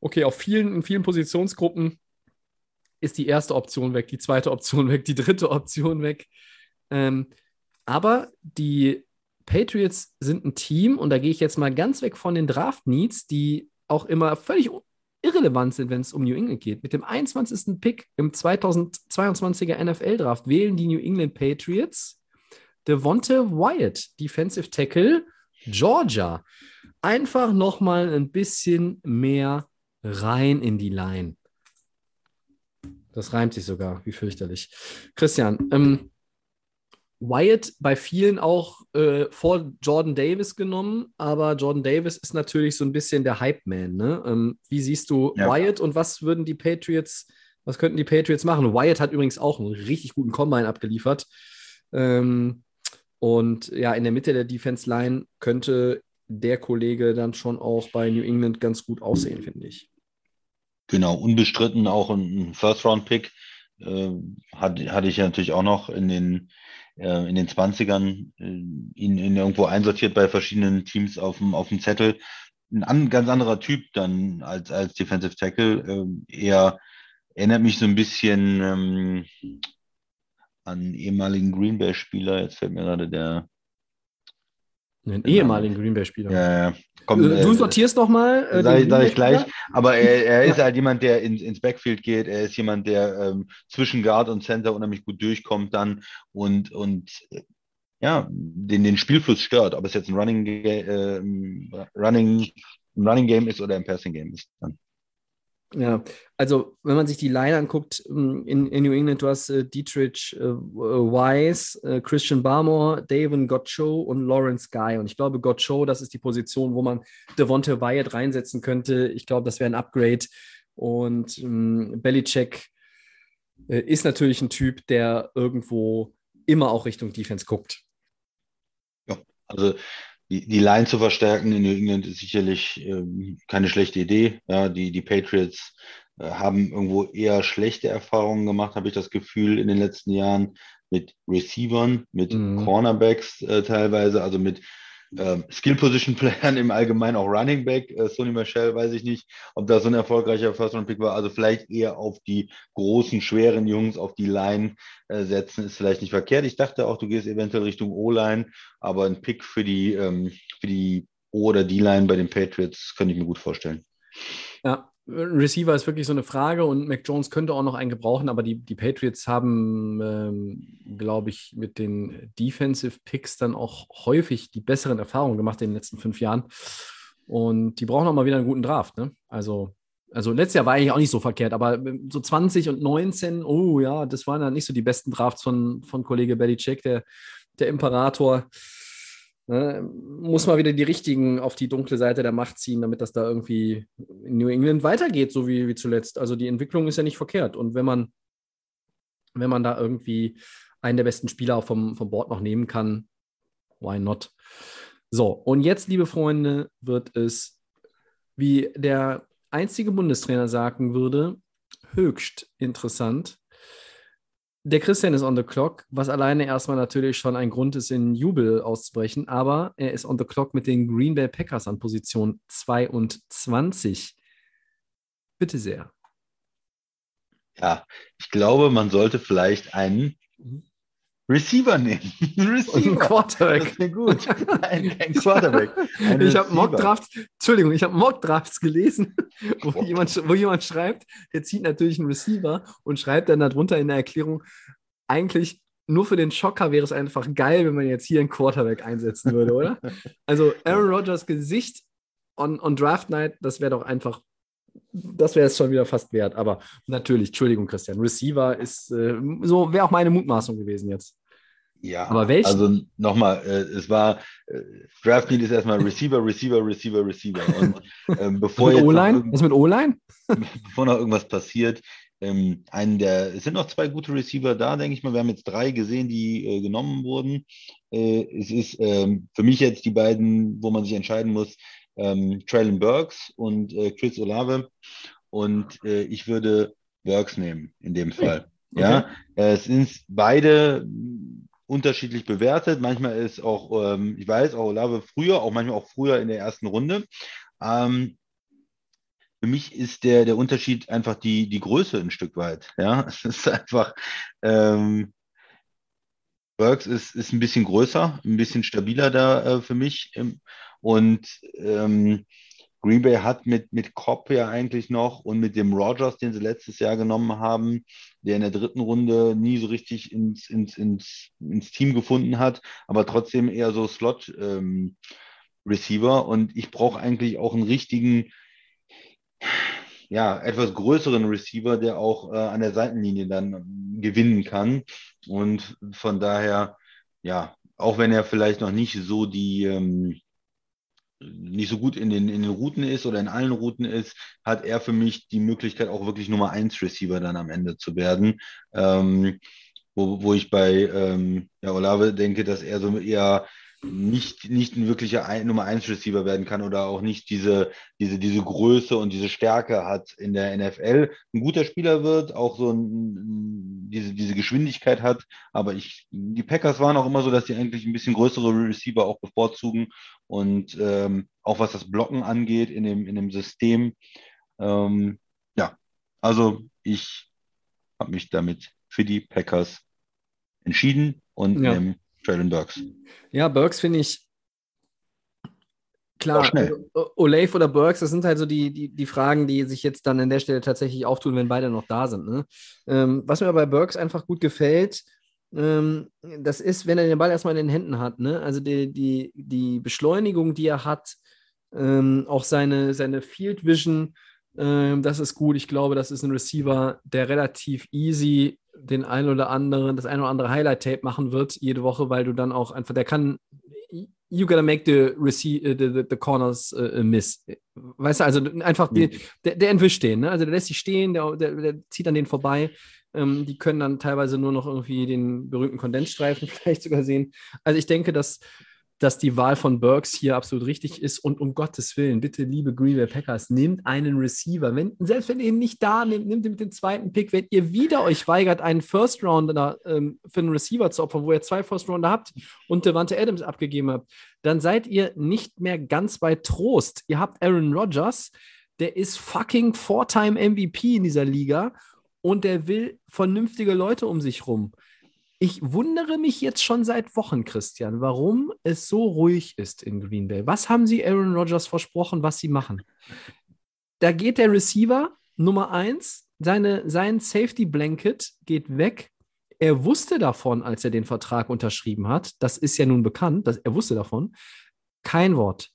okay, auf vielen, in vielen Positionsgruppen ist die erste Option weg, die zweite Option weg, die dritte Option weg. Ähm, aber die Patriots sind ein Team und da gehe ich jetzt mal ganz weg von den Draft-Needs, die auch immer völlig irrelevant sind, wenn es um New England geht. Mit dem 21. Pick im 2022er NFL-Draft wählen die New England Patriots Devonte Wyatt, Defensive Tackle, Georgia. Einfach nochmal ein bisschen mehr rein in die Line. Das reimt sich sogar, wie fürchterlich. Christian, ähm, Wyatt bei vielen auch äh, vor Jordan Davis genommen, aber Jordan Davis ist natürlich so ein bisschen der Hype-Man. Ne? Ähm, wie siehst du Ja. Wyatt und was würden die Patriots, was könnten die Patriots machen? Wyatt hat übrigens auch einen richtig guten Combine abgeliefert. Ähm, und ja, in der Mitte der Defense Line könnte der Kollege dann schon auch bei New England ganz gut aussehen, finde ich. Genau, unbestritten auch ein, First-Round-Pick. Äh, hatte, hatte ich ja natürlich auch noch in den, äh, in den 20ern äh, ihn, ihn irgendwo einsortiert bei verschiedenen Teams auf dem, auf dem Zettel. Ein an, ganz anderer Typ dann als, als Defensive Tackle. Ähm, eher erinnert mich so ein bisschen ähm, an einen ehemaligen Green Bay-Spieler. Jetzt fällt mir gerade der. Einen ehemaligen Green Bay-Spieler. Ja, komm, Äh, du äh, sortierst nochmal. Äh, Sag, sag ich gleich. Aber er, er ist Ja. halt jemand, der ins, ins Backfield geht. Er ist jemand, der ähm, zwischen Guard und Center unheimlich gut durchkommt dann und, und äh, ja, den, den Spielfluss stört. Ob es jetzt ein Running, ähm, Running, ein Running Game ist oder ein Passing Game ist. Dann. Ja, also wenn man sich die Line anguckt, ähm, in, in New England, du hast äh, Dietrich äh, Wise, äh, Christian Barmore, Davin Gotcho und Lawrence Guy. Und ich glaube, Gotcho, das ist die Position, wo man Devonte Wyatt reinsetzen könnte. Ich glaube, das wäre ein Upgrade. Und ähm, Belichick äh, ist natürlich ein Typ, der irgendwo immer auch Richtung Defense guckt. Also die, die Line zu verstärken in New England ist sicherlich ähm, keine schlechte Idee. Ja, die, die Patriots äh, haben irgendwo eher schlechte Erfahrungen gemacht, habe ich das Gefühl, in den letzten Jahren mit Receivern, mit Mhm. Cornerbacks äh, teilweise, also mit ähm, Skill-Position-Playern im Allgemeinen, auch Running Back. Äh, Sonny Michel, weiß ich nicht, ob das so ein erfolgreicher First-Round-Pick war. Also vielleicht eher auf die großen, schweren Jungs, auf die Line äh, setzen, ist vielleicht nicht verkehrt. Ich dachte auch, du gehst eventuell Richtung O-Line, aber ein Pick für die, ähm, für die O- oder D-Line bei den Patriots könnte ich mir gut vorstellen. Ja, Receiver ist wirklich so eine Frage und Mac Jones könnte auch noch einen gebrauchen, aber die, die Patriots haben, ähm, glaube ich, mit den Defensive Picks dann auch häufig die besseren Erfahrungen gemacht in den letzten fünf Jahren. Und die brauchen auch mal wieder einen guten Draft. Ne? Also, also letztes Jahr war eigentlich auch nicht so verkehrt, aber so 20 und 19, oh ja, das waren dann nicht so die besten Drafts von, von Kollege Belichick, der, der Imperator. Ne, muss mal wieder die richtigen auf die dunkle Seite der Macht ziehen, damit das da irgendwie in New England weitergeht, so wie, wie zuletzt. Also die Entwicklung ist ja nicht verkehrt. Und wenn man, wenn man da irgendwie einen der besten Spieler vom, vom Board noch nehmen kann, why not? So, und jetzt, liebe Freunde, wird es, wie der einzige Bundestrainer sagen würde, höchst interessant. Der Christian ist on the clock, was alleine erstmal natürlich schon ein Grund ist, in Jubel auszubrechen, aber er ist on the clock mit den Green Bay Packers an Position 22. Bitte sehr. Ja, ich glaube, man sollte vielleicht einen Receiver nehmen. (laughs) Receiver. Ein Quarterback. Das wäre gut. (laughs) Ein, ein Quarterback. Ein ich habe Mockdrafts, Entschuldigung, ich habe Mockdrafts gelesen, (laughs) wo jemand, wo jemand schreibt, der zieht natürlich einen Receiver und schreibt dann darunter in der Erklärung, eigentlich nur für den Schocker wäre es einfach geil, wenn man jetzt hier einen Quarterback einsetzen würde, oder? Also Aaron Rodgers Gesicht on, on Draft Night, das wäre doch einfach das wäre es schon wieder fast wert. Aber natürlich, Entschuldigung, Christian, Receiver ist äh, so, wäre auch meine Mutmaßung gewesen jetzt. Ja, aber welchen? Also nochmal, äh, es war äh, Draft Need ist erstmal Receiver, Receiver, Receiver, Receiver. (laughs) Und ähm, bevor jetzt O-Line? Was mit O-Line? (laughs) bevor noch irgendwas passiert, ähm, einen der, es sind noch zwei gute Receiver da, denke ich mal. Wir haben jetzt drei gesehen, die äh, genommen wurden. Äh, es ist ähm, für mich jetzt die beiden, wo man sich entscheiden muss, ähm, Traylon Burks und äh, Chris Olave. Und äh, ich würde Burks nehmen in dem Fall. Okay. Ja, es sind beide unterschiedlich bewertet. Manchmal ist auch, ähm, ich weiß, auch Olave früher, auch manchmal auch früher in der ersten Runde. Ähm, für mich ist der, der Unterschied einfach die, die Größe ein Stück weit. Ja, (laughs) es ist einfach, ähm, Burks ist, ist ein bisschen größer, ein bisschen stabiler da äh, für mich. Und ähm, Green Bay hat mit, mit Cobb ja eigentlich noch und mit dem Rogers, den sie letztes Jahr genommen haben, der in der dritten Runde nie so richtig ins, ins, ins, ins Team gefunden hat, aber trotzdem eher so Slot-Receiver. Ähm, und ich brauche eigentlich auch einen richtigen, ja, etwas größeren Receiver, der auch äh, an der Seitenlinie dann gewinnen kann. Und von daher, ja, auch wenn er vielleicht noch nicht so die, ähm, nicht so gut in den, in den Routen ist oder in allen Routen ist, hat er für mich die Möglichkeit, auch wirklich Nummer 1 Receiver dann am Ende zu werden. Ähm, wo, wo ich bei ähm, ja, Olave denke, dass er so eher nicht, nicht ein wirklicher Nummer 1 Receiver werden kann oder auch nicht diese, diese, diese Größe und diese Stärke hat in der NFL. Ein guter Spieler wird, auch so ein, diese, diese Geschwindigkeit hat. Aber ich, die Packers waren auch immer so, dass sie eigentlich ein bisschen größere Receiver auch bevorzugen. Und ähm, auch was das Blocken angeht in dem, in dem System. Ähm, ja, also ich habe mich damit für die Packers entschieden und ja. nehme Traylon Burks. Ja, Burks finde ich klar. Olave oder Burks, das sind halt so die, die, die Fragen, die sich jetzt dann an der Stelle tatsächlich auftun, wenn beide noch da sind. Ne? Ähm, was mir bei Burks einfach gut gefällt, ähm, das ist, wenn er den Ball erstmal in den Händen hat. Ne? Also die, die, die Beschleunigung, die er hat, ähm, auch seine, seine Field Vision, ähm, das ist gut. Ich glaube, das ist ein Receiver, der relativ easy den ein oder anderen, das ein oder andere Highlight-Tape machen wird jede Woche, weil du dann auch einfach, der kann, you gotta make the, receive, uh, the, the, the corners uh, miss. Weißt du, also einfach, die, mhm. der, der entwischt den, ne? also der lässt sich stehen, der, der, der zieht an den vorbei. Ähm, die können dann teilweise nur noch irgendwie den berühmten Kondensstreifen (laughs) vielleicht sogar sehen. Also ich denke, dass dass die Wahl von Burks hier absolut richtig ist. Und um Gottes Willen, bitte, liebe Green Bay Packers, nehmt einen Receiver. Wenn, selbst wenn ihr ihn nicht da nehmt, nehmt ihn mit dem zweiten Pick. Wenn ihr wieder euch weigert, einen First Rounder ähm, für einen Receiver zu opfern, wo ihr zwei First Rounder habt und Devante Adams abgegeben habt, dann seid ihr nicht mehr ganz bei Trost. Ihr habt Aaron Rodgers, der ist fucking Four-Time MVP in dieser Liga und der will vernünftige Leute um sich rum. Ich wundere mich jetzt schon seit Wochen, Christian, warum es so ruhig ist in Green Bay. Was haben Sie Aaron Rodgers versprochen, was Sie machen? Da geht der Receiver Nummer eins, seine, sein Safety Blanket geht weg. Er wusste davon, als er den Vertrag unterschrieben hat. Das ist ja nun bekannt, dass er wusste davon. Kein Wort.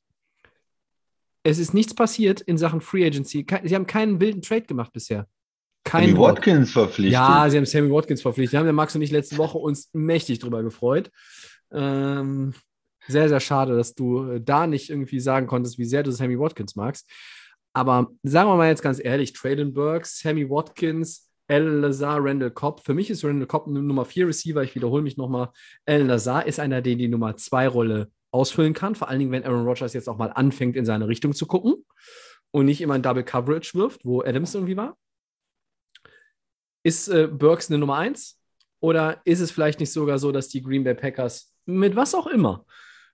Es ist nichts passiert in Sachen Free Agency. Sie haben keinen wilden Trade gemacht bisher. Kein Sammy Wort. Watkins verpflichtet. Ja, sie haben Sammy Watkins verpflichtet. Da haben der Max und ich letzte Woche uns mächtig drüber gefreut. Ähm, sehr, sehr schade, dass du äh, da nicht irgendwie sagen konntest, wie sehr du Sammy Watkins magst. Aber sagen wir mal jetzt ganz ehrlich: Traden Burks, Sammy Watkins, El Lazar, Randall Cobb. Für mich ist Randall Cobb Nummer 4 Receiver. Ich wiederhole mich nochmal. El Lazar ist einer, der die Nummer 2 Rolle ausfüllen kann. Vor allen Dingen, wenn Aaron Rodgers jetzt auch mal anfängt, in seine Richtung zu gucken und nicht immer ein Double Coverage wirft, wo Adams irgendwie war ist äh, Burks eine Nummer 1 Oder ist es vielleicht nicht sogar so, dass die Green Bay Packers mit was auch immer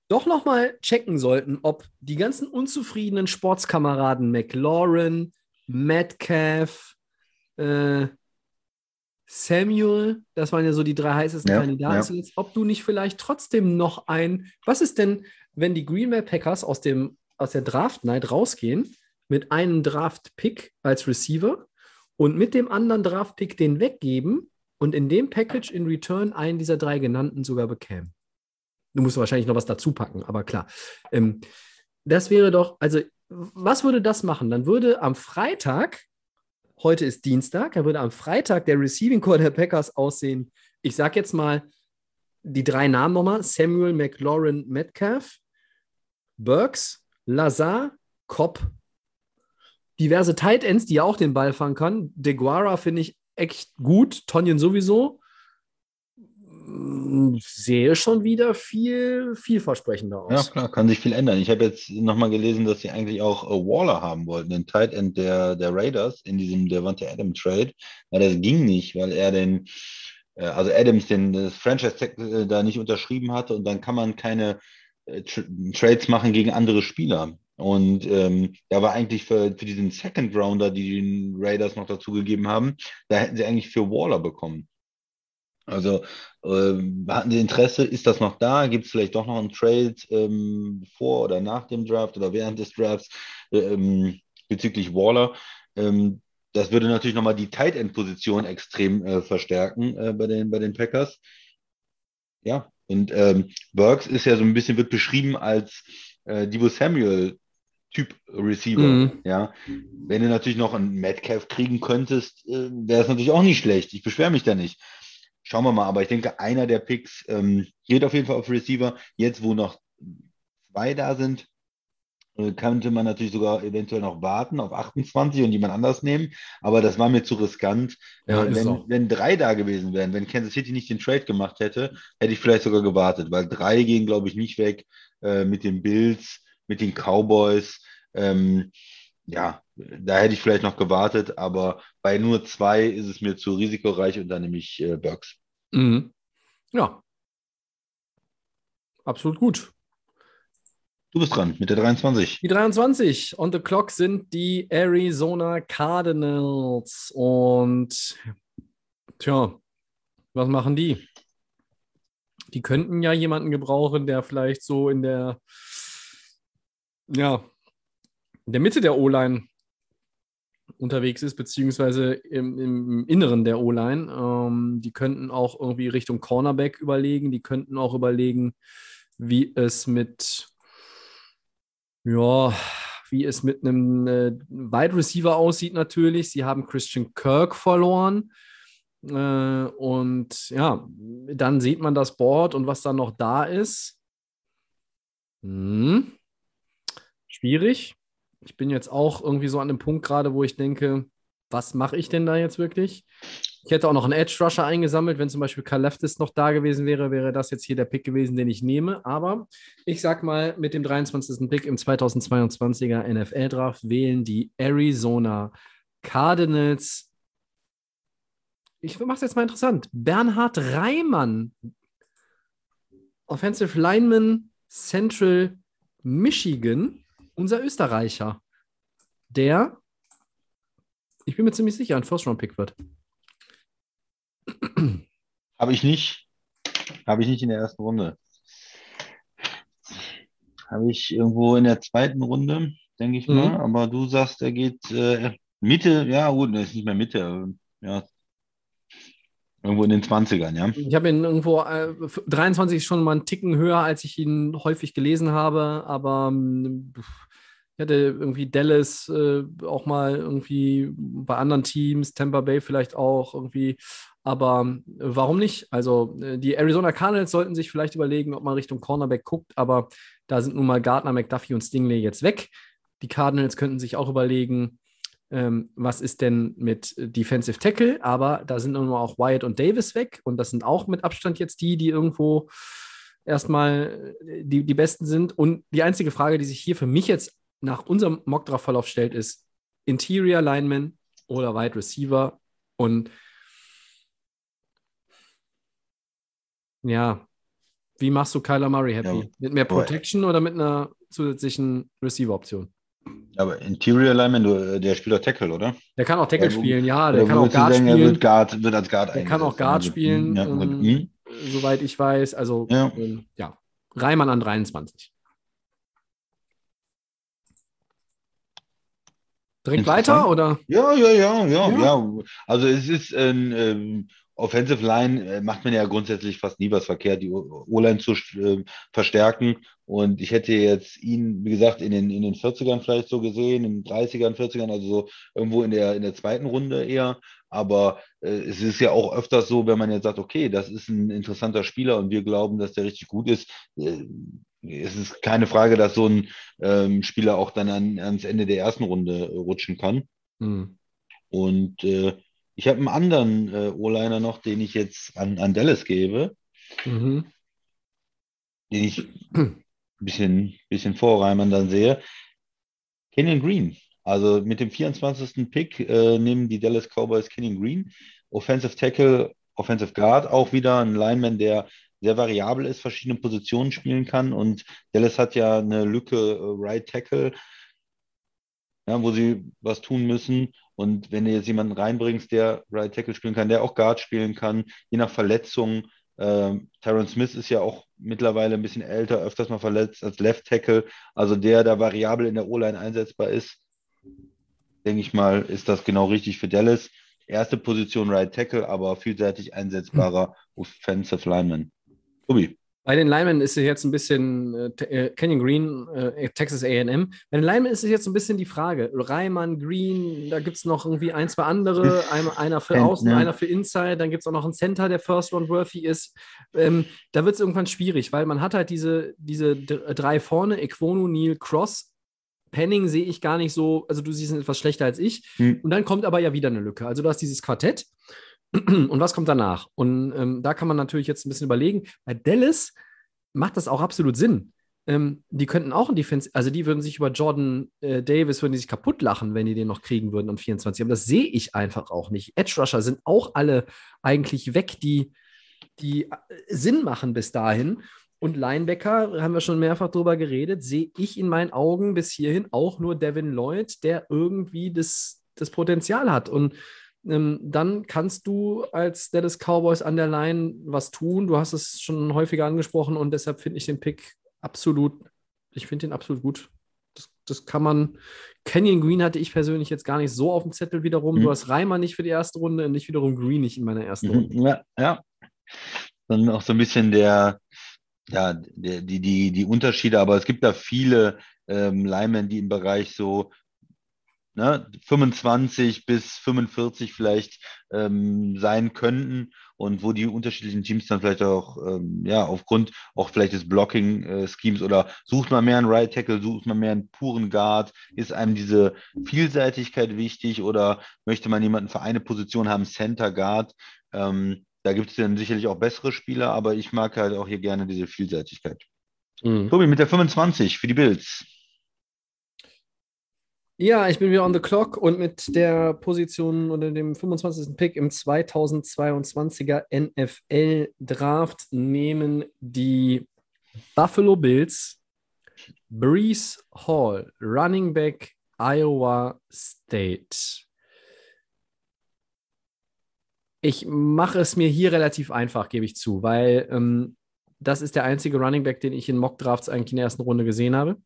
doch nochmal checken sollten, ob die ganzen unzufriedenen Sportskameraden McLaurin, Metcalf, äh, Samuel, das waren ja so die drei heißesten Ja, Kandidaten, jetzt, ob du nicht vielleicht trotzdem noch ein, was ist denn, wenn die Green Bay Packers aus, dem, aus der Draft Night rausgehen mit einem Draft-Pick als Receiver und mit dem anderen Draft-Pick den weggeben und in dem Package in Return einen dieser drei genannten sogar bekämen? Du musst wahrscheinlich noch was dazu packen, aber klar. Ähm, das wäre doch, also, was würde das machen? Dann würde am Freitag, heute ist Dienstag, da würde am Freitag der Receiving Core der Packers aussehen. Ich sage jetzt mal die drei Namen nochmal: Samuel, McLaurin, Metcalf, Burks, Lazar, Cobb. Diverse Tight Ends, die ja auch den Ball fangen kann. DeGuara finde ich echt gut, Tonyan sowieso. Mm, Sehe schon wieder viel vielversprechender Ja, aus. klar, kann sich viel ändern. Ich habe jetzt nochmal gelesen, dass sie eigentlich auch äh, Waller haben wollten, den Tight End der, der Raiders in diesem Devontae Adams Trade. Ja, das ging nicht, weil er den, äh, also Adams den das Franchise Tag äh, da nicht unterschrieben hatte und dann kann man keine Tr Trades machen gegen andere Spieler. Und ähm, da war eigentlich für, für diesen Second Rounder, die den Raiders noch dazu gegeben haben, da hätten sie eigentlich für Waller bekommen. Also ähm, hatten Sie Interesse? Ist das noch da? Gibt es vielleicht doch noch einen Trade ähm, vor oder nach dem Draft oder während des Drafts ähm, bezüglich Waller? Ähm, das würde natürlich nochmal die Tight End Position extrem äh, verstärken äh, bei den, bei den Packers. Ja, und ähm, Burks ist ja so ein bisschen, wird beschrieben als äh, Debo Samuel Typ Receiver. Mhm. Ja, wenn du natürlich noch einen Metcalf kriegen könntest, äh, wäre es natürlich auch nicht schlecht. Ich beschwere mich da nicht. Schauen wir mal, aber ich denke, einer der Picks ähm, geht auf jeden Fall auf Receiver. Jetzt, wo noch zwei da sind, äh, könnte man natürlich sogar eventuell noch warten auf 28 und jemand anders nehmen. Aber das war mir zu riskant. Ja, Äh, wenn, wenn drei da gewesen wären, wenn Kansas City nicht den Trade gemacht hätte, hätte ich vielleicht sogar gewartet, weil drei gehen, glaube ich, nicht weg äh, mit den Bills, mit den Cowboys. Ähm, ja, da hätte ich vielleicht noch gewartet, aber bei nur zwei ist es mir zu risikoreich und dann nehme ich äh, Burks. Mhm. Ja. Absolut gut. Du bist dran mit der 23. Die 23 on the clock sind die Arizona Cardinals. Und tja, was machen die? Die könnten ja jemanden gebrauchen, der vielleicht so in der, ja, in der Mitte der O-Line unterwegs ist, beziehungsweise im, im Inneren der O-Line. Ähm, die könnten auch irgendwie Richtung Cornerback überlegen. Die könnten auch überlegen, wie es mit ja, wie es mit einem äh, Wide Receiver aussieht natürlich. Sie haben Christian Kirk verloren. Äh, und ja, dann sieht man das Board und was dann noch da ist. Hm. Schwierig. Ich bin jetzt auch irgendwie so an dem Punkt gerade, wo ich denke, was mache ich denn da jetzt wirklich? Ich hätte auch noch einen Edge Rusher eingesammelt. Wenn zum Beispiel Kaleftis noch da gewesen wäre, wäre das jetzt hier der Pick gewesen, den ich nehme. Aber ich sag mal, mit dem 23. Pick im 2022er NFL-Draft wählen die Arizona Cardinals. Ich mache es jetzt mal interessant. Bernhard Reimann, Offensive Lineman Central Michigan, unser Österreicher, der, ich bin mir ziemlich sicher, ein First-Round-Pick wird. Habe ich nicht. Habe ich nicht in der ersten Runde. Habe ich irgendwo in der zweiten Runde, denke ich Mhm. mal. Aber du sagst, er geht äh, Mitte, ja gut, das ist nicht mehr Mitte. Ja. Irgendwo in den 20ern, ja. Ich habe ihn irgendwo, äh, 23 ist schon mal einen Ticken höher, als ich ihn häufig gelesen habe, aber ähm, ich hatte irgendwie Dallas äh, auch mal irgendwie bei anderen Teams, Tampa Bay vielleicht auch irgendwie, aber äh, warum nicht? Also äh, die Arizona Cardinals sollten sich vielleicht überlegen, ob man Richtung Cornerback guckt, aber da sind nun mal Gardner, McDuffie und Stingley jetzt weg. Die Cardinals könnten sich auch überlegen, ähm, was ist denn mit Defensive Tackle, aber da sind nun mal auch Wyatt und Davis weg und das sind auch mit Abstand jetzt die, die irgendwo erstmal äh, die, die besten sind. Und die einzige Frage, die sich hier für mich jetzt nach unserem Mockdraft-Verlauf stellt, ist Interior Lineman oder Wide Receiver. Und Ja. Wie machst du Kyler Murray happy? Ja, mit mehr Protection oder mit einer zusätzlichen Receiver-Option? Aber Interior Lineman, du, der spielt doch Tackle, oder? Der kann auch Tackle Ja, spielen, ja, der kann auch Guard sagen, spielen. wird, Guard, wird als Guard Der kann auch? Guard Also, spielen, Ja, gut. ähm, Hm. Soweit ich weiß. Also, Ja. ähm, ja. Reimann an 23. Direkt weiter oder? Ja, ja, ja, ja, Ja. Also es ist ein ähm, Offensive Line, äh, macht man ja grundsätzlich fast nie was verkehrt, die O-Line zu äh, verstärken. Und ich hätte jetzt ihn, wie gesagt, in den, in den 40ern vielleicht so gesehen, in den 30ern, 40ern, also so irgendwo in der, in der zweiten Runde eher. Aber äh, es ist ja auch öfters so, wenn man jetzt sagt, okay, das ist ein interessanter Spieler und wir glauben, dass der richtig gut ist. Äh, es ist keine Frage, dass so ein ähm, Spieler auch dann an, ans Ende der ersten Runde äh, rutschen kann. Hm. Und äh, ich habe einen anderen äh, O-Liner noch, den ich jetzt an, an Dallas gebe, Mhm. den ich ein bisschen, bisschen vorreimern dann sehe. Kenyon Green. Also mit dem 24. Pick äh, nehmen die Dallas Cowboys Kenyon Green. Offensive Tackle, Offensive Guard, auch wieder ein Lineman, der sehr variabel ist, verschiedene Positionen spielen kann. Und Dallas hat ja eine Lücke äh, Right Tackle, ja, wo sie was tun müssen. Und wenn du jetzt jemanden reinbringst, der Right Tackle spielen kann, der auch Guard spielen kann, je nach Verletzung. Ähm, Tyron Smith ist ja auch mittlerweile ein bisschen älter, öfters mal verletzt als Left Tackle. Also der da variabel in der O-Line einsetzbar ist, denke ich mal, ist das genau richtig für Dallas. Erste Position Right Tackle, aber vielseitig einsetzbarer Offensive Lineman. Tobi. Bei den Linemen ist es jetzt ein bisschen äh, äh, Canyon Green, äh, Texas AM. Bei den Linemen ist es jetzt ein bisschen die Frage. Reimann, Green, da gibt es noch irgendwie ein, zwei andere. Ein, einer für Außen, ja. einer für Inside. Dann gibt es auch noch einen Center, der First Round worthy ist. Ähm, da wird es irgendwann schwierig, weil man hat halt diese, diese d- drei vorne, Equonu, Neil, Cross. Penning sehe ich gar nicht so, also du siehst ihn etwas schlechter als ich. Hm. Und dann kommt aber ja wieder eine Lücke. Also du hast dieses Quartett. Und was kommt danach? Und ähm, da kann man natürlich jetzt ein bisschen überlegen. Bei Dallas macht das auch absolut Sinn. Ähm, die könnten auch ein Defense, also die würden sich über Jordan äh, Davis, würden die sich kaputt lachen, wenn die den noch kriegen würden an 24. Aber das sehe ich einfach auch nicht. Edge Rusher sind auch alle eigentlich weg, die, die äh, Sinn machen bis dahin. Und Linebacker, haben wir schon mehrfach drüber geredet, sehe ich in meinen Augen bis hierhin auch nur Devin Lloyd, der irgendwie das, das Potenzial hat. Und ähm, dann kannst du als Dallas Cowboys an der Line was tun. Du hast es schon häufiger angesprochen und deshalb finde ich den Pick absolut, ich finde den absolut gut. Das, das kann man. Canyon Green hatte ich persönlich jetzt gar nicht so auf dem Zettel wiederum. Mhm. Du hast Reimer nicht für die erste Runde und nicht wiederum Green nicht in meiner ersten Runde. Mhm, Ja, ja. Dann auch so ein bisschen der, ja, der, die, die, die Unterschiede, aber es gibt da viele ähm, Linemen, die im Bereich so ne, 25 bis 45 vielleicht ähm, sein könnten und wo die unterschiedlichen Teams dann vielleicht auch, ähm, ja, aufgrund auch vielleicht des Blocking-Schemes oder sucht man mehr einen Right Tackle, sucht man mehr einen puren Guard, ist einem diese Vielseitigkeit wichtig oder möchte man jemanden für eine Position haben, Center Guard? Ähm, da gibt es dann sicherlich auch bessere Spieler, aber ich mag halt auch hier gerne diese Vielseitigkeit. Mhm. Tobi, mit der 25 für die Bills. Ja, ich bin wieder on the clock und mit der Position oder dem 25. Pick im 2022er NFL Draft nehmen die Buffalo Bills Brees Hall, Running Back Iowa State. Ich mache es mir hier relativ einfach, gebe ich zu, weil ähm, das ist der einzige Running Back, den ich in Mock Drafts eigentlich in der ersten Runde gesehen habe.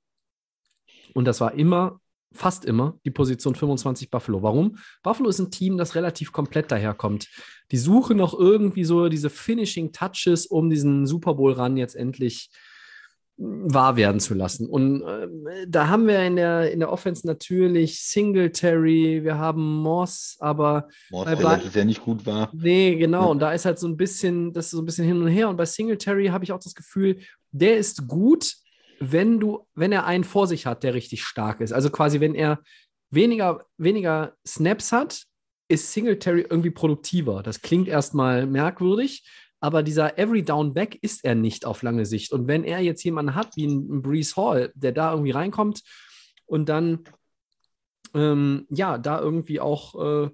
Und das war immer fast immer die Position 25 Buffalo. Warum? Buffalo ist ein Team, das relativ komplett daherkommt. Die suchen noch irgendwie so diese Finishing Touches, um diesen Super Bowl Run jetzt endlich wahr werden zu lassen. Und äh, da haben wir in der, in der Offense natürlich Singletary, wir haben Moss, aber Moss, Bei Bla- letztes Jahr nicht gut war. Nee, genau. Ja. Und da ist halt so ein bisschen, das ist so ein bisschen hin und her. Und bei Singletary habe ich auch das Gefühl, der ist gut, wenn du, wenn er einen vor sich hat, der richtig stark ist. Also quasi, wenn er weniger, weniger Snaps hat, ist Singletary irgendwie produktiver. Das klingt erstmal merkwürdig, aber dieser Every Down Back ist er nicht auf lange Sicht. Und wenn er jetzt jemanden hat, wie ein, ein Brees Hall, der da irgendwie reinkommt und dann ähm, ja, da irgendwie auch äh,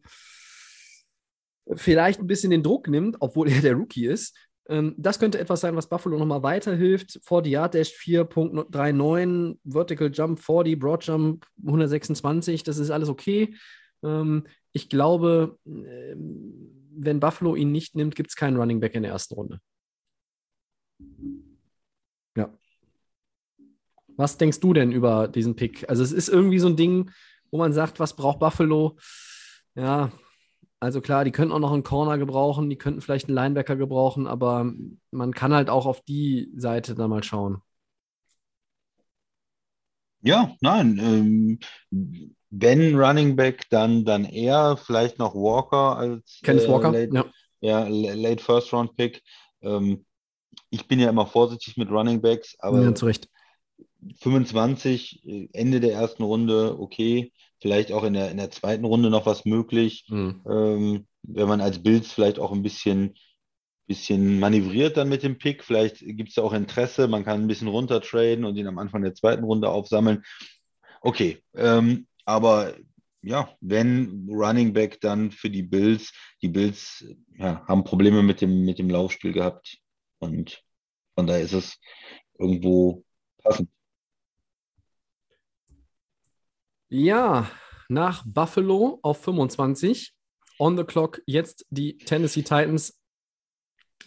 vielleicht ein bisschen den Druck nimmt, obwohl er der Rookie ist, Ähm, das könnte etwas sein, was Buffalo nochmal weiterhilft. 40 Yard Dash 4.39, Vertical Jump 40, Broad Jump 126, das ist alles okay. Ähm, ich glaube, ähm, wenn Buffalo ihn nicht nimmt, gibt es keinen Running Back in der ersten Runde. Ja. Was denkst du denn über diesen Pick? Also es ist irgendwie so ein Ding, wo man sagt, was braucht Buffalo? Ja, also klar, die könnten auch noch einen Corner gebrauchen, die könnten vielleicht einen Linebacker gebrauchen, aber man kann halt auch auf die Seite da mal schauen. Ja, nein. Ähm, wenn Running Back, dann, dann eher vielleicht noch Walker als Kenneth äh, Walker, late, ja. ja, late First Round Pick. Ähm, ich bin ja immer vorsichtig mit Running Backs, aber ja, zu Recht. 25, äh, Ende der ersten Runde, okay. Vielleicht auch in der, in der zweiten Runde noch was möglich. Mhm. Ähm, wenn man als Bills vielleicht auch ein bisschen, bisschen manövriert dann mit dem Pick. Vielleicht gibt es da auch Interesse, man kann ein bisschen runtertraden und ihn am Anfang der zweiten Runde aufsammeln. Okay, ähm, aber ja, wenn Running Back dann für die Bills, die Bills ja, haben Probleme mit dem, mit dem Laufspiel gehabt und von daher ist es irgendwo passend. Ja, nach Buffalo auf 25. On the clock jetzt die Tennessee Titans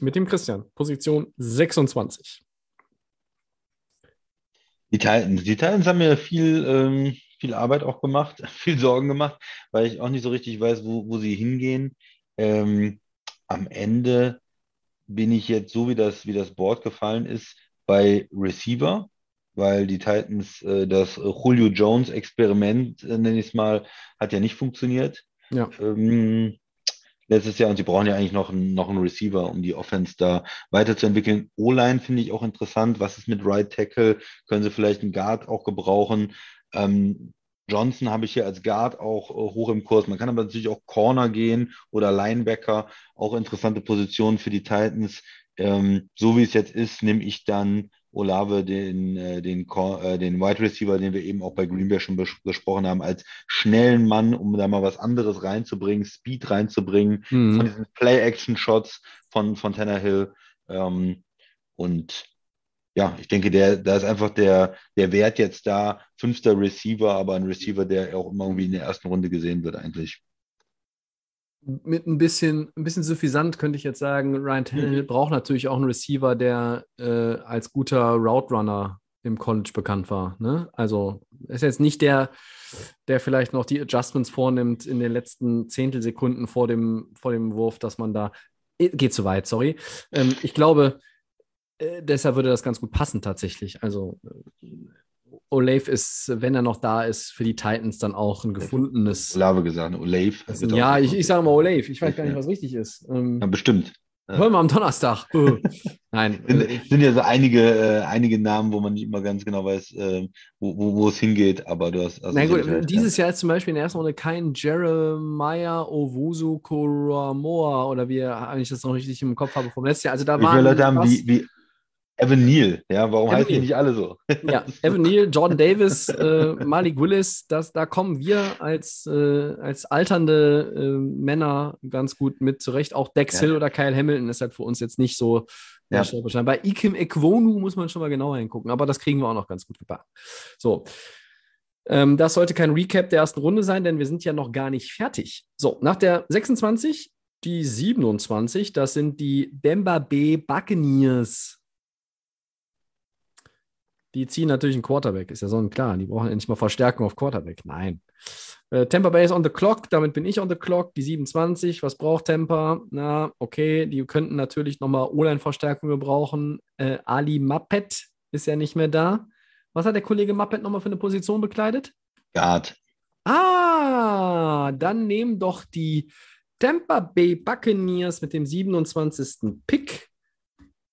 mit dem Christian. Position 26. Die Titans, die Titans haben mir viel, ähm, viel Arbeit auch gemacht, (laughs) viel Sorgen gemacht, weil ich auch nicht so richtig weiß, wo, wo sie hingehen. Ähm, am Ende bin ich jetzt, so wie das, wie das Board gefallen ist, bei Receiver, weil die Titans, äh, das Julio Jones Experiment, äh, nenne ich es mal, hat ja nicht funktioniert. Ja. Ähm, letztes Jahr und sie brauchen ja eigentlich noch, einen- noch einen Receiver, um die Offense da weiterzuentwickeln. O-Line finde ich auch interessant. Was ist mit Right Tackle? Können sie vielleicht einen Guard auch gebrauchen? Ähm, Johnson habe ich hier als Guard auch äh, hoch im Kurs. Man kann aber natürlich auch Corner gehen oder Linebacker, auch interessante Positionen für die Titans. Ähm, so wie es jetzt ist, nehme ich dann Olave, den, äh, den, äh, den Wide Receiver, den wir eben auch bei Green Bay schon bes besprochen haben, als schnellen Mann, um da mal was anderes reinzubringen, Speed reinzubringen, von Mhm. diesen Play-Action-Shots von, von Tannehill. Ähm, und ja, ich denke, der, da ist einfach der, der Wert jetzt da, fünfter Receiver, aber ein Receiver, der auch immer irgendwie in der ersten Runde gesehen wird, eigentlich. Mit ein bisschen, ein bisschen suffisant könnte ich jetzt sagen, Ryan Tannehill braucht natürlich auch einen Receiver, der äh, als guter Route Runner im College bekannt war. Ne? Also ist jetzt nicht der, der vielleicht noch die Adjustments vornimmt in den letzten Zehntelsekunden vor dem, vor dem Wurf, dass man da. Eh, Geht zu weit, sorry. Ähm, ich glaube, äh, deshalb würde das ganz gut passen tatsächlich. Also äh, Olave ist, wenn er noch da ist, für die Titans dann auch ein gefundenes. Olave gesagt, Olave. Ja, ich, ich sage mal Olave. Ich weiß gar nicht, was richtig ist. Ähm, Ja, bestimmt. Hören wir am Donnerstag. (laughs) Nein. Sind, sind ja so einige, äh, einige Namen, wo man nicht immer ganz genau weiß, äh, wo, wo, wo es hingeht, aber du hast. hast Na gut, dieses Jahr ist zum Beispiel in der ersten Runde kein Jeremiah Owusu Koramoa oder wie er- wenn ich das noch richtig im Kopf habe vom letzten Jahr. Also da ja. Wie waren viele Leute haben wie, wie Evan Neal? Ja, warum Evan heißen die Neal. nicht alle so? (laughs) Ja, Evan Neal, Jordan Davis, äh, Malik Willis, das, da kommen wir als, äh, als alternde äh, Männer ganz gut mit zurecht. Auch Dex Ja. Hill oder Kyle Hamilton ist halt für uns jetzt nicht so Ja. Bei Ikim Ekwonu muss man schon mal genauer hingucken, aber das kriegen wir auch noch ganz gut gebacken. So. Ähm, das sollte kein Recap der ersten Runde sein, denn wir sind ja noch gar nicht fertig. So, nach der 26, die 27, das sind die Bemba Bay Buccaneers. Die ziehen natürlich einen Quarterback, ist ja sonnenklar. Die brauchen endlich mal Verstärkung auf Quarterback. Nein. Äh, Tampa Bay ist on the clock, damit bin ich on the clock. Die 27, was braucht Tampa? Na, okay, die könnten natürlich nochmal O-Line-Verstärkung gebrauchen. Äh, Ali Mappet ist ja nicht mehr da. Was hat der Kollege Mappet nochmal für eine Position bekleidet? Guard. Ah, dann nehmen doch die Tampa Bay Buccaneers mit dem 27. Pick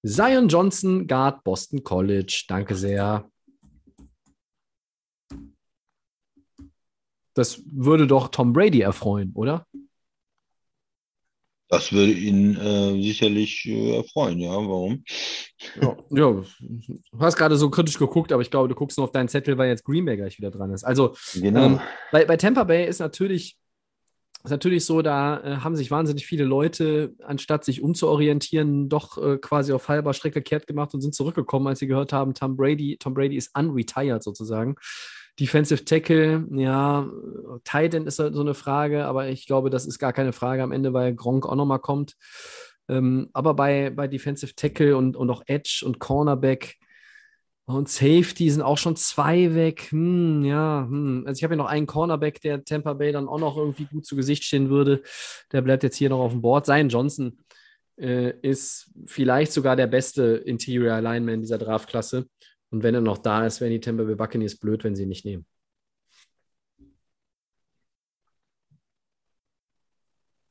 Zion Johnson, Guard Boston College. Danke sehr. Das würde doch Tom Brady erfreuen, oder? Das würde ihn äh, sicherlich äh, erfreuen, ja. Warum? Ja, ja, du hast gerade so kritisch geguckt, aber ich glaube, du guckst nur auf deinen Zettel, weil jetzt Green Bay gleich wieder dran ist. Also, Genau. Ähm, bei, bei Tampa Bay ist natürlich ist natürlich so, da äh, haben sich wahnsinnig viele Leute, anstatt sich umzuorientieren, doch äh, quasi auf halber Strecke kehrt gemacht und sind zurückgekommen, als sie gehört haben, Tom Brady, Tom Brady ist unretired sozusagen. Defensive Tackle, ja, Titan ist halt so eine Frage, aber ich glaube, das ist gar keine Frage am Ende, weil Gronk auch nochmal kommt. Ähm, aber bei, bei Defensive Tackle und, und auch Edge und Cornerback, und Safety sind auch schon zwei weg. Hm, ja, hm. also ich habe ja noch einen Cornerback, der Tampa Bay dann auch noch irgendwie gut zu Gesicht stehen würde. Der bleibt jetzt hier noch auf dem Board. Sein Johnson äh, ist vielleicht sogar der beste Interior Alignment dieser Draftklasse. Und wenn er noch da ist, wären die Tampa Bay Buccaneers blöd, wenn sie ihn nicht nehmen.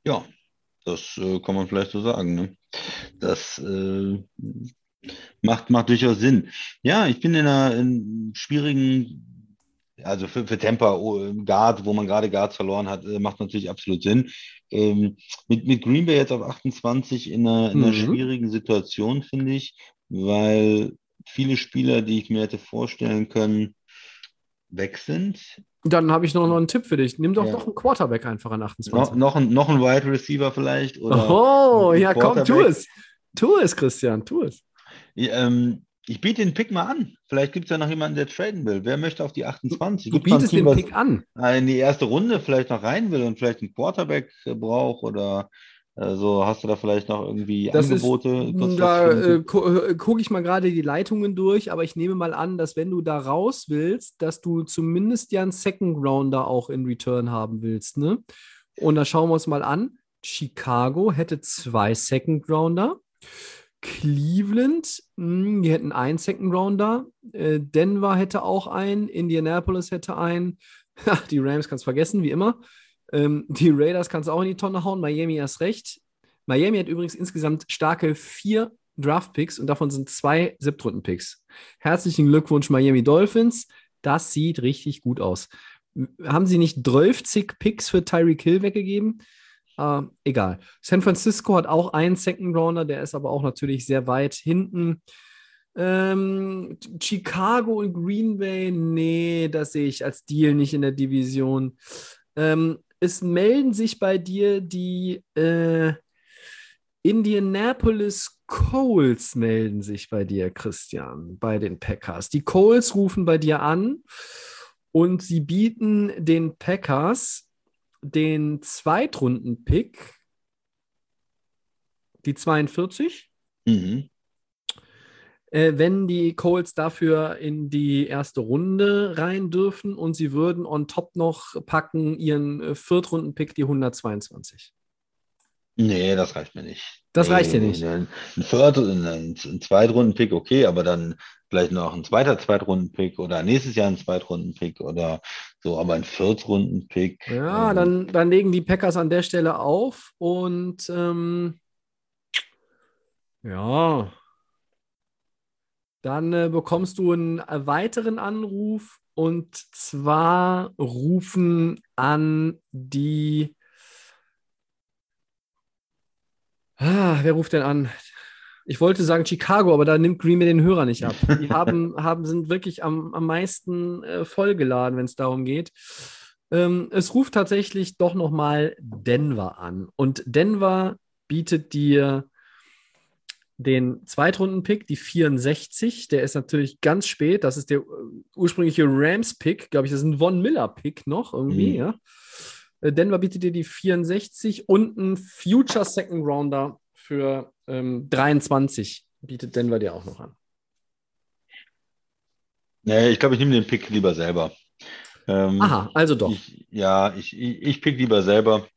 Ja, das äh, kann man vielleicht so sagen. Ne? Das äh, Macht, macht durchaus Sinn. Ja, ich bin in einer in schwierigen, also für, für Tampa oh, Guard, wo man gerade Guards verloren hat, äh, macht natürlich absolut Sinn. Ähm, mit, mit Green Bay jetzt auf 28 in einer, in einer mhm. schwierigen Situation, finde ich, weil viele Spieler, die ich mir hätte vorstellen können, weg sind. Dann habe ich noch, noch einen Tipp für dich. Nimm doch ja. doch einen Quarterback einfach an 28. No, noch, ein, noch ein Wide Receiver vielleicht. Oder oh, ja, komm, tu es. Tu es, Christian, tu es. Ähm, ich biete den Pick mal an. Vielleicht gibt es ja noch jemanden, der traden will. Wer möchte auf die 28? Du bietest Team, den Pick an. In die erste Runde vielleicht noch rein will und vielleicht einen Quarterback braucht oder äh, so. Hast du da vielleicht noch irgendwie das Angebote? Ist, da äh, gu gucke ich mal gerade die Leitungen durch, aber ich nehme mal an, dass wenn du da raus willst, dass du zumindest ja einen Second Rounder auch in Return haben willst. Ne? Und da schauen wir uns mal an. Chicago hätte zwei Second Rounder. Cleveland, hm, die hätten einen Second Rounder. Äh, Denver hätte auch einen. Indianapolis hätte einen. (laughs) die Rams kannst vergessen, wie immer. Ähm, die Raiders kannst auch in die Tonne hauen. Miami erst recht. Miami hat übrigens insgesamt starke vier Draft-Picks und davon sind zwei Siebtrunden-Picks. Herzlichen Glückwunsch, Miami Dolphins. Das sieht richtig gut aus. Haben sie nicht 12 Picks für Tyreek Hill weggegeben? Uh, egal. San Francisco hat auch einen Second Rounder, der ist aber auch natürlich sehr weit hinten. Ähm, Chicago und Green Bay, nee, das sehe ich als Deal nicht in der Division. Ähm, es melden sich bei dir die äh, Indianapolis Colts melden sich bei dir, Christian, bei den Packers. Die Colts rufen bei dir an und sie bieten den Packers den Zweitrunden-Pick, die 42. Mhm. Äh, wenn die Colts dafür in die erste Runde rein dürfen und sie würden on top noch packen ihren äh, Viertrunden-Pick, die 122. Nee, das reicht mir nicht. Das nee, reicht dir nicht. Ein, Viertel, ein, ein Zweitrunden-Pick, okay, aber dann vielleicht noch ein zweiter Zweitrunden-Pick oder nächstes Jahr ein Zweitrunden-Pick oder so, aber ein Viertrunden-Pick. Ja, ähm, dann, dann legen die Packers an der Stelle auf und ähm, ja, dann äh, bekommst du einen weiteren Anruf und zwar rufen an die Ah, wer ruft denn an? Ich wollte sagen Chicago, aber da nimmt Green mir den Hörer nicht ab. Die (laughs) haben, haben, sind wirklich am, am meisten äh, vollgeladen, wenn es darum geht. Ähm, es ruft tatsächlich doch nochmal Denver an. Und Denver bietet dir den Zweitrunden-Pick, die 64. Der ist natürlich ganz spät. Das ist der äh, ursprüngliche Rams-Pick, glaube ich. Das ist ein Von Miller-Pick noch irgendwie, mhm. ja. Äh, Denver bietet dir die 64 und ein Future Second Rounder für ähm, 23 bietet Denver dir auch noch an. Nee, ich glaube, ich nehme den Pick lieber selber. Ähm, Aha, also doch. Ich, ja, ich, ich, ich pick lieber selber.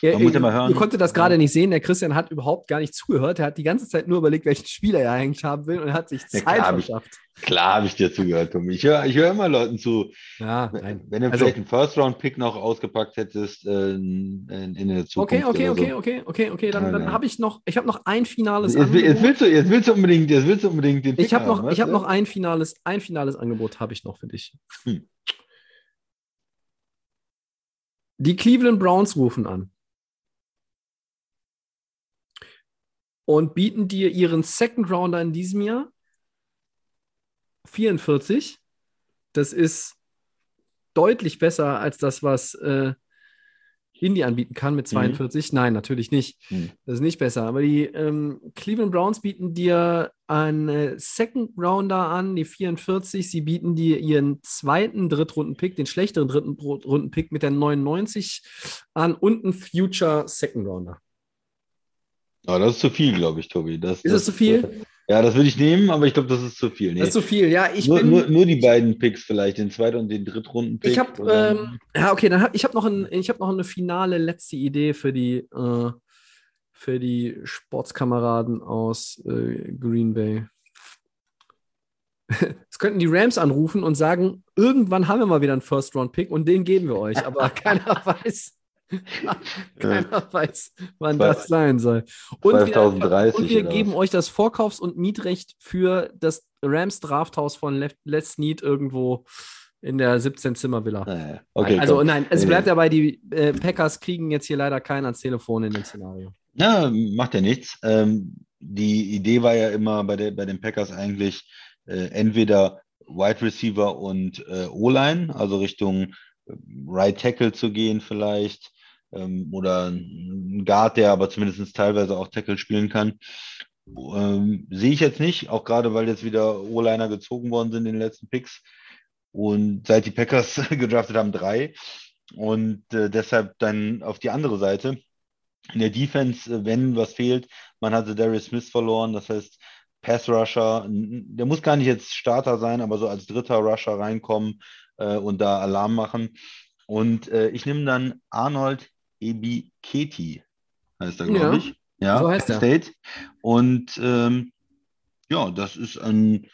Ja, Man muss ja mal hören. Ihr konntet das gerade nicht sehen. Der Christian hat überhaupt gar nicht zugehört. Er hat die ganze Zeit nur überlegt, welchen Spieler er eigentlich haben will und hat sich Zeit ja, klar verschafft. Ich, klar habe ich dir zugehört, Tommy. Ich höre ich hör immer Leuten zu. Ja, nein. Wenn du also, vielleicht einen First-Round-Pick noch ausgepackt hättest äh, in, in, der Zukunft. Okay, okay, okay, so. okay, okay, okay. Dann, dann habe ich noch, ich habe noch ein finales jetzt, Angebot. Jetzt willst, du, jetzt willst du unbedingt, jetzt willst du unbedingt den Pick Ich habe noch, ich hab noch ein finales, ein finales Angebot habe ich noch für dich. Hm. Die Cleveland Browns rufen an. Und bieten dir ihren Second Rounder in diesem Jahr 44. Das ist deutlich besser als das, was äh, Indy anbieten kann mit 42? Nein, natürlich nicht. Mhm. Das ist nicht besser. Aber die ähm, Cleveland Browns bieten dir einen Second Rounder an, die 44. Sie bieten dir ihren zweiten Drittrunden-Pick, den schlechteren dritten Runden-Pick mit der 99 an und einen Future Second Rounder. Aber das ist zu viel, glaube ich, Tobi. Das, Ist es zu viel? Ja, das würde ich nehmen, aber ich glaube, das ist zu viel. Nee. Das ist zu viel, ja. Ich nur, bin, nur, nur die beiden Picks vielleicht, den zweiten und den Drittrunden-Pick. Ich habe, ähm, ja, okay, dann hab, ich habe noch, ein, ich hab noch eine finale letzte Idee für die, äh, für die Sportskameraden aus äh, Green Bay. (laughs) Es könnten die Rams anrufen und sagen, irgendwann haben wir mal wieder einen First-Round-Pick und den geben wir euch, aber (laughs) keiner weiß. (laughs) Keiner weiß, wann Zwei- das sein soll. Und wir, 2030 und wir geben was? euch das Vorkaufs- und Mietrecht für das Rams Drafthaus von Le Les Need irgendwo in der 17-Zimmer-Villa. Naja, okay, also komm. nein, es bleibt nee. dabei, die äh, Packers kriegen jetzt hier leider keinen ans Telefon in dem Szenario. Ja, macht ja nichts. Ähm, die Idee war ja immer bei, der, bei den Packers eigentlich äh, entweder Wide Receiver und äh, O-Line, also Richtung äh, Right Tackle zu gehen vielleicht, ähm, oder ein Guard, der aber zumindest teilweise auch Tackle spielen kann. Ähm, sehe ich jetzt nicht, auch gerade weil jetzt wieder O-Liner gezogen worden sind in den letzten Picks. Und seit die Packers (laughs) gedraftet haben, drei. Und äh, deshalb dann auf die andere Seite. In der Defense, äh, wenn was fehlt, man hatte Darius Smith verloren, das heißt Pass Rusher, der muss gar nicht jetzt Starter sein, aber so als dritter Rusher reinkommen äh, und da Alarm machen. Und äh, ich nehme dann Arnold Ebiketi, heißt er, glaube Ja, ich. Ja, so heißt Penn er. State. Und ähm, ja, das ist ein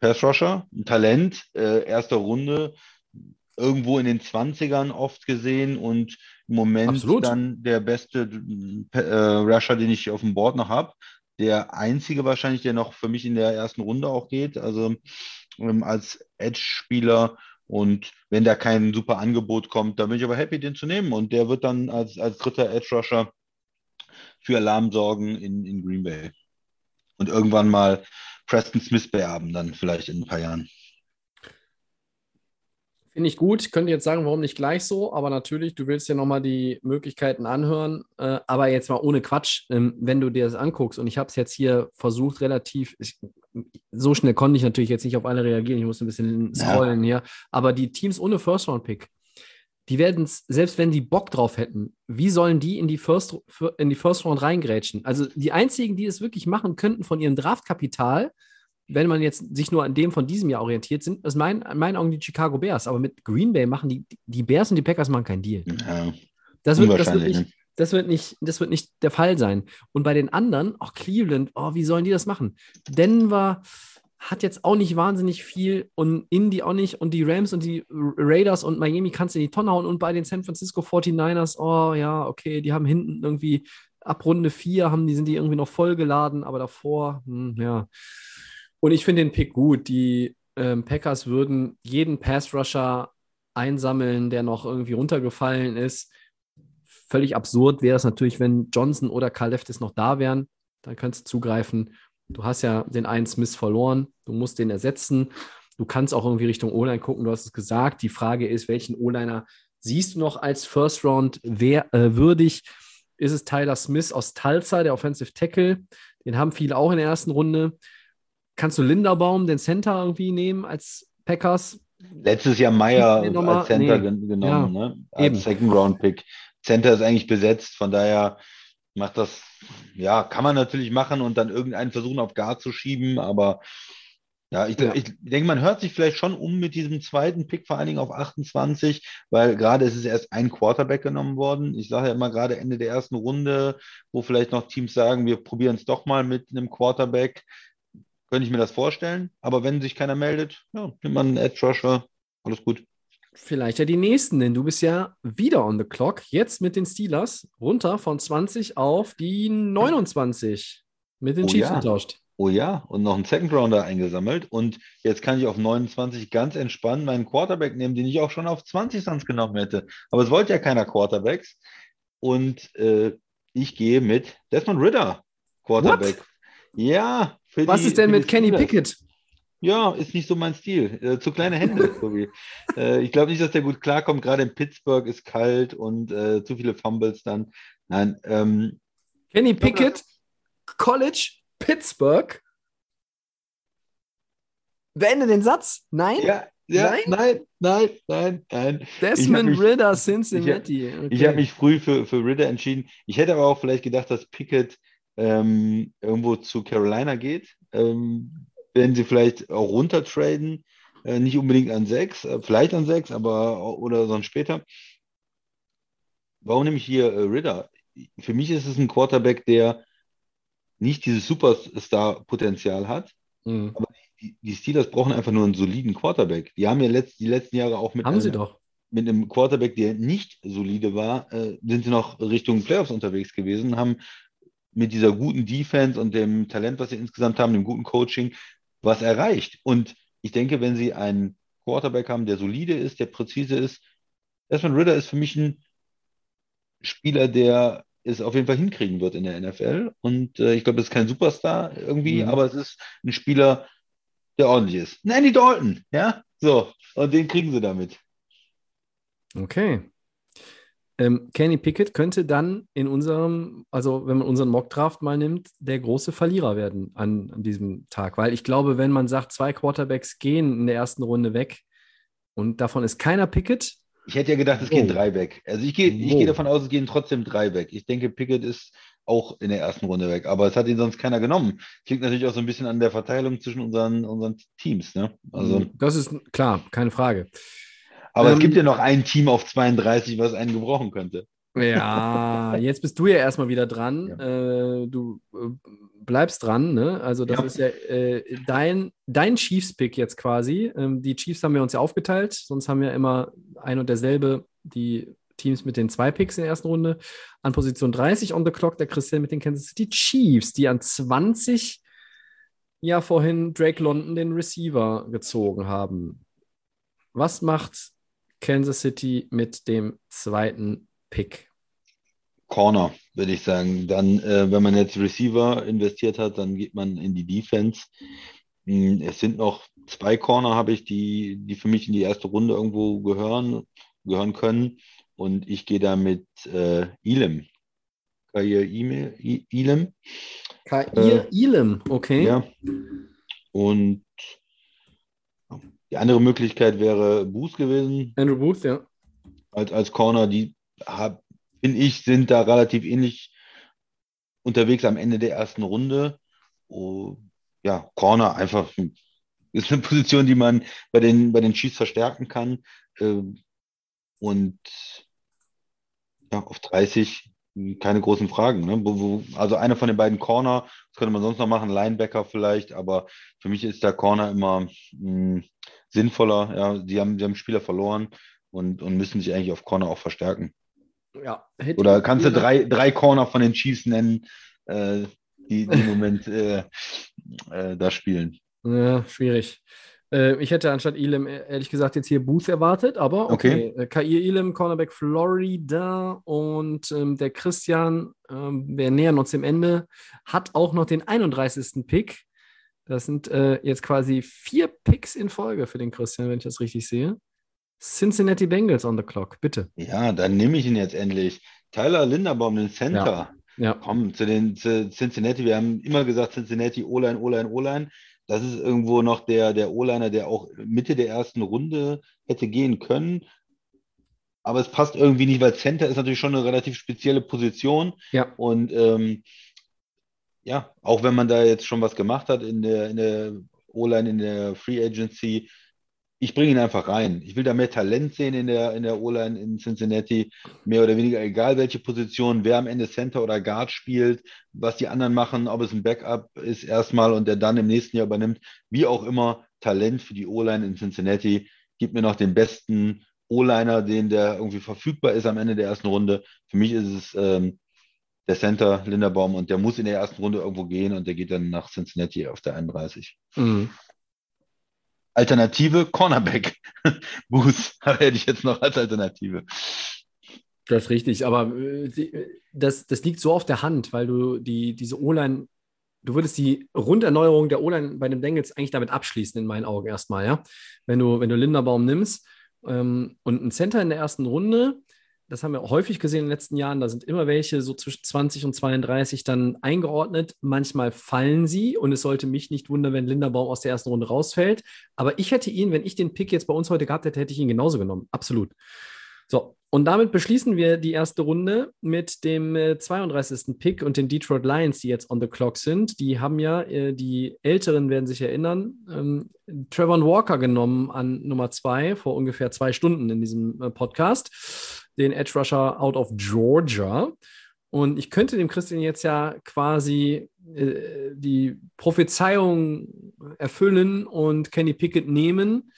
Pass Rusher, ein Talent, äh, erster Runde, irgendwo in den 20ern oft gesehen und im Moment Absolut. dann der beste äh, Rusher, den ich auf dem Board noch habe. Der einzige wahrscheinlich, der noch für mich in der ersten Runde auch geht, also ähm, als Edge-Spieler. Und wenn da kein super Angebot kommt, dann bin ich aber happy, den zu nehmen. Und der wird dann als, als dritter Edge-Rusher für Alarm sorgen in, in Green Bay. Und irgendwann mal Preston Smith beerben, dann vielleicht in ein paar Jahren. Finde ich gut. Ich könnte jetzt sagen, warum nicht gleich so, aber natürlich, du willst ja nochmal die Möglichkeiten anhören. Äh, aber jetzt mal ohne Quatsch, ähm, wenn du dir das anguckst, und ich habe es jetzt hier versucht, relativ, ich, so schnell konnte ich natürlich jetzt nicht auf alle reagieren, ich musste ein bisschen Ja. scrollen hier, aber die Teams ohne First-Round-Pick, die werden es, selbst wenn die Bock drauf hätten, wie sollen die in die First, in die First Round reingrätschen? Also die einzigen, die es wirklich machen könnten von ihrem Draftkapital, wenn man jetzt sich nur an dem von diesem Jahr orientiert, sind aus mein, in meinen Augen die Chicago Bears. Aber mit Green Bay machen die, die Bears und die Packers machen keinen Deal. Ja, Das wird, das, wird nicht, ne? Das, wird nicht, das wird nicht der Fall sein. Und bei den anderen, auch Cleveland, oh, wie sollen die das machen? Denver hat jetzt auch nicht wahnsinnig viel und Indy auch nicht und die Rams und die Raiders und Miami kannst du in die Tonne hauen und bei den San Francisco 49ers, oh ja, okay, die haben hinten irgendwie ab Runde 4 haben die, sind die irgendwie noch vollgeladen, aber davor, hm, ja. Und ich finde den Pick gut. Die ähm, Packers würden jeden Pass-Rusher einsammeln, der noch irgendwie runtergefallen ist. Völlig absurd wäre es natürlich, wenn Johnson oder Kaleftis noch da wären. Dann könntest du zugreifen. Du hast ja den einen Smith verloren. Du musst den ersetzen. Du kannst auch irgendwie Richtung O-Line gucken. Du hast es gesagt. Die Frage ist, welchen O-Liner siehst du noch als First Round wer, äh, würdig? Ist es Tyler Smith aus Tulsa, der Offensive Tackle? Den haben viele auch in der ersten Runde. Kannst du Linderbaum, den Center, irgendwie nehmen als Packers? Letztes Jahr Meyer als Center nee. gen- genommen, ne? eben. Als Second Round Pick. Center ist eigentlich besetzt, von daher macht das, ja, kann man natürlich machen und dann irgendeinen versuchen auf Guard zu schieben, aber ja, ich, Ja. ich denke, man hört sich vielleicht schon um mit diesem zweiten Pick, vor allen Dingen auf 28, weil gerade ist es erst ein Quarterback genommen worden. Ich sage ja immer gerade Ende der ersten Runde, wo vielleicht noch Teams sagen, wir probieren es doch mal mit einem Quarterback. Könnte ich mir das vorstellen, aber wenn sich keiner meldet, ja, nimmt man einen Edge Rusher, alles gut. Vielleicht ja die nächsten, denn du bist ja wieder on the clock. Jetzt mit den Steelers runter von 20 auf die 29 mit den Oh Chiefs ja. getauscht. Oh ja, und noch einen Second Rounder eingesammelt. Und jetzt kann ich auf 29 ganz entspannt meinen Quarterback nehmen, den ich auch schon auf 20 sonst genommen hätte. Aber es wollte ja keiner Quarterbacks. Und äh, ich gehe mit Desmond Ritter, Quarterback. Ja, für Was die, ist denn mit Kenny Steelers. Pickett? Ja, ist nicht so mein Stil. Äh, zu kleine Hände, (laughs) Tobi. äh, ich glaube nicht, dass der gut klarkommt. Gerade in Pittsburgh ist kalt und äh, zu viele Fumbles dann. Nein, ähm, Kenny Pickett, College, Pittsburgh. Beende den Satz. Nein? ja, ja, Nein? nein, nein, nein, nein. Desmond mich- Ritter, Cincinnati. Ich Okay. habe mich früh für, für Ritter entschieden. Ich hätte aber auch vielleicht gedacht, dass Pickett ähm, irgendwo zu Carolina geht. Ähm, wenn sie vielleicht auch runtertraden, äh, nicht unbedingt an sechs, äh, vielleicht an sechs, aber oder sonst später. Warum nehme ich hier äh, Ritter? Für mich ist es ein Quarterback, der nicht dieses Superstar-Potenzial hat. Mhm. Die, die Steelers brauchen einfach nur einen soliden Quarterback. Die haben ja letzt, die letzten Jahre auch mit Haben sie doch. mit einem Quarterback, der nicht solide war, äh, sind sie noch Richtung Playoffs unterwegs gewesen, haben mit dieser guten Defense und dem Talent, was sie insgesamt haben, dem guten Coaching, was erreicht. Und ich denke, wenn sie einen Quarterback haben, der solide ist, der präzise ist, Desmond Ritter ist für mich ein Spieler, der es auf jeden Fall hinkriegen wird in der NFL. Und äh, ich glaube, das ist kein Superstar irgendwie, Mhm. aber es ist ein Spieler, der ordentlich ist. Ein Andy Dalton, ja? So, und den kriegen sie damit. Okay. Ähm, Kenny Pickett könnte dann in unserem, also wenn man unseren Mockdraft mal nimmt, der große Verlierer werden an, an diesem Tag. Weil ich glaube, wenn man sagt, zwei Quarterbacks gehen in der ersten Runde weg und davon ist keiner Pickett, Ich hätte ja gedacht, es Oh. gehen drei weg. Also ich gehe, ich Oh. gehe davon aus, es gehen trotzdem drei weg. Ich denke, Pickett ist auch in der ersten Runde weg, aber es hat ihn sonst keiner genommen. Das liegt natürlich auch so ein bisschen an der Verteilung zwischen unseren, unseren Teams. Ne? Also, das ist klar, keine Frage. Aber Ähm, es gibt ja noch ein Team auf 32, was einen gebrochen könnte. Ja, (laughs) jetzt bist du ja erstmal wieder dran. Äh, du äh, bleibst dran, ne? Also das Ja. ist ja äh, dein, dein Chiefs-Pick jetzt quasi. Ähm, die Chiefs haben wir uns ja aufgeteilt, sonst haben wir immer ein und derselbe die Teams mit den zwei Picks in der ersten Runde. An Position 30 on the clock der Christian mit den Kansas City Chiefs, die an 20 ja vorhin Drake London den Receiver gezogen haben. Was macht Kansas City mit dem zweiten Pick? Corner, würde ich sagen. Dann, äh, wenn man jetzt Receiver investiert hat, dann geht man in die Defense. Hm, Es sind noch zwei Corner, habe ich, die, die für mich in die erste Runde irgendwo gehören, gehören können. Und ich gehe da mit äh, Elam. Kair Elam. Kair Elam, okay. Ja. Und die andere Möglichkeit wäre Booth gewesen Andrew Booth, ja. als, als Corner, die finde ich, sind da relativ ähnlich unterwegs am Ende der ersten Runde. Oh, ja, Corner einfach ist eine Position, die man bei den, bei den Chiefs verstärken kann. Ähm, und ja, auf 30 keine großen Fragen. Ne? Wo, wo, also einer von den beiden Corner, das könnte man sonst noch machen, Linebacker vielleicht, aber für mich ist der Corner immer mh, sinnvoller. Ja, die haben, die haben Spieler verloren und, und müssen sich eigentlich auf Corner auch verstärken. ja. Oder kannst du drei, drei Corner von den Chiefs nennen, äh, die, die im (laughs) Moment äh, äh, da spielen? Ja, schwierig. Äh, ich hätte anstatt Elam äh, ehrlich gesagt jetzt hier Booth erwartet, aber okay. okay. Kair Elam, Cornerback Florida und ähm, der Christian, ähm, wir nähern uns dem Ende, hat auch noch den 31. Pick. Das sind äh, jetzt quasi vier Picks in Folge für den Christian, wenn ich das richtig sehe. Cincinnati Bengals on the clock, bitte. Ja, dann nehme ich ihn jetzt endlich. Tyler Linderbaum, den Center. Ja. Komm, zu den zu Cincinnati. Wir haben immer gesagt, Cincinnati, O-Line, O-Line, O-Line. Das ist irgendwo noch der, der O-Liner, der auch Mitte der ersten Runde hätte gehen können. Aber es passt irgendwie nicht, weil Center ist natürlich schon eine relativ spezielle Position. Ja. Und ähm, ja, auch wenn man da jetzt schon was gemacht hat in der, in der O-Line, in der Free Agency, ich bringe ihn einfach rein. Ich will da mehr Talent sehen in der, in der O-Line in Cincinnati. Mehr oder weniger, egal welche Position, wer am Ende Center oder Guard spielt, was die anderen machen, ob es ein Backup ist erstmal und der dann im nächsten Jahr übernimmt. Wie auch immer, Talent für die O-Line in Cincinnati. Gib mir noch den besten O-Liner, den der irgendwie verfügbar ist am Ende der ersten Runde. Für mich ist es ähm, der Center Linderbaum und der muss in der ersten Runde irgendwo gehen und der geht dann nach Cincinnati auf der 31. Mhm. Alternative Cornerback. (laughs) Booth hätte ich jetzt noch als Alternative. Das ist richtig, aber äh, die- das, das liegt so auf der Hand, weil du die, diese O-Line du würdest die Runderneuerung der O-Line bei den Bengals eigentlich damit abschließen, in meinen Augen erstmal, ja. Wenn du, wenn du Linderbaum nimmst ähm, und einen Center in der ersten Runde, das haben wir häufig gesehen in den letzten Jahren, da sind immer welche so zwischen 20 und 32 dann eingeordnet. Manchmal fallen sie und es sollte mich nicht wundern, wenn Linderbaum aus der ersten Runde rausfällt. Aber ich hätte ihn, wenn ich den Pick jetzt bei uns heute gehabt hätte, hätte ich ihn genauso genommen. Absolut. So, und damit beschließen wir die erste Runde mit dem äh, 32. Pick und den Detroit Lions, die jetzt on the clock sind. Die haben ja, äh, die Älteren werden sich erinnern, ähm, Trevor Walker genommen an Nummer zwei vor ungefähr zwei Stunden in diesem äh, Podcast. Den Edge Rusher out of Georgia. Und ich könnte dem Christian jetzt ja quasi äh, die Prophezeiung erfüllen und Kenny Pickett nehmen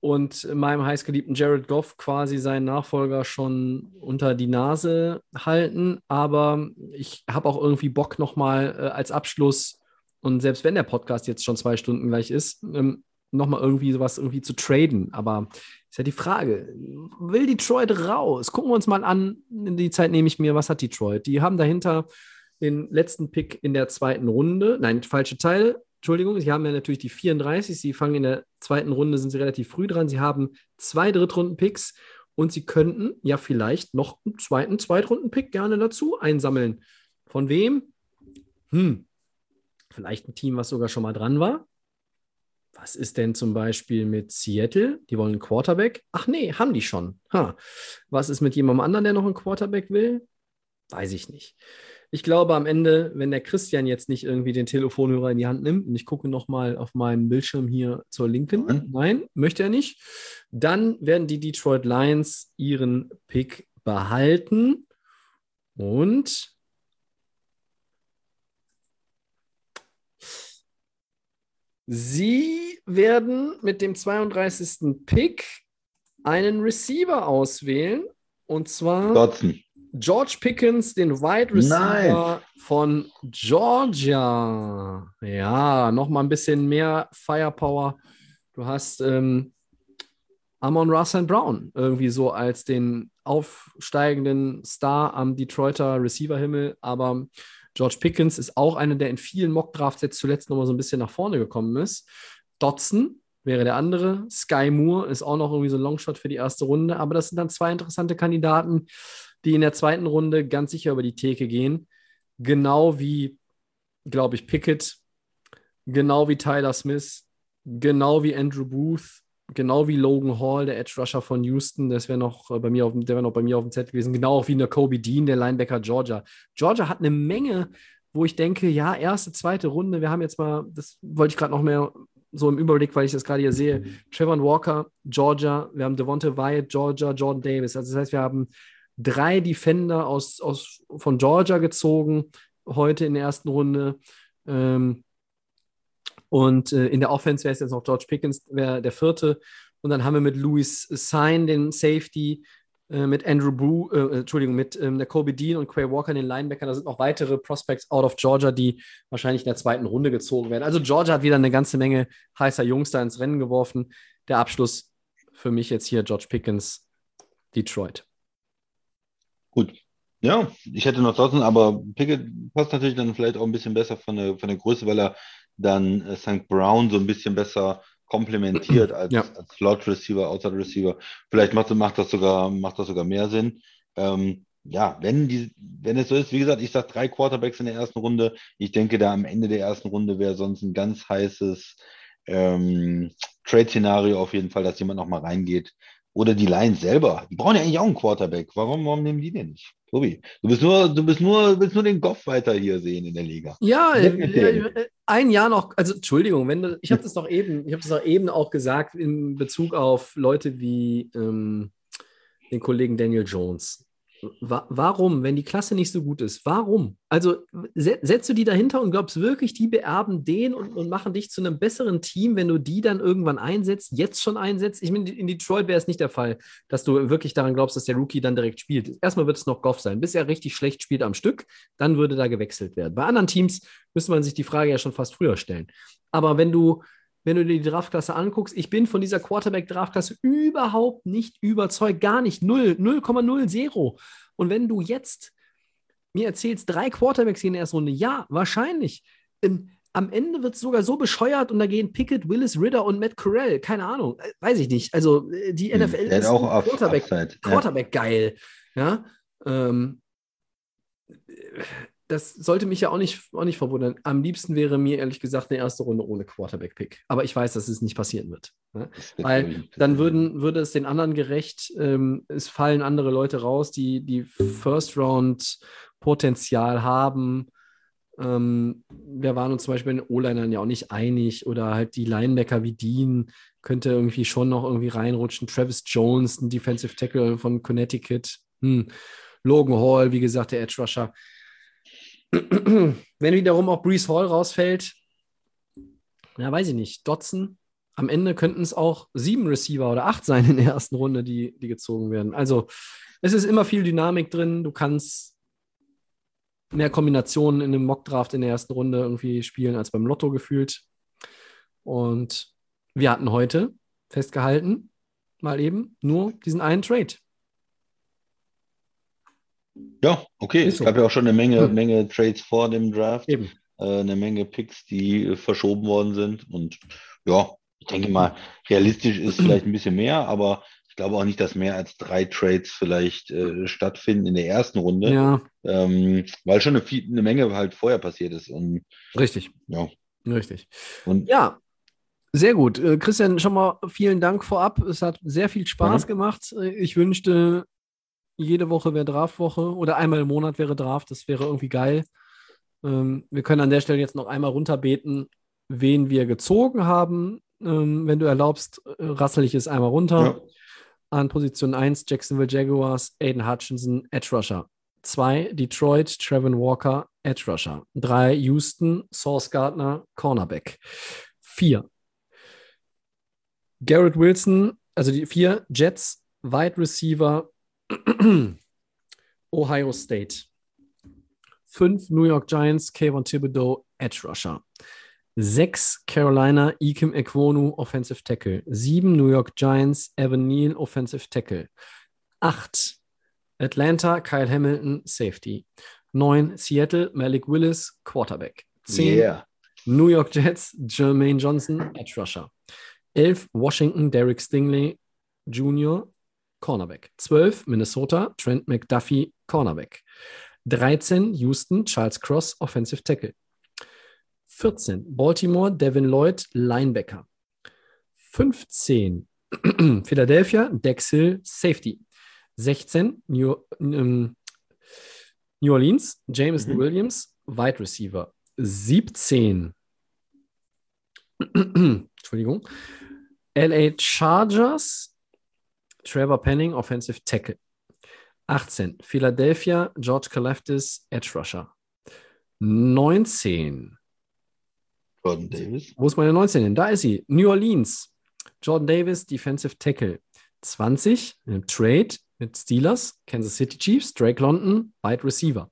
und meinem heißgeliebten Jared Goff quasi seinen Nachfolger schon unter die Nase halten. Aber ich habe auch irgendwie Bock nochmal äh, als Abschluss und selbst wenn der Podcast jetzt schon zwei Stunden gleich ist, ähm, nochmal irgendwie sowas irgendwie zu traden. Aber ist ja die Frage, will Detroit raus? Gucken wir uns mal an, in die Zeit nehme ich mir, was hat Detroit? Die haben dahinter den letzten Pick in der zweiten Runde, nein, falsche Teil, Entschuldigung, Sie haben ja natürlich die 34. Sie fangen in der zweiten Runde, sind Sie relativ früh dran. Sie haben zwei Drittrunden-Picks und Sie könnten ja vielleicht noch einen zweiten Zweitrunden-Pick gerne dazu einsammeln. Von wem? Hm, vielleicht ein Team, was sogar schon mal dran war. Was ist denn zum Beispiel mit Seattle? Die wollen einen Quarterback. Ach nee, haben die schon. Ha. Was ist mit jemandem anderen, der noch einen Quarterback will? Weiß ich nicht. Ich glaube am Ende, wenn der Christian jetzt nicht irgendwie den Telefonhörer in die Hand nimmt, und ich gucke nochmal auf meinem Bildschirm hier zur Linken, nein. nein, möchte er nicht, dann werden die Detroit Lions ihren Pick behalten und sie werden mit dem 32. Pick einen Receiver auswählen und zwar Dotson. George Pickens, den Wide Receiver Nein. von Georgia. Ja, nochmal ein bisschen mehr Firepower. Du hast ähm, Amon Russell Brown irgendwie so als den aufsteigenden Star am Detroiter Receiver-Himmel, aber George Pickens ist auch einer, der in vielen Mock-Drafts jetzt zuletzt nochmal so ein bisschen nach vorne gekommen ist. Dotson wäre der andere. Sky Moore ist auch noch irgendwie so ein Longshot für die erste Runde, aber das sind dann zwei interessante Kandidaten die in der zweiten Runde ganz sicher über die Theke gehen. Genau wie, glaube ich, Pickett, genau wie Tyler Smith, genau wie Andrew Booth, genau wie Logan Hall, der Edge Rusher von Houston, das wäre noch äh, bei mir auf, der wäre noch bei mir auf dem Set gewesen, genau auch wie eine Kobe Dean, der Linebacker Georgia. Georgia hat eine Menge, wo ich denke, ja, erste, zweite Runde, wir haben jetzt mal, das wollte ich gerade noch mehr so im Überblick, weil ich das gerade hier sehe. Trevor Walker, Georgia, wir haben Devonta Wyatt, Georgia, Jordan Davis. Also das heißt, wir haben drei Defender aus, aus, von Georgia gezogen, heute in der ersten Runde. Ähm, und äh, in der Offense wäre es jetzt noch George Pickens, wäre der vierte. Und dann haben wir mit Louis Sign den Safety, äh, mit Andrew Brew, äh, Entschuldigung, mit ähm, der Kobe Dean und Quay Walker den Linebacker. Da sind noch weitere Prospects out of Georgia, die wahrscheinlich in der zweiten Runde gezogen werden. Also Georgia hat wieder eine ganze Menge heißer Jungs da ins Rennen geworfen. Der Abschluss für mich jetzt hier George Pickens, Detroit. Gut. Ja, ich hätte noch trotzdem, aber Pickett passt natürlich dann vielleicht auch ein bisschen besser von der, von der Größe, weil er dann äh, St. Brown so ein bisschen besser komplementiert (clears throat) als, ja. als Slot Receiver, Outside Receiver. Vielleicht macht, macht, das, sogar, macht das sogar mehr Sinn. Ähm, ja, wenn, die, wenn es so ist, wie gesagt, ich sage drei Quarterbacks in der ersten Runde. Ich denke, da am Ende der ersten Runde wäre sonst ein ganz heißes ähm, Trade-Szenario auf jeden Fall, dass jemand noch mal reingeht, oder die Lions selber. Die brauchen ja eigentlich auch einen Quarterback. Warum, warum nehmen die den nicht? Tobi, du bist nur, du bist nur, willst nur den Goff weiter hier sehen in der Liga. Ja, ein Jahr noch, also Entschuldigung, wenn du, ich habe das doch eben, ich habe das doch eben auch gesagt in Bezug auf Leute wie ähm, den Kollegen Daniel Jones. Wa warum, wenn die Klasse nicht so gut ist? Warum? Also se setzt du die dahinter und glaubst wirklich, die beerben den und, und, machen dich zu einem besseren Team, wenn du die dann irgendwann einsetzt, jetzt schon einsetzt? Ich meine, in Detroit wäre es nicht der Fall, dass du wirklich daran glaubst, dass der Rookie dann direkt spielt. Erstmal wird es noch Goff sein, bis er richtig schlecht spielt am Stück, dann würde da gewechselt werden. Bei anderen Teams müsste man sich die Frage ja schon fast früher stellen. Aber wenn du wenn du dir die Draftklasse anguckst, ich bin von dieser Quarterback-Draftklasse überhaupt nicht überzeugt, gar nicht, 0, 0,00. Und wenn du jetzt mir erzählst, drei Quarterbacks gehen in der ersten Runde. Ja, wahrscheinlich. Ähm, am Ende wird es sogar so bescheuert und da gehen Pickett, Willis, Ritter und Matt Corell. Keine Ahnung, äh, weiß ich nicht. Also äh, die Hm, NFL hat ist auch auf- Quarterback, Upside, ja. Quarterback geil. Ja, ähm, das sollte mich ja auch nicht, auch nicht verwundern. Am liebsten wäre mir ehrlich gesagt eine erste Runde ohne Quarterback-Pick. Aber ich weiß, dass es nicht passieren wird. Ne? Weil dann würden, würde es den anderen gerecht, ähm, es fallen andere Leute raus, die, die First-Round-Potenzial haben. Ähm, wir waren uns zum Beispiel in den O-Linern ja auch nicht einig oder halt die Linebacker wie Dean könnte irgendwie schon noch irgendwie reinrutschen. Travis Jones, ein Defensive Tackle von Connecticut. Hm. Logan Hall, wie gesagt, der Edge Rusher. Wenn wiederum auch Brees Hall rausfällt, ja, weiß ich nicht. Dotson, am Ende könnten es auch sieben Receiver oder acht sein in der ersten Runde, die, die gezogen werden. Also es ist immer viel Dynamik drin. Du kannst mehr Kombinationen in einem Mockdraft in der ersten Runde irgendwie spielen als beim Lotto gefühlt. Und wir hatten heute festgehalten, mal eben, nur diesen einen Trade. Ja, okay. Ist Es so. gab ja auch schon eine Menge, Hm. Menge Trades vor dem Draft, äh, eine Menge Picks, die äh, verschoben worden sind. Und ja, ich denke mal, realistisch ist (clears throat) vielleicht ein bisschen mehr, aber ich glaube auch nicht, dass mehr als drei Trades vielleicht äh, stattfinden in der ersten Runde, Ja, ähm, weil schon eine, eine Menge halt vorher passiert ist. Und richtig. ja, Richtig. und Ja, sehr gut. Äh, Christian, schon mal vielen Dank vorab. Es hat sehr viel Spaß Mhm. gemacht. Äh, Ich wünschte, jede Woche wäre Draftwoche oder einmal im Monat wäre Draft. Das wäre irgendwie geil. Ähm, wir können an der Stelle jetzt noch einmal runterbeten, wen wir gezogen haben. Ähm, wenn du erlaubst, äh, rassel ich es einmal runter. Ja. An Position 1 Jacksonville Jaguars, Aiden Hutchinson, Edge Rusher. 2 Detroit, Trevin Walker, Edge Rusher. 3 Houston, Source Gardner, Cornerback. 4 Garrett Wilson, also die 4 Jets, Wide Receiver, (clears throat) Ohio State. 5 New York Giants, Kayvon Thibodeau, Edge Rusher. 6 Carolina, Ikem Ekwonu, Offensive Tackle. 7 New York Giants, Evan Neal, Offensive Tackle. 8 Atlanta, Kyle Hamilton, Safety. 9 Seattle, Malik Willis, Quarterback. 10 yeah. New York Jets, Jermaine Johnson, Edge Rusher. 11 Washington, Derek Stingley Jr., Cornerback. 12 Minnesota, Trent McDuffie, Cornerback. 13 Houston, Charles Cross, Offensive Tackle. 14 Baltimore, Devin Lloyd, Linebacker. 15 (clears throat) Philadelphia, Dex Hill, Safety. 16 New, ähm, New Orleans, Jameson Mhm. Williams, Wide Receiver. 17 (clears throat) Entschuldigung. LA Chargers, Trevor Penning, Offensive Tackle. 18 Philadelphia, George Kalafdis, Edge Rusher. 19 Jordan Davis. wo ist meine 19 hin? Da ist sie. New Orleans. Jordan Davis, Defensive Tackle. 20, ein Trade mit Steelers, Kansas City Chiefs, Drake London, Wide Receiver.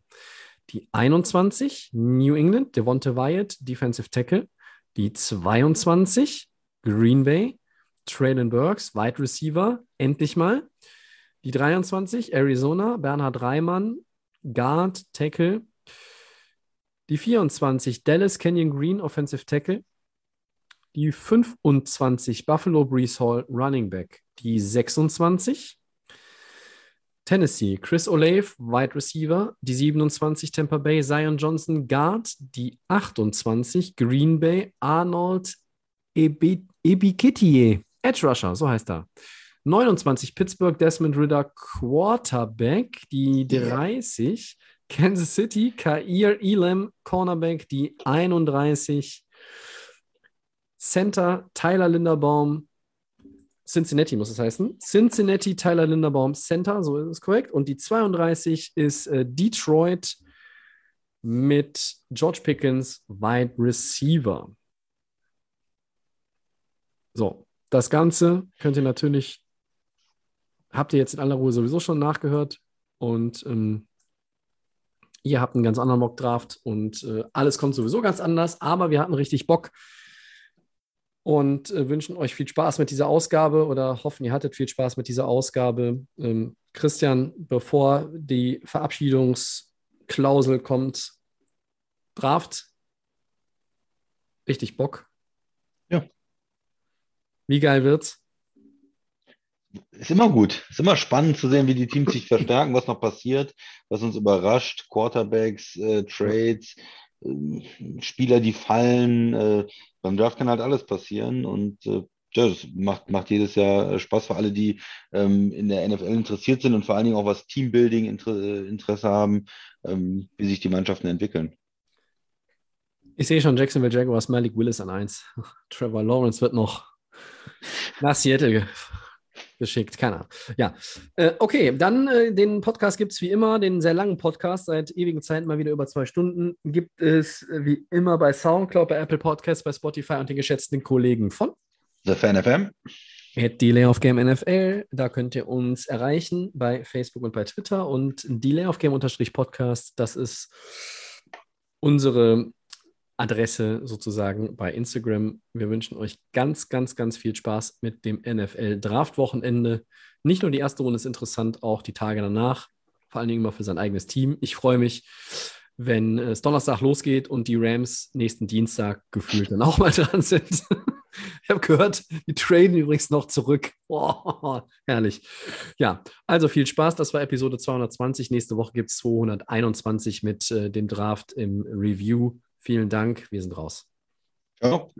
Die 21, New England, Devonta Wyatt, Defensive Tackle. Die 22, Green Bay, Traylon Burks, Wide Receiver, endlich mal. Die 23, Arizona, Bernhard Reimann, Guard, Tackle. Die 24, Dallas Canyon Green, Offensive Tackle. Die 25, Buffalo Brees Hall, Running Back. Die 26, Tennessee, Chris Olave, Wide Receiver. Die 27, Tampa Bay, Zion Johnson, Guard. Die 28, Green Bay, Arnold Ebi- Ebikitie, Edge Rusher, so heißt er. 29, Pittsburgh, Desmond Ritter, Quarterback. Die 30, Kansas City, Kair Elam, Cornerback. Die 31, Center, Tyler Linderbaum, Cincinnati muss es heißen. Cincinnati, Tyler Linderbaum, Center, so ist es korrekt. Und die 32 ist äh, Detroit mit George Pickens, Wide Receiver. So, das Ganze könnt ihr natürlich, habt ihr jetzt in aller Ruhe sowieso schon nachgehört und ähm, ihr habt einen ganz anderen Mock-Draft und äh, alles kommt sowieso ganz anders, aber wir hatten richtig Bock und äh, wünschen euch viel Spaß mit dieser Ausgabe oder hoffen, ihr hattet viel Spaß mit dieser Ausgabe. Ähm, Christian, bevor die Verabschiedungs- Klausel kommt. Draft. Richtig Bock. Ja. Wie geil wird's? Ist immer gut. Ist immer spannend zu sehen, wie die Teams sich verstärken, was noch passiert, was uns überrascht. Quarterbacks, äh, Trades, äh, Spieler, die fallen. Äh, beim Draft kann halt alles passieren und äh, ja, das macht, macht jedes Jahr äh, Spaß für alle, die ähm, in der NFL interessiert sind und vor allen Dingen auch was Teambuilding Inter äh, Interesse haben, ähm, wie sich die Mannschaften entwickeln. Ich sehe schon Jacksonville Jaguars, Malik Willis an 1. (laughs) Trevor Lawrence wird noch nach Seattle geschickt. Keine Ahnung. Ja. Äh, okay, dann äh, den Podcast gibt es wie immer, den sehr langen Podcast, seit ewigen Zeiten mal wieder über zwei Stunden. Gibt es äh, wie immer bei Soundcloud, bei Apple Podcasts, bei Spotify und den geschätzten Kollegen von The Fan FM. At Delay of Game NFL. Da könnt ihr uns erreichen bei Facebook und bei Twitter. Und Delay of Game Podcast, das ist unsere Adresse sozusagen bei Instagram. Wir wünschen euch ganz, ganz, ganz viel Spaß mit dem NFL Draft Wochenende. Nicht nur die erste Runde ist interessant, auch die Tage danach. Vor allen Dingen immer für sein eigenes Team. Ich freue mich, wenn es Donnerstag losgeht und die Rams nächsten Dienstag gefühlt dann auch mal (laughs) dran sind. ich habe gehört, die traden übrigens noch zurück. (laughs) Oh, herrlich. Ja, also viel Spaß. Das war Episode 220. Nächste Woche gibt es 221 mit äh, dem Draft im Review. Vielen Dank. Wir sind raus. Ciao.